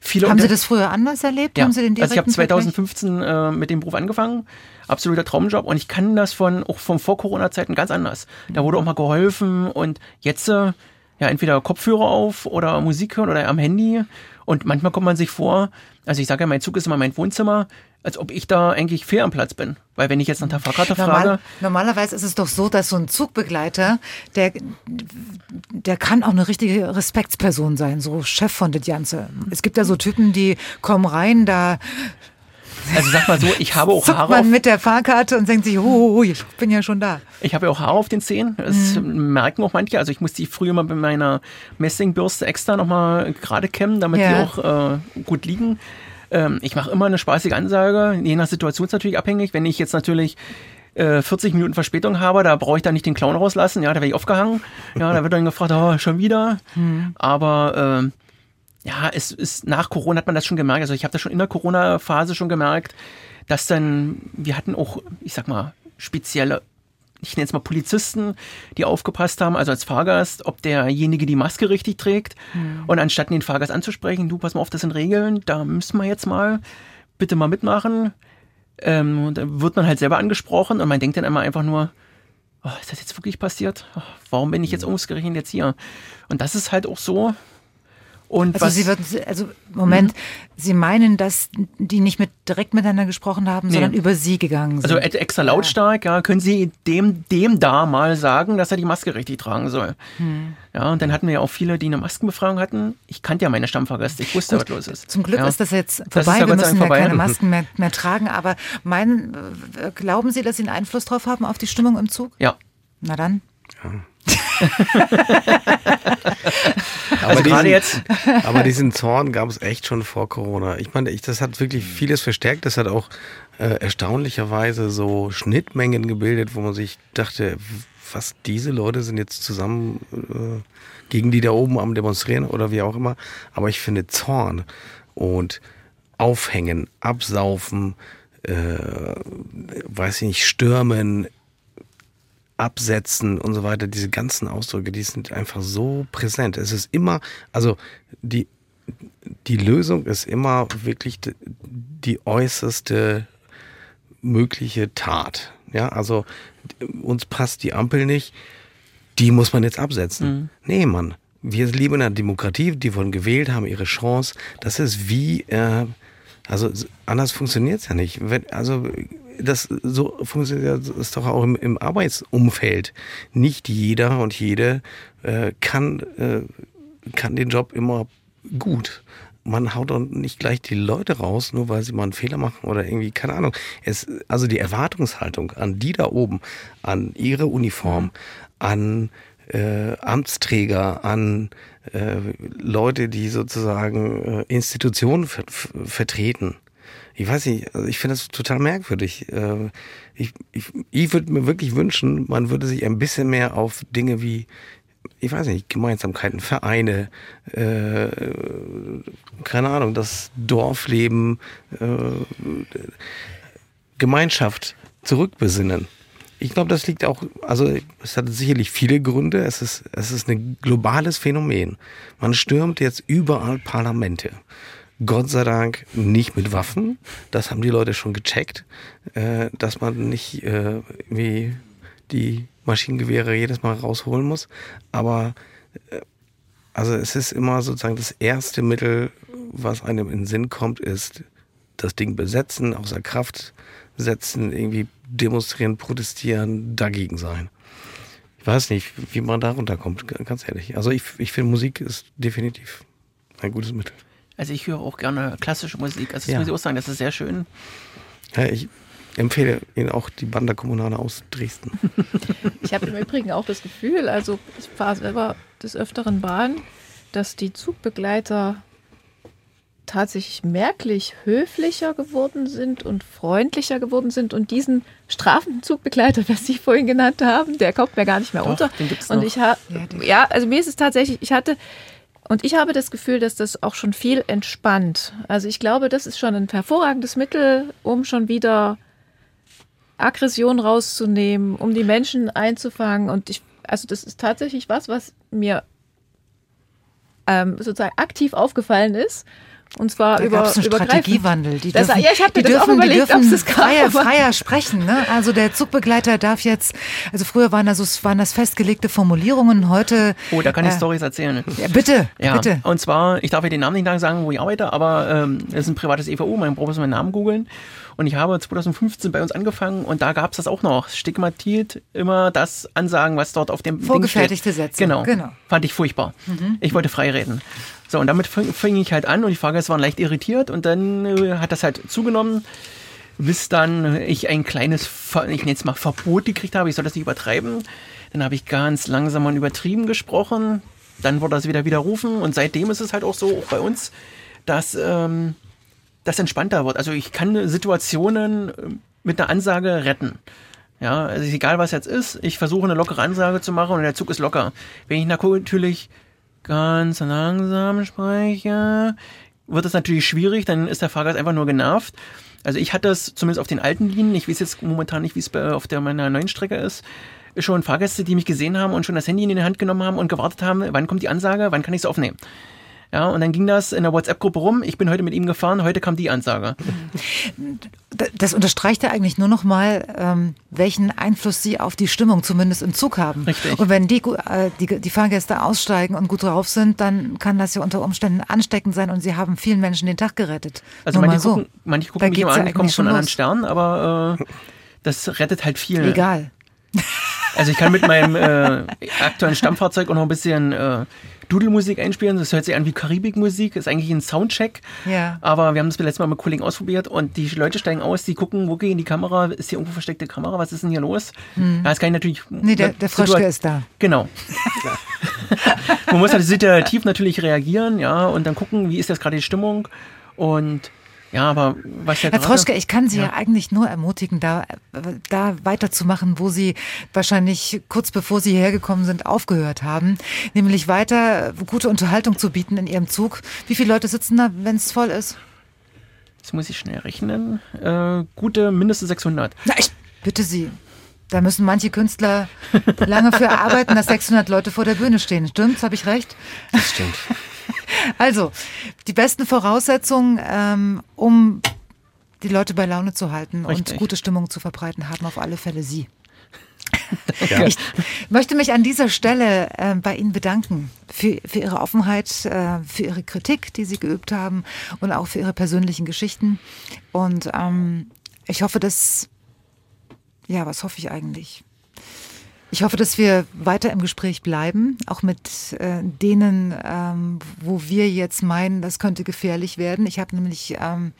viele Haben Sie das früher anders erlebt? ja. Haben Sie den also ich habe direkten Vergleich? 2015 äh, mit dem Beruf angefangen, absoluter Traumjob und ich kann das von auch von vor Corona-Zeiten ganz anders. Da wurde auch mal geholfen und jetzt äh, ja entweder Kopfhörer auf oder Musik hören oder am Handy und manchmal kommt man sich vor, also ich sage ja, mein Zug ist immer mein Wohnzimmer, als ob ich da eigentlich fehl am Platz bin, weil wenn ich jetzt nach der Fahrkarte frage, Normal, normalerweise ist es doch so, dass so ein Zugbegleiter, der, der kann auch eine richtige Respektsperson sein, so Chef von der Ganze. Es gibt ja so Typen, die kommen rein, da also sag mal so, ich habe auch Haare man auf, mit der Fahrkarte und denkt sich, oh, ich bin ja schon da. Ich habe ja auch Haare auf den Zähnen. Das Mhm. merken auch manche. Also ich muss die früher mal mit meiner Messingbürste extra nochmal gerade kämmen, damit Ja. die auch äh, gut liegen. Ähm, ich mache immer eine spaßige Ansage. Je nach Situation ist natürlich abhängig. Wenn ich jetzt natürlich äh, 40 Minuten Verspätung habe, da brauche ich dann nicht den Clown rauslassen. Ja, da werde ich aufgehangen. Ja, da wird dann gefragt, oh, schon wieder. Mhm. Aber ähm, ja, es ist nach Corona hat man das schon gemerkt. Also ich habe das schon in der Corona-Phase schon gemerkt, dass dann, wir hatten auch, ich sag mal, spezielle, ich nenne es mal Polizisten, die aufgepasst haben, also als Fahrgast, ob derjenige die Maske richtig trägt. Mhm. Und anstatt den Fahrgast anzusprechen, du pass mal auf, das sind Regeln, da müssen wir jetzt mal bitte mal mitmachen. Ähm, und da wird man halt selber angesprochen und man denkt dann immer einfach nur, oh, ist das jetzt wirklich passiert? Oh, warum bin ich jetzt ausgerechnet jetzt hier? Und das ist halt auch so. Und Also was, Sie würden, also Moment, Sie meinen, dass die nicht mit, direkt miteinander gesprochen haben, Nee. sondern über Sie gegangen sind. also extra lautstark, ja, können Sie dem, dem da mal sagen, dass er die Maske richtig tragen soll. Hm. Ja, und dann hatten wir ja auch viele, die eine Maskenbefragung hatten. Ich kannte ja meine Stammfahrgäste, ich wusste, Gut, was los ist. Zum Glück ja. ist das jetzt Das vorbei. ist ja Wir müssen ja keine. Masken mehr, mehr tragen. Aber meinen, äh, glauben Sie, dass Sie einen Einfluss drauf haben auf die Stimmung im Zug? Ja. Na dann. Aber, Also diesen, jetzt- aber diesen Zorn gab es echt schon vor Corona. Ich meine, ich, das hat wirklich vieles verstärkt. Das hat auch äh, erstaunlicherweise so Schnittmengen gebildet, wo man sich dachte, was diese Leute sind jetzt zusammen äh, gegen die da oben am Demonstrieren oder wie auch immer. Aber ich finde Zorn und Aufhängen, Absaufen, äh, weiß ich nicht, Stürmen, Absetzen und so weiter, diese ganzen Ausdrücke, die sind einfach so präsent. Es ist immer, also die, die Lösung ist immer wirklich die, die äußerste mögliche Tat. Ja, also uns passt die Ampel nicht, die muss man jetzt absetzen. Mhm. Nee, Mann. Wir leben in einer Demokratie, die wurden gewählt, haben ihre Chance. Das ist wie, äh, also anders funktioniert es ja nicht. Wenn, also das so funktioniert es doch auch im, im Arbeitsumfeld. Nicht jeder und jede äh, kann, äh, kann den Job immer gut. Man haut doch nicht gleich die Leute raus, nur weil sie mal einen Fehler machen oder irgendwie, keine Ahnung. Es, also die Erwartungshaltung an die da oben, an ihre Uniform, an äh, Amtsträger, an Leute, die sozusagen äh, Institutionen ver vertreten. Ich weiß nicht, also ich finde das total merkwürdig. Äh, ich ich, ich würde mir wirklich wünschen, man würde sich ein bisschen mehr auf Dinge wie, ich weiß nicht, Gemeinsamkeiten, Vereine, äh, keine Ahnung, das Dorfleben, äh, Gemeinschaft zurückbesinnen. Ich glaube, das liegt auch, also es hat sicherlich viele Gründe. Es ist, es ist ein globales Phänomen. Man stürmt jetzt überall Parlamente. Gott sei Dank nicht mit Waffen. Das haben die Leute schon gecheckt, äh, dass man nicht äh, wie die Maschinengewehre jedes Mal rausholen muss. Aber äh, also es ist immer sozusagen das erste Mittel, was einem in den Sinn kommt, ist das Ding besetzen, außer Kraft setzen, irgendwie demonstrieren, protestieren, dagegen sein. Ich weiß nicht, wie man da runterkommt, ganz ehrlich. Also ich, ich finde, Musik ist definitiv ein gutes Mittel. Also ich höre auch gerne klassische Musik. Also das Ja. muss ich auch sagen, das ist sehr schön. Ja, ich empfehle Ihnen auch die Banda Kommunale aus Dresden. Ich habe im Übrigen auch das Gefühl, also ich fahre selber des Öfteren Bahn, dass die Zugbegleiter tatsächlich merklich höflicher geworden sind und freundlicher geworden sind und diesen strafenden Zugbegleiter, was Sie vorhin genannt haben, der kommt mir gar nicht mehr Doch, unter. den gibt's und noch. ich habe ja, also mir ist es tatsächlich, ich hatte und ich habe das Gefühl, dass das auch schon viel entspannt. Also ich glaube, das ist schon ein hervorragendes Mittel, um schon wieder Aggression rauszunehmen, um die Menschen einzufangen. Und ich, also das ist tatsächlich was, was mir ähm, sozusagen aktiv aufgefallen ist. Und zwar Da über einen. Strategiewandel. Die Das- dürfen, ja, ich habe die mir das auch dürfen, überlegt, die ob dürfen es das gab. freier, freier sprechen. Ne? Also der Zugbegleiter darf jetzt, also früher waren das, so- waren das festgelegte Formulierungen, heute... Oh, da kann ich äh, Storys erzählen. Ja, bitte, Ja, bitte. und zwar, ich darf ja den Namen nicht sagen, wo ich arbeite, aber ähm, es ist ein privates EVU, man braucht meinen Namen googeln. Und ich habe 2015 bei uns angefangen und da gab es das auch noch. Stigmatiert immer das Ansagen, was dort auf dem Ding Vorgefertigte steht. Sätze, Genau. genau. Fand ich furchtbar. Mhm. Ich wollte frei reden. So, und damit fing, ich halt an und die Fahrgäste waren leicht irritiert und dann äh, hat das halt zugenommen, bis dann ich ein kleines, ich nenne es mal Verbot gekriegt habe, ich soll das nicht übertreiben. Dann habe ich ganz langsam und übertrieben gesprochen, dann wurde das wieder widerrufen und seitdem ist es halt auch so, auch bei uns, dass ähm, das entspannter wird. Also ich kann Situationen ähm, mit einer Ansage retten. Ja, also egal was jetzt ist, ich versuche eine lockere Ansage zu machen und der Zug ist locker. Wenn ich natürlich ganz langsam spreche, wird es natürlich schwierig, dann ist der Fahrgast einfach nur genervt. Also ich hatte es zumindest auf den alten Linien, ich weiß jetzt momentan nicht, wie es auf der meiner neuen Strecke ist, schon Fahrgäste, die mich gesehen haben und schon das Handy in die Hand genommen haben und gewartet haben, wann kommt die Ansage, wann kann ich es aufnehmen. Ja, und dann ging das in der WhatsApp-Gruppe rum. Ich bin heute mit ihm gefahren, heute kam die Ansage. Das unterstreicht ja eigentlich nur noch mal, ähm, welchen Einfluss Sie auf die Stimmung zumindest im Zug haben. Richtig. Und wenn die, äh, die, die Fahrgäste aussteigen und gut drauf sind, dann kann das ja unter Umständen ansteckend sein und Sie haben vielen Menschen den Tag gerettet. Also Nur manche mal so. gucken, manche Da gucken mich geht's immer ja an, ich komme eigentlich von anderen. Sternen, aber äh, das rettet halt viel. Egal. Also ich kann mit meinem äh, aktuellen Stammfahrzeug auch noch ein bisschen äh, Dudelmusik einspielen. Das hört sich an wie Karibikmusik. Ist eigentlich ein Soundcheck. Ja. Aber wir haben das letztes Mal mit Kollegen ausprobiert und die Leute steigen aus, die gucken, wo geht die Kamera? Ist hier irgendwo versteckte Kamera? Was ist denn hier los? Hm. Ja, das kann ich natürlich. Nee, der, der Fröschke ist da. Genau. Man muss halt situativ natürlich reagieren, ja, und dann gucken, wie ist jetzt gerade die Stimmung. Und ja, aber was ja Herr Froschke, ich kann Sie ja. Ja. eigentlich nur ermutigen, da, da weiterzumachen, wo Sie wahrscheinlich kurz bevor Sie hierher gekommen sind, aufgehört haben. Nämlich weiter gute Unterhaltung zu bieten in Ihrem Zug. Wie viele Leute sitzen da, wenn es voll ist? Jetzt muss ich schnell rechnen. Äh, gute mindestens 600. Na, ich bitte Sie. Da müssen manche Künstler lange für arbeiten, dass 600 Leute vor der Bühne stehen. Stimmt's? Habe ich recht? Das stimmt. Also, die besten Voraussetzungen, ähm, um die Leute bei Laune zu halten Richtig. und gute Stimmung zu verbreiten, haben auf alle Fälle Sie. Ja. Ich möchte mich an dieser Stelle äh, bei Ihnen bedanken für, für Ihre Offenheit, äh, für Ihre Kritik, die Sie geübt haben und auch für Ihre persönlichen Geschichten. Und ähm, ich hoffe, dass, ja, was hoffe ich eigentlich? Ich hoffe, dass wir weiter im Gespräch bleiben, auch mit äh, denen, ähm, wo wir jetzt meinen, das könnte gefährlich werden. Ich habe nämlich, ähm,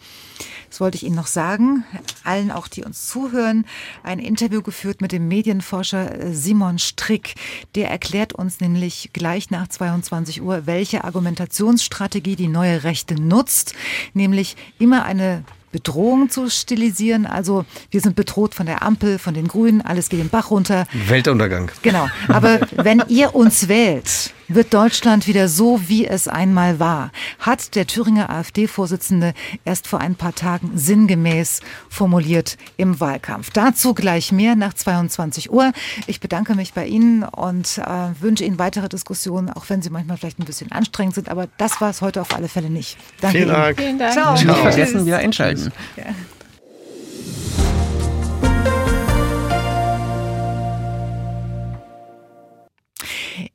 das wollte ich Ihnen noch sagen, allen auch, die uns zuhören, ein Interview geführt mit dem Medienforscher äh, Simon Strick. Der erklärt uns nämlich gleich nach 22 Uhr, welche Argumentationsstrategie die neue Rechte nutzt, nämlich immer eine Bedrohung zu stilisieren. Also wir sind bedroht von der Ampel, von den Grünen, alles geht den Bach runter. Weltuntergang. Genau. Aber wenn ihr uns wählt, Wird Deutschland wieder so, wie es einmal war? Hat der Thüringer AfD-Vorsitzende erst vor ein paar Tagen sinngemäß formuliert im Wahlkampf. Dazu gleich mehr nach 22 Uhr. Ich bedanke mich bei Ihnen und äh, wünsche Ihnen weitere Diskussionen, auch wenn sie manchmal vielleicht ein bisschen anstrengend sind. Aber das war es heute auf alle Fälle nicht. Danke Vielen Ihnen. Dank. Vielen Dank. Ciao. Nicht Tschüss. vergessen, wieder einschalten. Ja.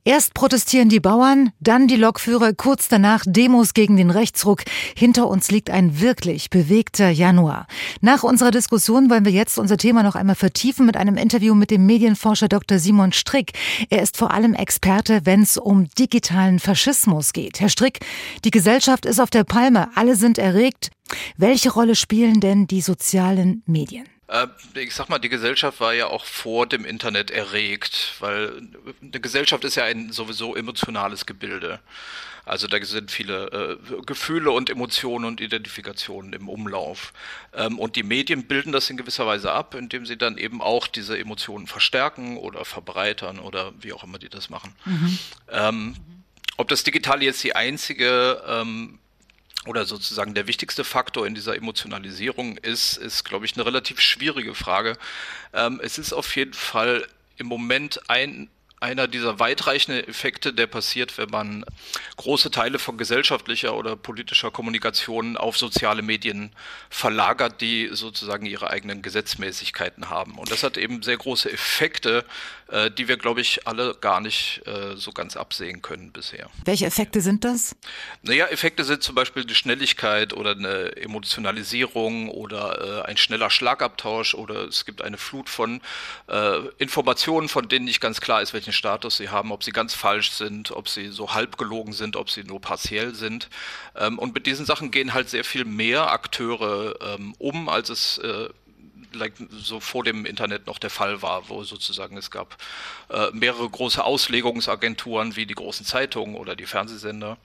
Erst protestieren die Bauern, dann die Lokführer, kurz danach Demos gegen den Rechtsruck. Hinter uns liegt ein wirklich bewegter Januar. Nach unserer Diskussion wollen wir jetzt unser Thema noch einmal vertiefen mit einem Interview mit dem Medienforscher Dr. Simon Strick. Er ist vor allem Experte, wenn es um digitalen Faschismus geht. Herr Strick, die Gesellschaft ist auf der Palme, alle sind erregt. Welche Rolle spielen denn die sozialen Medien? Äh, Ich sag mal, die Gesellschaft war ja auch vor dem Internet erregt, weil eine Gesellschaft ist ja ein sowieso emotionales Gebilde. Also da sind viele äh, Gefühle und Emotionen und Identifikationen im Umlauf. Ähm, und die Medien bilden das in gewisser Weise ab, indem sie dann eben auch diese Emotionen verstärken oder verbreitern oder wie auch immer die das machen. Ähm, ob das Digitale jetzt die einzige ähm, oder sozusagen der wichtigste Faktor in dieser Emotionalisierung ist, ist, glaube ich, eine relativ schwierige Frage. Ähm, es ist auf jeden Fall im Moment ein einer dieser weitreichenden Effekte, der passiert, wenn man große Teile von gesellschaftlicher oder politischer Kommunikation auf soziale Medien verlagert, die sozusagen ihre eigenen Gesetzmäßigkeiten haben. Und das hat eben sehr große Effekte, äh, die wir, glaube ich, alle gar nicht äh, so ganz absehen können bisher. Welche Effekte sind das? Naja, Effekte sind zum Beispiel die Schnelligkeit oder eine Emotionalisierung oder äh, ein schneller Schlagabtausch oder es gibt eine Flut von äh, Informationen, von denen nicht ganz klar ist, welchen Status sie haben, ob sie ganz falsch sind, ob sie so halb gelogen sind, ob sie nur partiell sind. Ähm, und mit diesen Sachen gehen halt sehr viel mehr Akteure ähm, um, als es äh, like, so vor dem Internet noch der Fall war, wo sozusagen es gab äh, mehrere große Auslegungsagenturen wie die großen Zeitungen oder die Fernsehsender.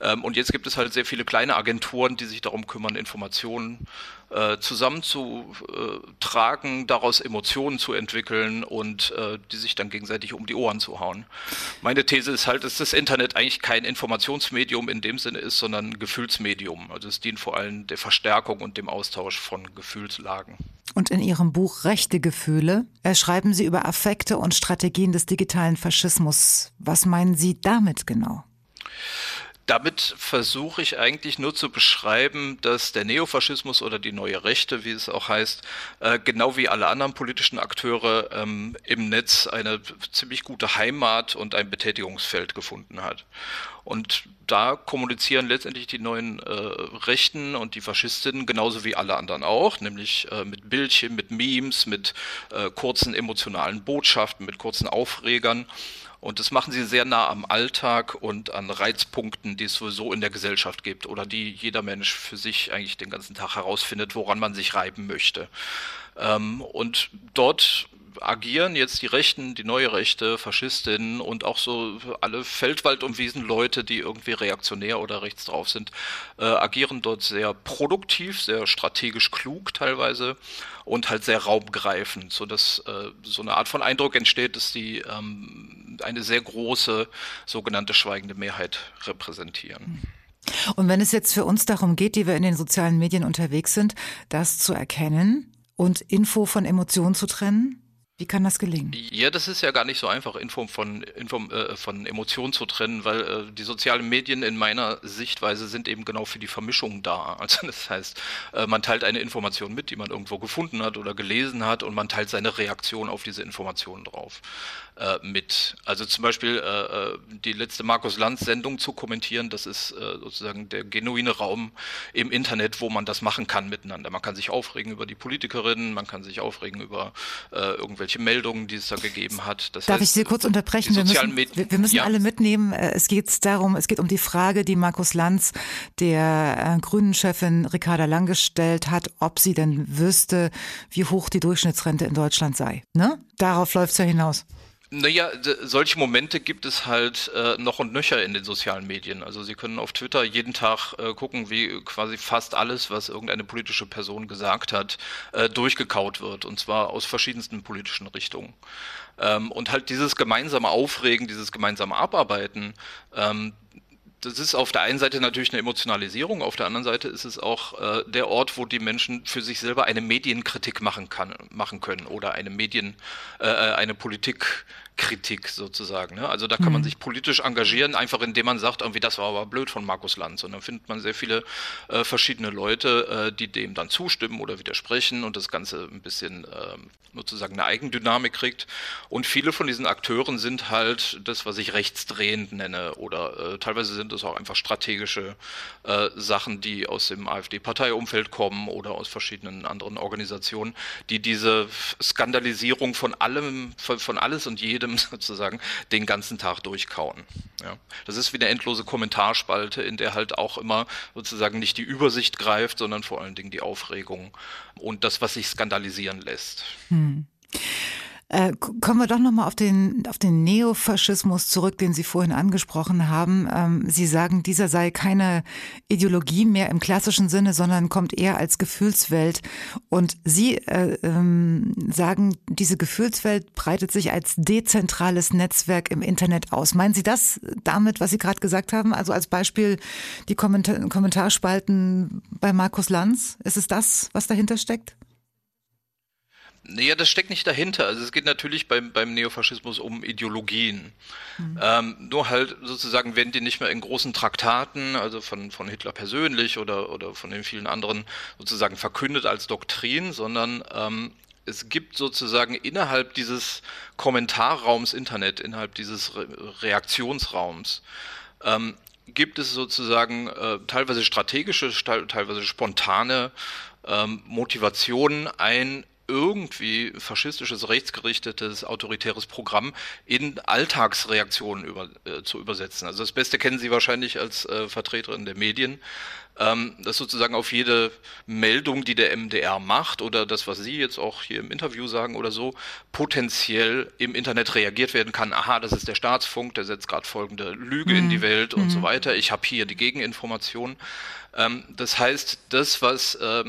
Ähm, und jetzt gibt es halt sehr viele kleine Agenturen, die sich darum kümmern, Informationen äh, zusammenzutragen, daraus Emotionen zu entwickeln und äh, die sich dann gegenseitig um die Ohren zu hauen. Meine These ist halt, dass das Internet eigentlich kein Informationsmedium in dem Sinne ist, sondern ein Gefühlsmedium. Also es dient vor allem der Verstärkung und dem Austausch von Gefühlslagen. Und in Ihrem Buch Rechte Gefühle äh, schreiben Sie über Affekte und Strategien des digitalen Faschismus. Was meinen Sie damit genau? Damit versuche ich eigentlich nur zu beschreiben, dass der Neofaschismus oder die neue Rechte, wie es auch heißt, äh, genau wie alle anderen politischen Akteure ähm, im Netz eine ziemlich gute Heimat und ein Betätigungsfeld gefunden hat. Und da kommunizieren letztendlich die neuen äh, Rechten und die Faschistinnen genauso wie alle anderen auch, nämlich äh, mit Bildchen, mit Memes, mit äh, kurzen emotionalen Botschaften, mit kurzen Aufregern. Und das machen sie sehr nah am Alltag und an Reizpunkten, die es sowieso in der Gesellschaft gibt oder die jeder Mensch für sich eigentlich den ganzen Tag herausfindet, woran man sich reiben möchte. Ähm, und dort agieren jetzt die Rechten, die neue Rechte, Faschistinnen und auch so alle Feldwald- und Wiesenleute, die irgendwie reaktionär oder rechts drauf sind, äh, agieren dort sehr produktiv, sehr strategisch klug teilweise und halt sehr raumgreifend, sodass äh, so eine Art von Eindruck entsteht, dass die ähm, eine sehr große sogenannte schweigende Mehrheit repräsentieren. Und wenn es jetzt für uns darum geht, die wir in den sozialen Medien unterwegs sind, das zu erkennen und Info von Emotionen zu trennen, wie kann das gelingen? Ja, das ist ja gar nicht so einfach, Info von, Info, äh, von Emotionen zu trennen, weil äh, die sozialen Medien in meiner Sichtweise sind eben genau für die Vermischung da. Also das heißt, äh, man teilt eine Information mit, die man irgendwo gefunden hat oder gelesen hat und man teilt seine Reaktion auf diese Information drauf äh, mit. Also zum Beispiel äh, die letzte Markus Lanz-Sendung zu kommentieren, das ist äh, sozusagen der genuine Raum im Internet, wo man das machen kann miteinander. Man kann sich aufregen über die Politikerinnen, man kann sich aufregen über äh, irgendwelche Meldungen, die es da gegeben hat. Das Darf heißt, ich Sie kurz unterbrechen? Wir müssen, Medien- wir, müssen ja. alle mitnehmen. Äh, Es geht darum, es geht um die Frage, die Markus Lanz der äh, Grünen-Chefin Ricarda Lang gestellt hat, ob sie denn wüsste, wie hoch die Durchschnittsrente in Deutschland sei. Ne? Darauf läuft's ja hinaus. Naja, solche Momente gibt es halt äh, noch und nöcher in den sozialen Medien. Also Sie können auf Twitter jeden Tag äh, gucken, wie quasi fast alles, was irgendeine politische Person gesagt hat, äh, durchgekaut wird. Und zwar aus verschiedensten politischen Richtungen. Ähm, und halt dieses gemeinsame Aufregen, dieses gemeinsame Abarbeiten, ähm, das ist auf der einen Seite natürlich eine Emotionalisierung, auf der anderen Seite ist es auch äh, der Ort, wo die Menschen für sich selber eine Medienkritik machen kann, machen können oder eine Medien, äh, äh eine Politik Kritik sozusagen. Ne? Also da kann mhm. man sich politisch engagieren, einfach indem man sagt, irgendwie das war aber blöd von Markus Lanz. Und dann findet man sehr viele äh, verschiedene Leute, äh, die dem dann zustimmen oder widersprechen und das Ganze ein bisschen äh, sozusagen eine Eigendynamik kriegt. Und viele von diesen Akteuren sind halt das, was ich rechtsdrehend nenne oder äh, teilweise sind es auch einfach strategische äh, Sachen, die aus dem AfD-Parteiumfeld kommen oder aus verschiedenen anderen Organisationen, die diese Skandalisierung von allem, von, von alles und jedem jedem sozusagen den ganzen Tag durchkauen. Ja. Das ist wie eine endlose Kommentarspalte, in der halt auch immer sozusagen nicht die Übersicht greift, sondern vor allen Dingen die Aufregung und das, was sich skandalisieren lässt. Hm. Äh, kommen wir doch nochmal auf den, auf den Neofaschismus zurück, den Sie vorhin angesprochen haben. Ähm, Sie sagen, dieser sei keine Ideologie mehr im klassischen Sinne, sondern kommt eher als Gefühlswelt. Und Sie äh, ähm, sagen, diese Gefühlswelt breitet sich als dezentrales Netzwerk im Internet aus. Meinen Sie das damit, was Sie gerade gesagt haben? Also als Beispiel die Kommentar Kommentarspalten bei Markus Lanz? Ist es das, was dahinter steckt? Naja, das steckt nicht dahinter. Also es geht natürlich beim, beim Neofaschismus um Ideologien. Mhm. Ähm, nur halt sozusagen werden die nicht mehr in großen Traktaten, also von, von Hitler persönlich oder, oder von den vielen anderen sozusagen verkündet als Doktrin, sondern ähm, es gibt sozusagen innerhalb dieses Kommentarraums Internet, innerhalb dieses Re Reaktionsraums, ähm, gibt es sozusagen äh, teilweise strategische, teilweise spontane ähm, Motivationen, ein irgendwie faschistisches, rechtsgerichtetes, autoritäres Programm in Alltagsreaktionen über, äh, zu übersetzen. Also das Beste kennen Sie wahrscheinlich als äh, Vertreterin der Medien, ähm, dass sozusagen auf jede Meldung, die der MDR macht oder das, was Sie jetzt auch hier im Interview sagen oder so, potenziell im Internet reagiert werden kann. Aha, das ist der Staatsfunk, der setzt gerade folgende Lüge mhm. in die mhm. Welt und mhm. so weiter. Ich habe hier die Gegeninformation. Ähm, das heißt, das, was äh,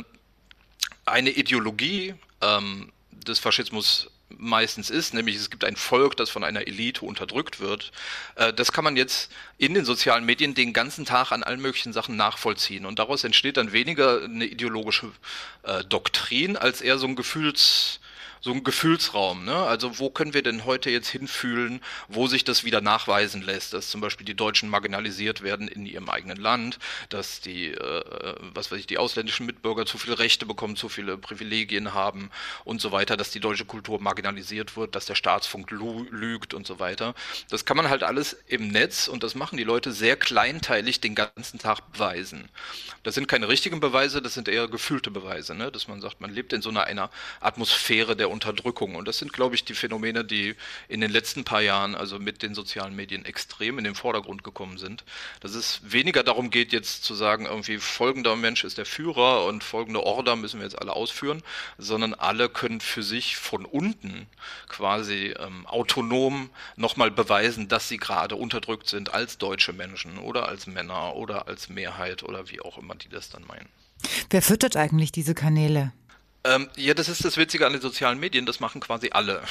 eine Ideologie ähm, des Faschismus meistens ist, nämlich es gibt ein Volk, das von einer Elite unterdrückt wird. Äh, das kann man jetzt in den sozialen Medien den ganzen Tag an allen möglichen Sachen nachvollziehen. Und daraus entsteht dann weniger eine ideologische äh, Doktrin als eher so ein Gefühls so ein Gefühlsraum. Ne? Also wo können wir denn heute jetzt hinfühlen, wo sich das wieder nachweisen lässt, dass zum Beispiel die Deutschen marginalisiert werden in ihrem eigenen Land, dass die, äh, was weiß ich, die ausländischen Mitbürger zu viele Rechte bekommen, zu viele Privilegien haben und so weiter, dass die deutsche Kultur marginalisiert wird, dass der Staatsfunk lügt und so weiter. Das kann man halt alles im Netz und das machen die Leute sehr kleinteilig den ganzen Tag beweisen. Das sind keine richtigen Beweise, das sind eher gefühlte Beweise, ne? dass man sagt, man lebt in so einer, einer Atmosphäre der Unterdrückung. Und das sind, glaube ich, die Phänomene, die in den letzten paar Jahren, also mit den sozialen Medien, extrem in den Vordergrund gekommen sind. Dass es weniger darum geht, jetzt zu sagen, irgendwie folgender Mensch ist der Führer und folgende Order müssen wir jetzt alle ausführen, sondern alle können für sich von unten quasi ähm, autonom nochmal beweisen, dass sie gerade unterdrückt sind als deutsche Menschen oder als Männer oder als Mehrheit oder wie auch immer die das dann meinen. Wer füttert eigentlich diese Kanäle? Ähm, ja, das ist das Witzige an den sozialen Medien, das machen quasi alle.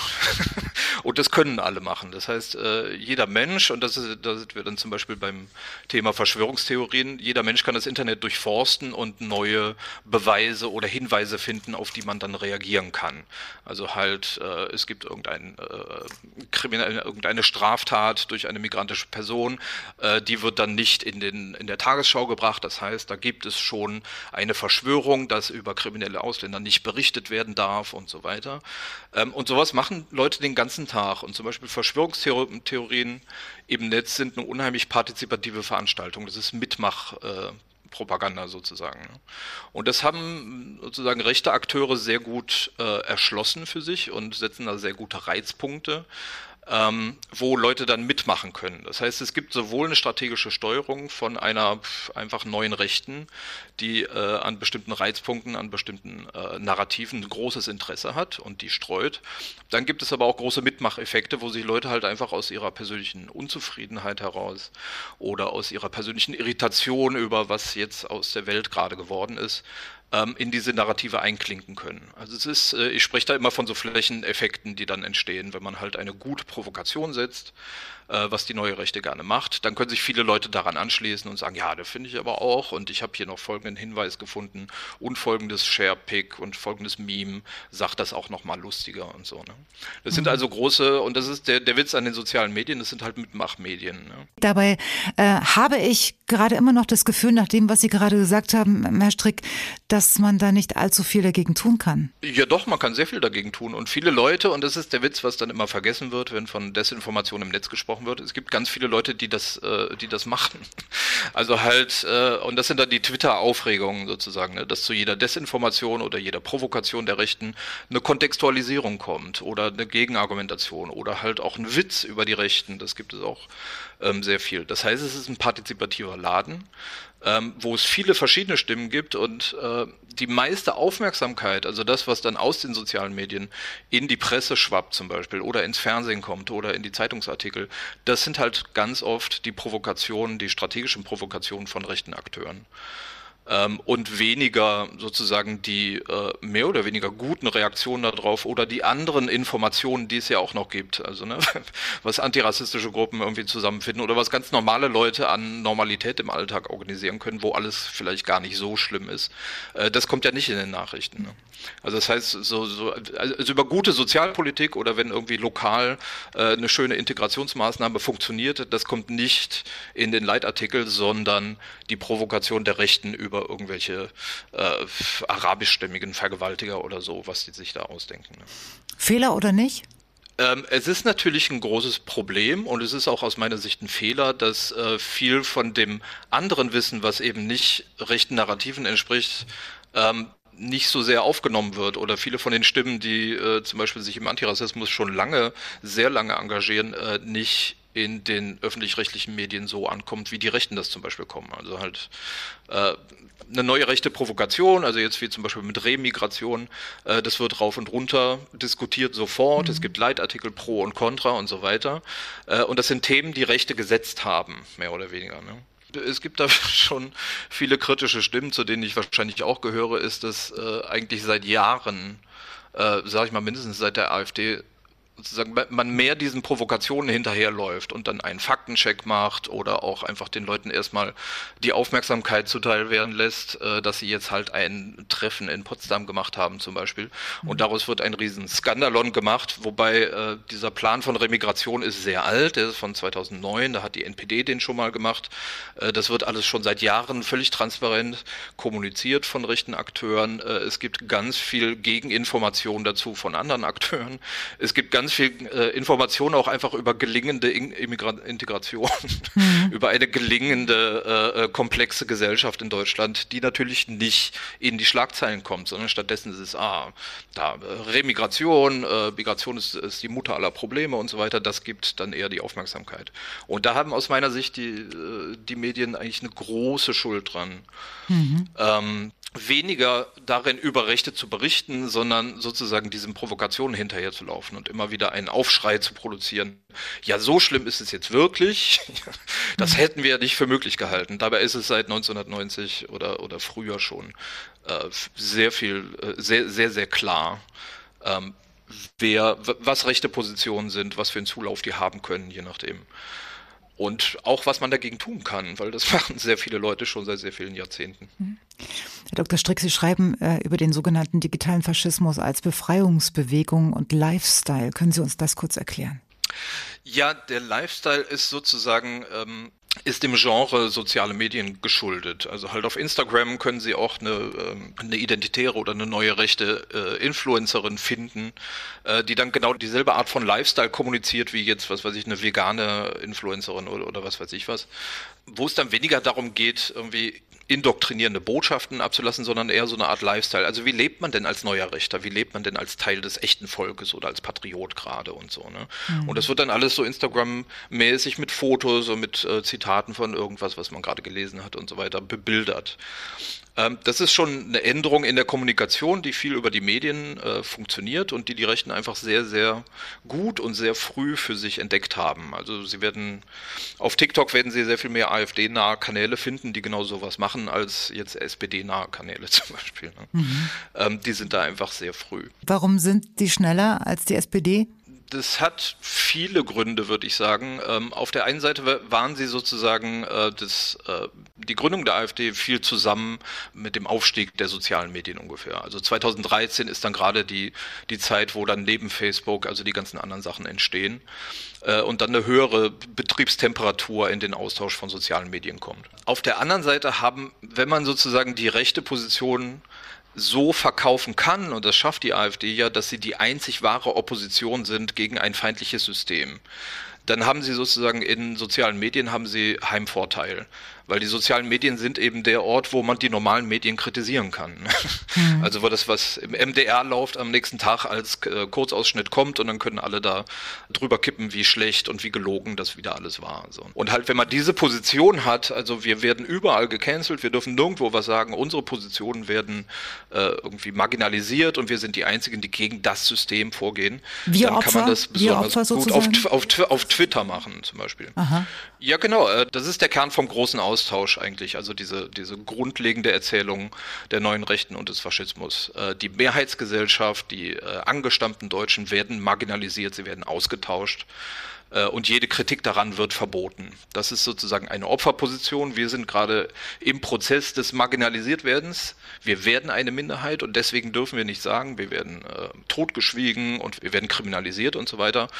und das können alle machen. Das heißt, äh, jeder Mensch, und das, ist, das sind wir dann zum Beispiel beim Thema Verschwörungstheorien, jeder Mensch kann das Internet durchforsten und neue Beweise oder Hinweise finden, auf die man dann reagieren kann. Also halt, äh, es gibt irgendein, äh, kriminell, irgendeine Straftat durch eine migrantische Person, äh, die wird dann nicht in, den, in der Tagesschau gebracht. Das heißt, da gibt es schon eine Verschwörung, dass über kriminelle Ausländer nicht berichtet werden darf und so weiter. Ähm, und sowas machen Leute den ganzen Tag. Und zum Beispiel Verschwörungstheorien im Netz sind eine unheimlich partizipative Veranstaltung. Das ist Mitmach. Äh, Propaganda sozusagen. Ne? Und das haben sozusagen rechte Akteure sehr gut äh, erschlossen für sich und setzen da sehr gute Reizpunkte. Ähm, wo Leute dann mitmachen können. Das heißt, es gibt sowohl eine strategische Steuerung von einer einfach neuen Rechten, die äh, an bestimmten Reizpunkten, an bestimmten äh, Narrativen großes Interesse hat und die streut. Dann gibt es aber auch große Mitmacheffekte, wo sich Leute halt einfach aus ihrer persönlichen Unzufriedenheit heraus oder aus ihrer persönlichen Irritation über was jetzt aus der Welt gerade geworden ist, ähm, in diese Narrative einklinken können. Also es ist, äh, ich spreche da immer von so Flächeneffekten, die dann entstehen, wenn man halt eine gute Provokation setzt, äh, was die neue Rechte gerne macht. Dann können sich viele Leute daran anschließen und sagen, ja, das finde ich aber auch und ich habe hier noch folgenden Hinweis gefunden und folgendes Share-Pick und folgendes Meme sagt das auch nochmal lustiger und so. Ne? Das mhm. sind also große, und das ist der, der Witz an den sozialen Medien, das sind halt Mitmachmedien. Ne? Dabei äh, habe ich gerade immer noch das Gefühl, nach dem, was Sie gerade gesagt haben, Herr Strick, dass man da nicht allzu viel dagegen tun kann. Ja doch, man kann sehr viel dagegen tun. Und viele Leute, und das ist der Witz, was dann immer vergessen wird, wenn von Desinformation im Netz gesprochen gesprochen wird. Es gibt ganz viele Leute, die das, äh, die das machen. Also halt, äh, und das sind dann die Twitter-Aufregungen sozusagen, ne, dass zu jeder Desinformation oder jeder Provokation der Rechten eine Kontextualisierung kommt oder eine Gegenargumentation oder halt auch ein Witz über die Rechten. Das gibt es auch ähm, sehr viel. Das heißt, es ist ein partizipativer Laden ähm, wo es viele verschiedene Stimmen gibt und äh, die meiste Aufmerksamkeit, also das, was dann aus den sozialen Medien in die Presse schwappt zum Beispiel oder ins Fernsehen kommt oder in die Zeitungsartikel, das sind halt ganz oft die Provokationen, die strategischen Provokationen von rechten Akteuren ähm, und weniger sozusagen die äh, mehr oder weniger guten Reaktionen darauf oder die anderen Informationen, die es ja auch noch gibt. Also ne, was antirassistische Gruppen irgendwie zusammenfinden oder was ganz normale Leute an Normalität im Alltag organisieren können, wo alles vielleicht gar nicht so schlimm ist. Äh, das kommt ja nicht in den Nachrichten. Ne? Also das heißt, so, so also über gute Sozialpolitik oder wenn irgendwie lokal äh, eine schöne Integrationsmaßnahme funktioniert, das kommt nicht in den Leitartikel, sondern die Provokation der Rechten über über irgendwelche äh, arabischstämmigen Vergewaltiger oder so, was die sich da ausdenken. Ne? Fehler oder nicht? Ähm, es ist natürlich ein großes Problem und es ist auch aus meiner Sicht ein Fehler, dass äh, viel von dem anderen Wissen, was eben nicht rechten Narrativen entspricht, ähm, nicht so sehr aufgenommen wird oder viele von den Stimmen, die äh, zum Beispiel sich im Antirassismus schon lange, sehr lange engagieren, äh, nicht in den öffentlich-rechtlichen Medien so ankommt, wie die Rechten das zum Beispiel kommen. Also halt äh, eine neue rechte Provokation, also jetzt wie zum Beispiel mit Remigration, äh, das wird rauf und runter diskutiert sofort. Mhm. Es gibt Leitartikel pro und contra und so weiter. Äh, und das sind Themen, die Rechte gesetzt haben, mehr oder weniger. Ne? es gibt da schon viele kritische Stimmen, zu denen ich wahrscheinlich auch gehöre, ist, dass äh, eigentlich seit Jahren, äh, sage ich mal mindestens seit der AfD, sozusagen man mehr diesen Provokationen hinterherläuft und dann einen Faktencheck macht oder auch einfach den Leuten erstmal die Aufmerksamkeit zuteil werden lässt, äh, dass sie jetzt halt ein Treffen in Potsdam gemacht haben zum Beispiel. Und mhm. daraus wird ein riesen Skandalon gemacht, wobei äh, dieser Plan von Remigration ist sehr alt, der ist von 2009, da hat die NPD den schon mal gemacht. Äh, das wird alles schon seit Jahren völlig transparent kommuniziert von rechten Akteuren. es gibt ganz viel Gegeninformation dazu von anderen Akteuren. Es gibt ganz ganz viel äh, Informationen auch einfach über gelingende In Integration, mhm. über eine gelingende, äh, äh, komplexe Gesellschaft in Deutschland, die natürlich nicht in die Schlagzeilen kommt, sondern stattdessen ist es, ah, da, äh, Remigration, äh, Migration ist, ist die Mutter aller Probleme und so weiter, das gibt dann eher die Aufmerksamkeit. Und da haben aus meiner Sicht die, äh, die Medien eigentlich eine große Schuld dran. Mhm. Ähm, weniger darin über Rechte zu berichten, sondern sozusagen diesen Provokationen hinterherzulaufen und immer wieder einen Aufschrei zu produzieren. Ja, so schlimm ist es jetzt wirklich. Das hätten wir ja nicht für möglich gehalten. Dabei ist es seit 1990 oder, oder früher schon äh, sehr viel, äh, sehr, sehr, sehr klar, ähm, wer, was rechte Positionen sind, was für einen Zulauf die haben können, je nachdem und auch was man dagegen tun kann, weil das machen sehr viele Leute schon seit sehr vielen Jahrzehnten. Mhm. Herr Dr. Strick, Sie schreiben äh, über den sogenannten digitalen Faschismus als Befreiungsbewegung und Lifestyle. Können Sie uns das kurz erklären? Ja, der Lifestyle ist sozusagen ähm, ist dem Genre soziale Medien geschuldet. Also halt auf Instagram können Sie auch eine, ähm, eine identitäre oder eine neue rechte äh, Influencerin finden, äh, die dann genau dieselbe Art von Lifestyle kommuniziert wie jetzt, was weiß ich, eine vegane Influencerin oder, oder was weiß ich was. Wo es dann weniger darum geht, irgendwie indoktrinierende Botschaften abzulassen, sondern eher so eine Art Lifestyle. Also wie lebt man denn als neuer Richter? Wie lebt man denn als Teil des echten Volkes oder als Patriot gerade und so. Ne? Mhm. Und das wird dann alles so Instagram-mäßig mit Fotos und mit äh, Zitaten von irgendwas, was man gerade gelesen hat und so weiter, bebildert. Ähm, das ist schon eine Änderung in der Kommunikation, die viel über die Medien äh, funktioniert und die die Rechten einfach sehr, sehr gut und sehr früh für sich entdeckt haben. Also sie werden auf TikTok werden sie sehr viel mehr AfD-nahe Kanäle finden, die genau sowas machen, als jetzt SPD-nahe Kanäle zum Beispiel. Ne? Mhm. Ähm, die sind da einfach sehr früh. Warum sind die schneller als die SPD? Das hat viele Gründe, würde ich sagen. Ähm, auf der einen Seite waren sie sozusagen äh, das, äh, die Gründung der AfD viel zusammen mit dem Aufstieg der sozialen Medien ungefähr. Also 2013 ist dann gerade die, die Zeit, wo dann neben Facebook also die ganzen anderen Sachen entstehen äh, und dann eine höhere Betriebstemperatur in den Austausch von sozialen Medien kommt. Auf der anderen Seite haben, wenn man sozusagen die rechte Position so verkaufen kann, und das schafft die AfD ja, dass sie die einzig wahre Opposition sind gegen ein feindliches System, dann haben sie sozusagen in sozialen Medien haben sie Heimvorteil weil die sozialen Medien sind eben der Ort, wo man die normalen Medien kritisieren kann. Mhm. Also wo das, was im MDR läuft, am nächsten Tag als äh, Kurzausschnitt kommt und dann können alle da drüber kippen, wie schlecht und wie gelogen das wieder alles war. So. Und halt, wenn man diese Position hat, also wir werden überall gecancelt, wir dürfen nirgendwo was sagen, unsere Positionen werden äh, irgendwie marginalisiert und wir sind die Einzigen, die gegen das System vorgehen, wir dann Opfer? kann man das besonders gut auf, auf, auf, Twitter machen zum Beispiel. Aha. Ja, genau. Äh, das ist der Kern vom großen Austausch eigentlich. Also diese, diese grundlegende Erzählung der neuen Rechten und des Faschismus. Äh, die Mehrheitsgesellschaft, die äh, angestammten Deutschen werden marginalisiert, sie werden ausgetauscht und jede Kritik daran wird verboten. Das ist sozusagen eine Opferposition. Wir sind gerade im Prozess des Marginalisiertwerdens. Wir werden eine Minderheit und deswegen dürfen wir nicht sagen, wir werden äh, totgeschwiegen und wir werden kriminalisiert und so weiter.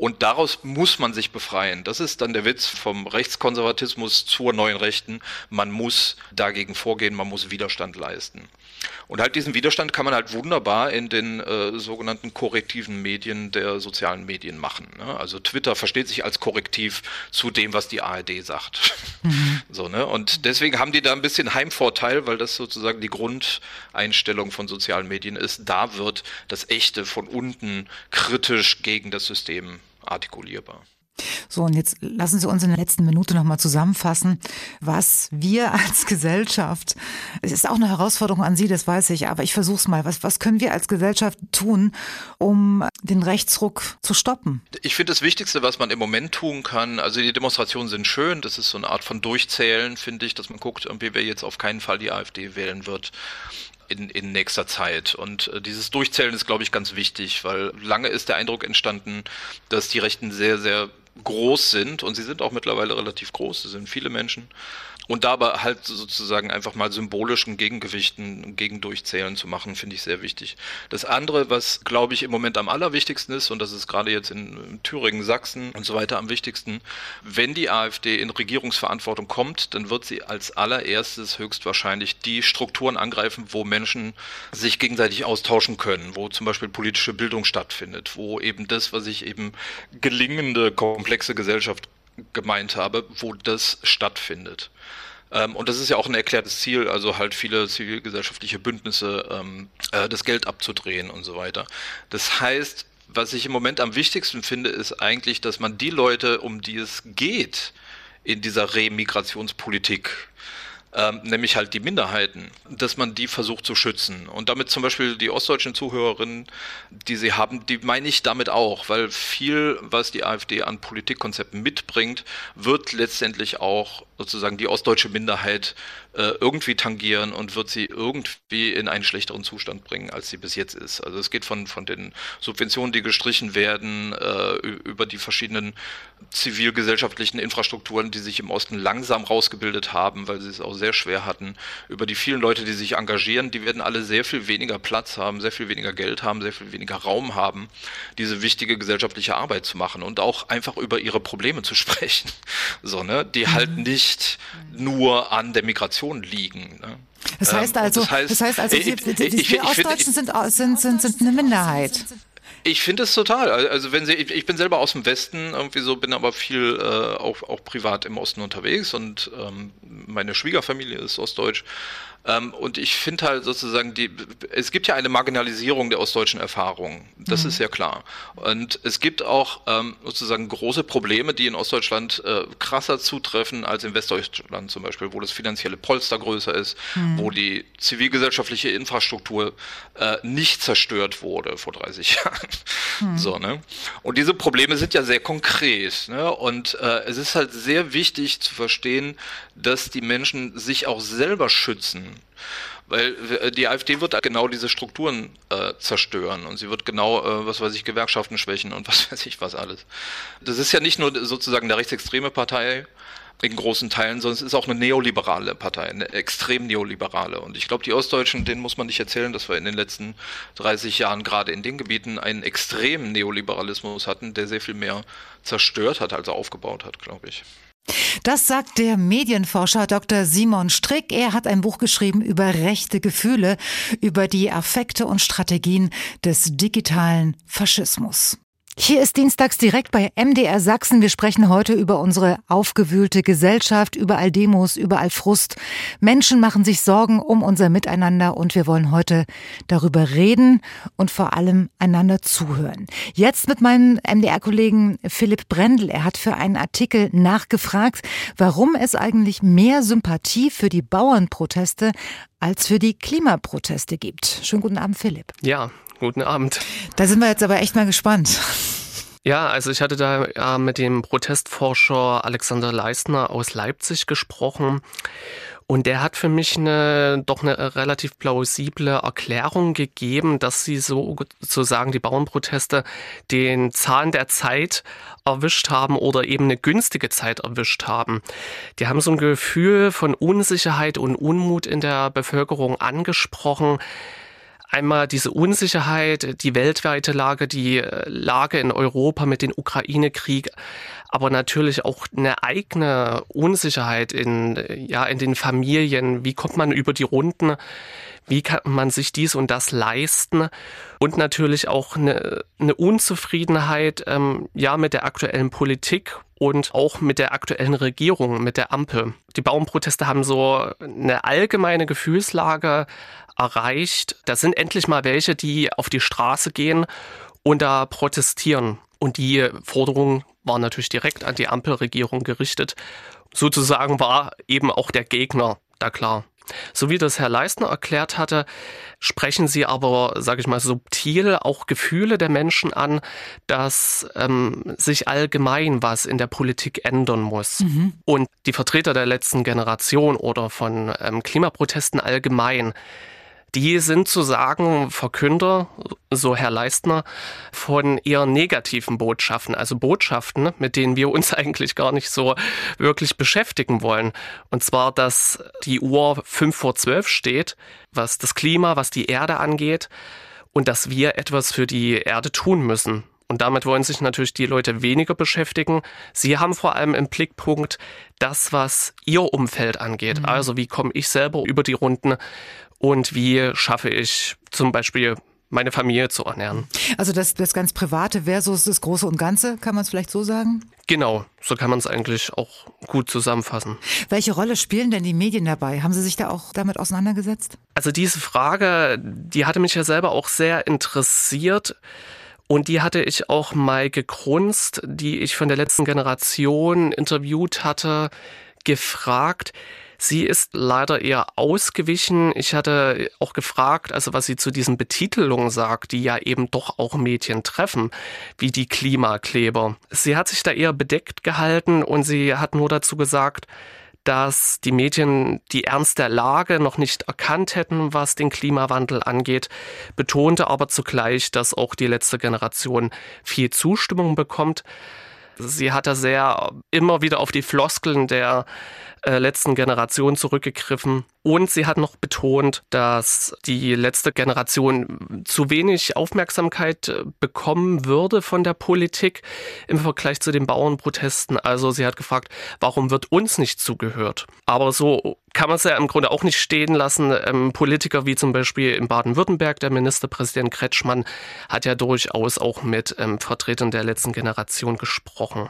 Und daraus muss man sich befreien. Das ist dann der Witz vom Rechtskonservatismus zur neuen Rechten. Man muss dagegen vorgehen, man muss Widerstand leisten. Und halt diesen Widerstand kann man halt wunderbar in den äh, sogenannten korrektiven Medien der sozialen Medien machen. Ne? Also Twitter versteht sich als Korrektiv zu dem, was die ARD sagt. Mhm. So, ne? Und deswegen haben die da ein bisschen Heimvorteil, weil das sozusagen die Grundeinstellung von sozialen Medien ist. Da wird das Echte von unten kritisch gegen das System artikulierbar. So, und jetzt lassen Sie uns in der letzten Minute nochmal zusammenfassen, was wir als Gesellschaft, es ist auch eine Herausforderung an Sie, das weiß ich, aber ich versuche es mal, was, was können wir als Gesellschaft tun, um den Rechtsruck zu stoppen? Ich finde das Wichtigste, was man im Moment tun kann, also die Demonstrationen sind schön, das ist so eine Art von Durchzählen, finde ich, dass man guckt, irgendwie wer jetzt auf keinen Fall die AfD wählen wird in, in nächster Zeit. Und äh, dieses Durchzählen ist, glaube ich, ganz wichtig, weil lange ist der Eindruck entstanden, dass die Rechten sehr, sehr groß sind. Und sie sind auch mittlerweile relativ groß, es sind viele Menschen und dabei halt sozusagen einfach mal symbolischen Gegengewichten, Gegendurchzählen zu machen, finde ich sehr wichtig. Das andere, was glaube ich im Moment am allerwichtigsten ist, und das ist gerade jetzt in Thüringen, Sachsen und so weiter am wichtigsten, wenn die AfD in Regierungsverantwortung kommt, dann wird sie als allererstes höchstwahrscheinlich die Strukturen angreifen, wo Menschen sich gegenseitig austauschen können, wo zum Beispiel politische Bildung stattfindet, wo eben das, was ich eben gelingende, komplexe Gesellschaft gemeint habe, wo das stattfindet. Ähm, und das ist ja auch ein erklärtes Ziel, also halt viele zivilgesellschaftliche Bündnisse, ähm, äh, das Geld abzudrehen und so weiter. Das heißt, was ich im Moment am wichtigsten finde, ist eigentlich, dass man die Leute, um die es geht, in dieser Remigrationspolitik ähm, nämlich halt die Minderheiten, dass man die versucht zu schützen. Und damit zum Beispiel die ostdeutschen Zuhörerinnen, die sie haben, die meine ich damit auch, weil viel, was die AfD an Politikkonzepten mitbringt, wird letztendlich auch sozusagen die ostdeutsche Minderheit äh, irgendwie tangieren und wird sie irgendwie in einen schlechteren Zustand bringen, als sie bis jetzt ist. Also es geht von, von den Subventionen, die gestrichen werden, äh, über die verschiedenen zivilgesellschaftlichen Infrastrukturen, die sich im Osten langsam rausgebildet haben, weil sie es auch sehr schwer hatten, über die vielen Leute, die sich engagieren, die werden alle sehr viel weniger Platz haben, sehr viel weniger Geld haben, sehr viel weniger Raum haben, diese wichtige gesellschaftliche Arbeit zu machen und auch einfach über ihre Probleme zu sprechen. So, ne? Die halt mhm. nicht nicht nur an der Migration liegen. Ne? Das heißt ähm, also, das heißt, das heißt also, die, die, die, die, Ostdeutschen sind, sind, sind, sind eine Minderheit. Ich finde es total. Also wenn sie, ich bin selber aus dem Westen, irgendwie so, bin aber viel äh, auch, auch privat im Osten unterwegs und ähm, meine Schwiegerfamilie ist ostdeutsch. Ähm, und ich finde halt sozusagen, die, es gibt ja eine Marginalisierung der ostdeutschen Erfahrung. Das mhm. ist ja klar. Und es gibt auch ähm, sozusagen große Probleme, die in Ostdeutschland äh, krasser zutreffen als in Westdeutschland zum Beispiel, wo das finanzielle Polster größer ist, mhm. wo die zivilgesellschaftliche Infrastruktur äh, nicht zerstört wurde vor 30 Jahren. Mhm. So, ne? Und diese Probleme sind ja sehr konkret. Ne? Und äh, es ist halt sehr wichtig zu verstehen, dass die Menschen sich auch selber schützen weil äh, die AfD wird genau diese Strukturen äh, zerstören und sie wird genau, äh, was weiß ich, Gewerkschaften schwächen und was weiß ich was alles. Das ist ja nicht nur sozusagen eine rechtsextreme Partei in großen Teilen, sondern es ist auch eine neoliberale Partei, eine extrem neoliberale. Und ich glaube, die Ostdeutschen, denen muss man nicht erzählen, dass wir in den letzten 30 Jahren gerade in den Gebieten einen extremen Neoliberalismus hatten, der sehr viel mehr zerstört hat, als er aufgebaut hat, glaube ich. Das sagt der Medienforscher Dr. Simon Strick. Er hat ein Buch geschrieben über rechte Gefühle, über die Affekte und Strategien des digitalen Faschismus. Hier ist Dienstags direkt bei MDR Sachsen. Wir sprechen heute über unsere aufgewühlte Gesellschaft, überall Demos, überall Frust. Menschen machen sich Sorgen um unser Miteinander und wir wollen heute darüber reden und vor allem einander zuhören. Jetzt mit meinem MDR-Kollegen Philipp Brendel. Er hat für einen Artikel nachgefragt, warum es eigentlich mehr Sympathie für die Bauernproteste als für die Klimaproteste gibt. Schönen guten Abend, Philipp. Ja, Guten Abend. Da sind wir jetzt aber echt mal gespannt. Ja, also ich hatte da ja mit dem Protestforscher Alexander Leistner aus Leipzig gesprochen. Und der hat für mich eine doch eine relativ plausible Erklärung gegeben, dass sie so sozusagen die Bauernproteste den Zahn der Zeit erwischt haben oder eben eine günstige Zeit erwischt haben. Die haben so ein Gefühl von Unsicherheit und Unmut in der Bevölkerung angesprochen Einmal diese Unsicherheit, die weltweite Lage, die äh, Lage in Europa mit dem Ukraine-Krieg, aber natürlich auch eine eigene Unsicherheit in, ja, in den Familien. Wie kommt man über die Runden? Wie kann man sich dies und das leisten? Und natürlich auch eine, eine Unzufriedenheit, ähm, ja, mit der aktuellen Politik und auch mit der aktuellen Regierung, mit der Ampel. Die Bauernproteste haben so eine allgemeine Gefühlslage erreicht. Da sind endlich mal welche, die auf die Straße gehen und da protestieren. Und die Forderung war natürlich direkt an die Ampelregierung gerichtet. Sozusagen war eben auch der Gegner da klar. So wie das Herr Leistner erklärt hatte, sprechen sie aber, sage ich mal, subtil auch Gefühle der Menschen an, dass ähm, sich allgemein was in der Politik ändern muss. Mhm. Und die Vertreter der letzten Generation oder von ähm, Klimaprotesten allgemein, die sind zu sagen Verkünder, so Herr Leistner, von eher negativen Botschaften, also Botschaften, mit denen wir uns eigentlich gar nicht so wirklich beschäftigen wollen. Und zwar, dass die Uhr fünf vor zwölf steht, was das Klima, was die Erde angeht und dass wir etwas für die Erde tun müssen. Und damit wollen sich natürlich die Leute weniger beschäftigen. Sie haben vor allem im Blickpunkt das, was ihr Umfeld angeht. Mhm. Also wie komme ich selber über die Runden und wie schaffe ich zum Beispiel meine Familie zu ernähren. Also das, das ganz Private versus das Große und Ganze, kann man es vielleicht so sagen? Genau, so kann man es eigentlich auch gut zusammenfassen. Welche Rolle spielen denn die Medien dabei? Haben Sie sich da auch damit auseinandergesetzt? Also diese Frage, die hatte mich ja selber auch sehr interessiert. Und die hatte ich auch mal gegrunzt, die ich von der letzten Generation interviewt hatte, gefragt, Sie ist leider eher ausgewichen. Ich hatte auch gefragt, also was sie zu diesen Betitelungen sagt, die ja eben doch auch Mädchen treffen, wie die Klimakleber. Sie hat sich da eher bedeckt gehalten und sie hat nur dazu gesagt, dass die Medien die Ernst der Lage noch nicht erkannt hätten, was den Klimawandel angeht, betonte aber zugleich, dass auch die letzte Generation viel Zustimmung bekommt. Sie hatte sehr immer wieder auf die Floskeln der äh, letzten Generation zurückgegriffen. Und sie hat noch betont, dass die letzte Generation zu wenig Aufmerksamkeit äh, bekommen würde von der Politik im Vergleich zu den Bauernprotesten. Also sie hat gefragt, warum wird uns nicht zugehört? Aber so kann man es ja im Grunde auch nicht stehen lassen. Ähm, Politiker wie zum Beispiel in Baden-Württemberg, der Ministerpräsident Kretschmann, hat ja durchaus auch mit ähm, Vertretern der letzten Generation gesprochen.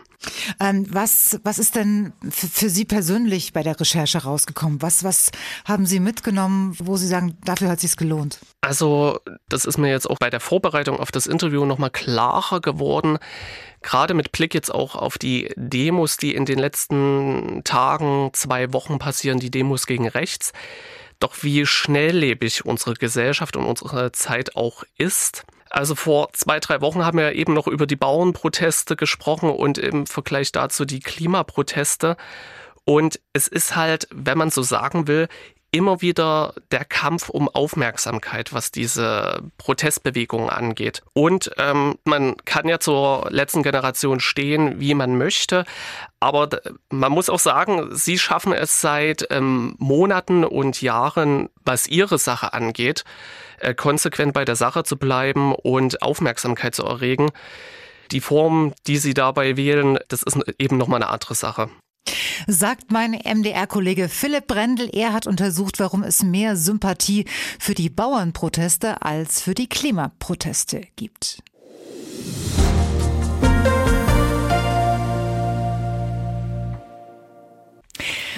Ähm, was, was ist denn für Sie persönlich bei der Recherche rausgekommen? Was, was haben Sie mitgenommen, wo Sie sagen, dafür hat es sich gelohnt? Also, das ist mir jetzt auch bei der Vorbereitung auf das Interview nochmal klarer geworden. Gerade mit Blick jetzt auch auf die Demos, die in den letzten Tagen, zwei Wochen passieren, die Demos gegen rechts. Doch wie schnelllebig unsere Gesellschaft und unsere Zeit auch ist. Also vor zwei, drei Wochen haben wir eben noch über die Bauernproteste gesprochen und im Vergleich dazu die Klimaproteste. Und es ist halt, wenn man so sagen will, immer wieder der Kampf um Aufmerksamkeit, was diese Protestbewegung angeht. Und ähm, man kann ja zur letzten Generation stehen, wie man möchte, aber man muss auch sagen, sie schaffen es seit ähm, Monaten und Jahren, was ihre Sache angeht, äh, konsequent bei der Sache zu bleiben und Aufmerksamkeit zu erregen. Die Form, die sie dabei wählen, das ist eben nochmal eine andere Sache. Sagt mein MDR-Kollege Philipp Brendel. Er hat untersucht, warum es mehr Sympathie für die Bauernproteste als für die Klimaproteste gibt.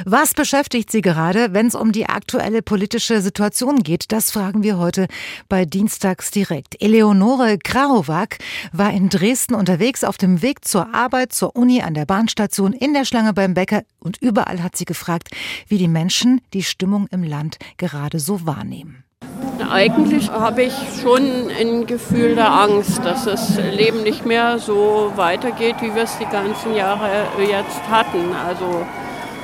Was beschäftigt Sie gerade, wenn es um die aktuelle politische Situation geht? Das fragen wir heute bei Dienstags direkt. Eleonore Krauwak war in Dresden unterwegs auf dem Weg zur Arbeit, zur Uni, an der Bahnstation, in der Schlange beim Bäcker und überall hat sie gefragt, wie die Menschen die Stimmung im Land gerade so wahrnehmen. Eigentlich habe ich schon ein Gefühl der Angst, dass das Leben nicht mehr so weitergeht, wie wir es die ganzen Jahre jetzt hatten. Also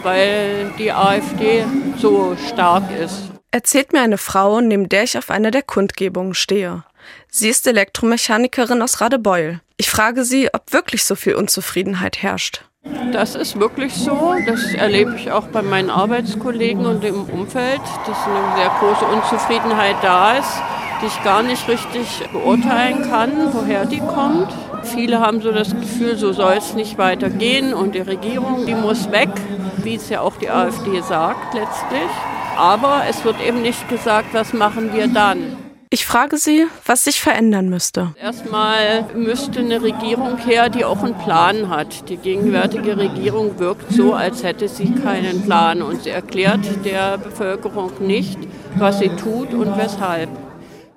weil die AfD so stark ist. Erzählt mir eine Frau, neben der ich auf einer der Kundgebungen stehe. Sie ist Elektromechanikerin aus Radebeul. Ich frage sie, ob wirklich so viel Unzufriedenheit herrscht. Das ist wirklich so. Das erlebe ich auch bei meinen Arbeitskollegen und im Umfeld, dass eine sehr große Unzufriedenheit da ist, die ich gar nicht richtig beurteilen kann, woher die kommt. Viele haben so das Gefühl, so soll es nicht weitergehen und die Regierung, die muss weg, wie es ja auch die AfD sagt letztlich. Aber es wird eben nicht gesagt, was machen wir dann. Ich frage Sie, was sich verändern müsste. Erstmal müsste eine Regierung her, die auch einen Plan hat. Die gegenwärtige Regierung wirkt so, als hätte sie keinen Plan und sie erklärt der Bevölkerung nicht, was sie tut und weshalb.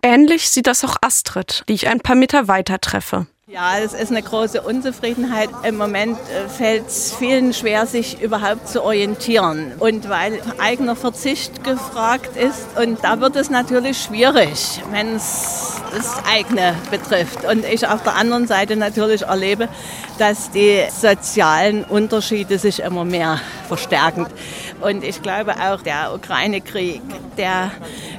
Ähnlich sieht das auch Astrid, die ich ein paar Meter weiter treffe. Ja, es ist eine große Unzufriedenheit. Im Moment äh, fällt es vielen schwer, sich überhaupt zu orientieren. Und weil eigener Verzicht gefragt ist. Und da wird es natürlich schwierig, wenn es das eigene betrifft. Und ich auf der anderen Seite natürlich erlebe, dass die sozialen Unterschiede sich immer mehr verstärken. Und ich glaube auch der Ukraine-Krieg, der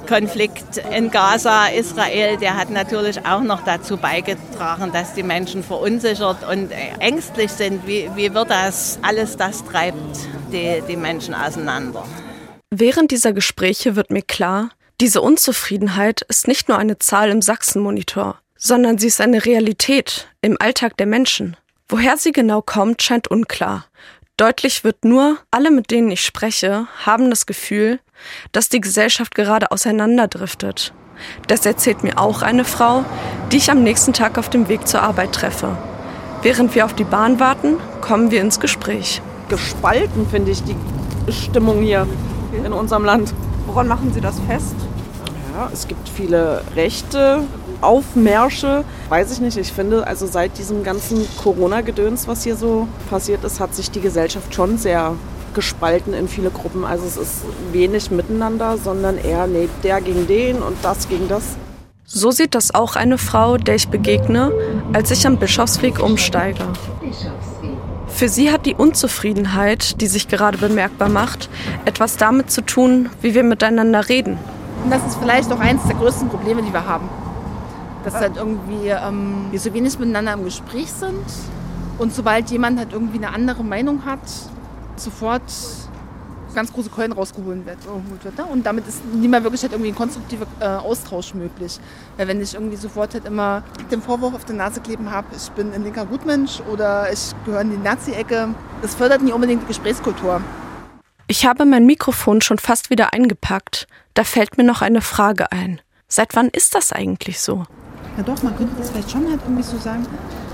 Konflikt in Gaza, Israel, der hat natürlich auch noch dazu beigetragen, dass die Menschen verunsichert und ängstlich sind. Wie, wie wird das, alles das treibt die, die Menschen auseinander. Während dieser Gespräche wird mir klar, diese Unzufriedenheit ist nicht nur eine Zahl im Sachsenmonitor, sondern sie ist eine Realität im Alltag der Menschen. Woher sie genau kommt, scheint unklar. Deutlich wird nur, alle, mit denen ich spreche, haben das Gefühl, dass die Gesellschaft gerade auseinanderdriftet. Das erzählt mir auch eine Frau, die ich am nächsten Tag auf dem Weg zur Arbeit treffe. Während wir auf die Bahn warten, kommen wir ins Gespräch. Gespalten finde ich die Stimmung hier in unserem Land. Woran machen Sie das fest? Ja, es gibt viele Rechte, Aufmärsche. Weiß ich nicht. Ich finde, also seit diesem ganzen Corona-Gedöns, was hier so passiert ist, hat sich die Gesellschaft schon sehr gespalten in viele Gruppen. Also es ist wenig miteinander, sondern eher nee, der gegen den und das gegen das. So sieht das auch eine Frau, der ich begegne, als ich am Bischofsweg umsteige. Für sie hat die Unzufriedenheit, die sich gerade bemerkbar macht, etwas damit zu tun, wie wir miteinander reden. Und das ist vielleicht auch eines der größten Probleme, die wir haben. Dass halt irgendwie ähm, wir so wenig miteinander im Gespräch sind und sobald jemand halt irgendwie eine andere Meinung hat, sofort ganz große Keulen rausgeholt wird. Ne? Und damit ist nie mehr wirklich halt irgendwie ein konstruktiver äh, Austausch möglich. Weil wenn ich irgendwie sofort halt immer den Vorwurf auf der Nase kleben habe, ich bin ein linker Gutmensch oder ich gehöre in die Nazi-Ecke, das fördert nie unbedingt die Gesprächskultur. Ich habe mein Mikrofon schon fast wieder eingepackt. Da fällt mir noch eine Frage ein. Seit wann ist das eigentlich so? Ja doch, man könnte das vielleicht schon halt irgendwie so sagen,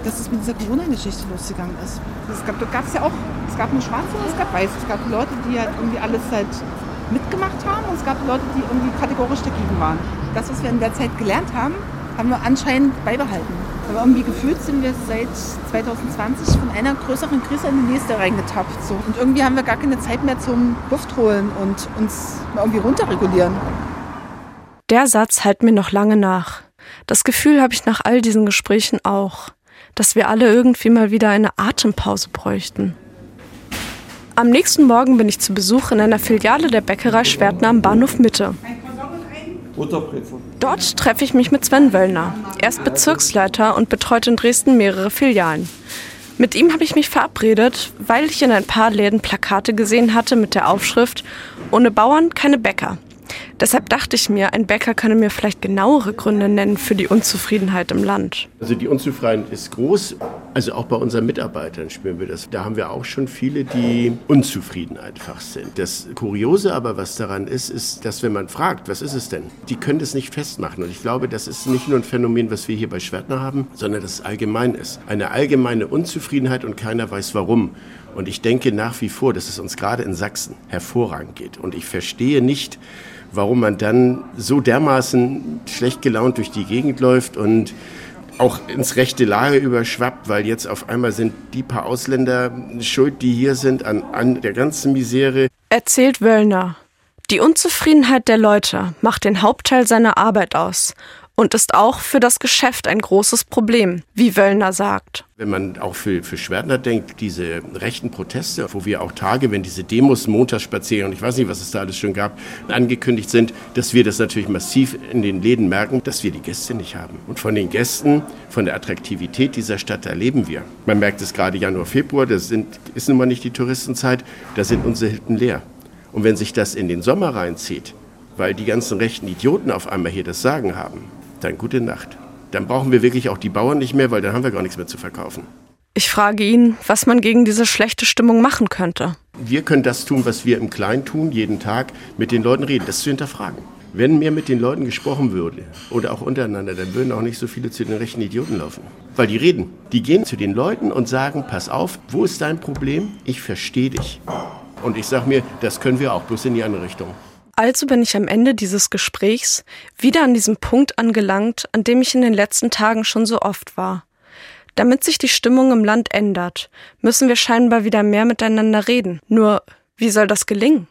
dass es mit dieser Corona-Geschichte losgegangen ist. Es gab, es ja auch, es gab nur Schwarze und es gab Weiß. Es gab Leute, die halt irgendwie alles halt mitgemacht haben und es gab Leute, die irgendwie kategorisch dagegen waren. Das, was wir in der Zeit gelernt haben, haben wir anscheinend beibehalten. Aber irgendwie gefühlt sind wir seit 2020 von einer größeren Krise in die nächste reingetappt. So. Und irgendwie haben wir gar keine Zeit mehr zum Luft holen und uns irgendwie runterregulieren. Der Satz hält mir noch lange nach. Das Gefühl habe ich nach all diesen Gesprächen auch dass wir alle irgendwie mal wieder eine Atempause bräuchten. Am nächsten Morgen bin ich zu Besuch in einer Filiale der Bäckerei Schwertner am Bahnhof Mitte. Dort treffe ich mich mit Sven Wöllner. Er ist Bezirksleiter und betreut in Dresden mehrere Filialen. Mit ihm habe ich mich verabredet, weil ich in ein paar Läden Plakate gesehen hatte mit der Aufschrift Ohne Bauern keine Bäcker. Deshalb dachte ich mir, ein Bäcker könne mir vielleicht genauere Gründe nennen für die Unzufriedenheit im Land. Also die Unzufriedenheit ist groß. Also auch bei unseren Mitarbeitern spüren wir das. Da haben wir auch schon viele, die unzufrieden einfach sind. Das Kuriose aber, was daran ist, ist, dass wenn man fragt, was ist es denn? Die können das nicht festmachen. Und ich glaube, das ist nicht nur ein Phänomen, was wir hier bei Schwertner haben, sondern dass es allgemein ist. Eine allgemeine Unzufriedenheit und keiner weiß warum. Und ich denke nach wie vor, dass es uns gerade in Sachsen hervorragend geht. Und ich verstehe nicht, warum man dann so dermaßen schlecht gelaunt durch die Gegend läuft und auch ins rechte Lager überschwappt, weil jetzt auf einmal sind die paar Ausländer schuld, die hier sind, an, an der ganzen Misere. Erzählt Wöllner. Die Unzufriedenheit der Leute macht den Hauptteil seiner Arbeit aus und ist auch für das Geschäft ein großes Problem, wie Wöllner sagt. Wenn man auch für, für Schwertner denkt, diese rechten Proteste, wo wir auch Tage, wenn diese Demos montags spazieren und ich weiß nicht, was es da alles schon gab, angekündigt sind, dass wir das natürlich massiv in den Läden merken, dass wir die Gäste nicht haben. Und von den Gästen, von der Attraktivität dieser Stadt erleben wir. Man merkt es gerade Januar, Februar, das sind, ist nun mal nicht die Touristenzeit, da sind unsere Hütten leer. Und wenn sich das in den Sommer reinzieht, weil die ganzen rechten Idioten auf einmal hier das Sagen haben, dann gute Nacht. Dann brauchen wir wirklich auch die Bauern nicht mehr, weil dann haben wir gar nichts mehr zu verkaufen. Ich frage ihn, was man gegen diese schlechte Stimmung machen könnte. Wir können das tun, was wir im Kleinen tun, jeden Tag mit den Leuten reden, das zu hinterfragen. Wenn mehr mit den Leuten gesprochen würde oder auch untereinander, dann würden auch nicht so viele zu den rechten Idioten laufen. Weil die reden. Die gehen zu den Leuten und sagen, pass auf, wo ist dein Problem? Ich verstehe dich. Und ich sage mir, das können wir auch, bloß in die andere Richtung. Also bin ich am Ende dieses Gesprächs wieder an diesem Punkt angelangt, an dem ich in den letzten Tagen schon so oft war. Damit sich die Stimmung im Land ändert, müssen wir scheinbar wieder mehr miteinander reden. Nur, wie soll das gelingen?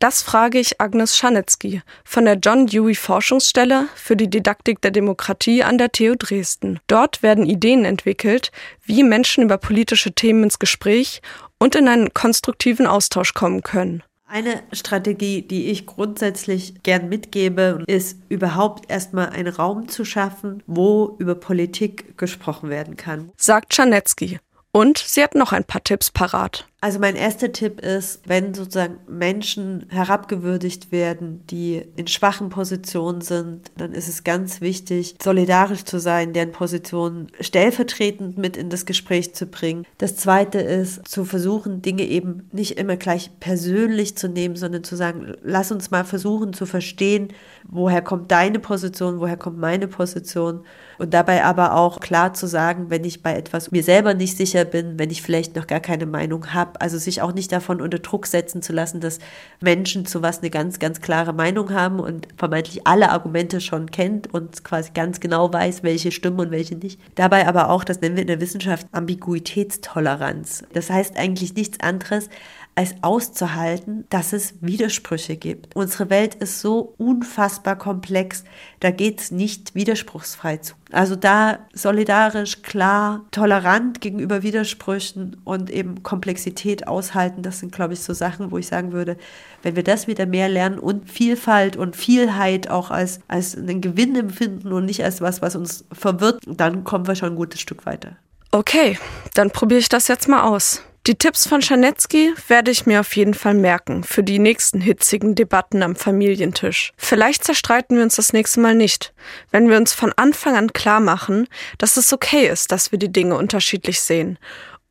Das frage ich Agnes Schanitzky von der John Dewey Forschungsstelle für die Didaktik der Demokratie an der TU Dresden. Dort werden Ideen entwickelt, wie Menschen über politische Themen ins Gespräch und in einen konstruktiven Austausch kommen können. Eine Strategie, die ich grundsätzlich gern mitgebe, ist überhaupt erstmal einen Raum zu schaffen, wo über Politik gesprochen werden kann. Sagt Czarnecki. Und sie hat noch ein paar Tipps parat. Also mein erster Tipp ist, wenn sozusagen Menschen herabgewürdigt werden, die in schwachen Positionen sind, dann ist es ganz wichtig, solidarisch zu sein, deren Position stellvertretend mit in das Gespräch zu bringen. Das zweite ist, zu versuchen, Dinge eben nicht immer gleich persönlich zu nehmen, sondern zu sagen, lass uns mal versuchen zu verstehen, woher kommt deine Position, woher kommt meine Position und dabei aber auch klar zu sagen, wenn ich bei etwas mir selber nicht sicher bin, wenn ich vielleicht noch gar keine Meinung habe, also sich auch nicht davon unter Druck setzen zu lassen, dass Menschen zu was eine ganz, ganz klare Meinung haben und vermeintlich alle Argumente schon kennt und quasi ganz genau weiß, welche stimmen und welche nicht. Dabei aber auch, das nennen wir in der Wissenschaft Ambiguitätstoleranz. Das heißt eigentlich nichts anderes, als auszuhalten, dass es Widersprüche gibt. Unsere Welt ist so unfassbar komplex, da geht es nicht widerspruchsfrei zu. Also da solidarisch, klar, tolerant gegenüber Widersprüchen und eben Komplexität aushalten, das sind, glaube ich, so Sachen, wo ich sagen würde, wenn wir das wieder mehr lernen und Vielfalt und Vielheit auch als, als einen Gewinn empfinden und nicht als was, was uns verwirrt, dann kommen wir schon ein gutes Stück weiter. Okay, dann probiere ich das jetzt mal aus. Die Tipps von Schanetzky werde ich mir auf jeden Fall merken für die nächsten hitzigen Debatten am Familientisch. Vielleicht zerstreiten wir uns das nächste Mal nicht, wenn wir uns von Anfang an klar machen, dass es okay ist, dass wir die Dinge unterschiedlich sehen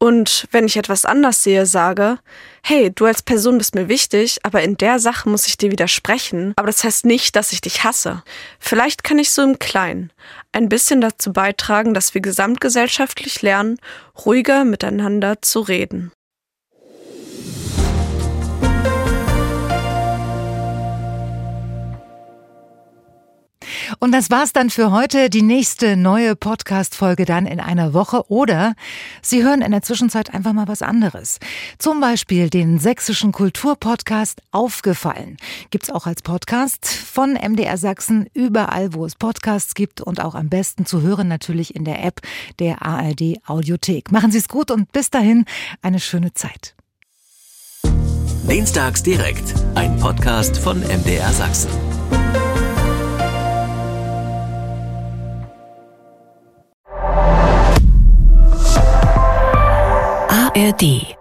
und wenn ich etwas anders sehe, sage, hey, du als Person bist mir wichtig, aber in der Sache muss ich dir widersprechen, aber das heißt nicht, dass ich dich hasse. Vielleicht kann ich so im Kleinen ein bisschen dazu beitragen, dass wir gesamtgesellschaftlich lernen, ruhiger miteinander zu reden. Und das war's dann für heute. Die nächste neue Podcast-Folge dann in einer Woche. Oder Sie hören in der Zwischenzeit einfach mal was anderes. Zum Beispiel den sächsischen Kulturpodcast Aufgefallen. Gibt's auch als Podcast von MDR Sachsen überall, wo es Podcasts gibt und auch am besten zu hören natürlich in der App der ARD Audiothek. Machen Sie es gut und bis dahin eine schöne Zeit. Dienstags direkt, ein Podcast von MDR Sachsen. ARD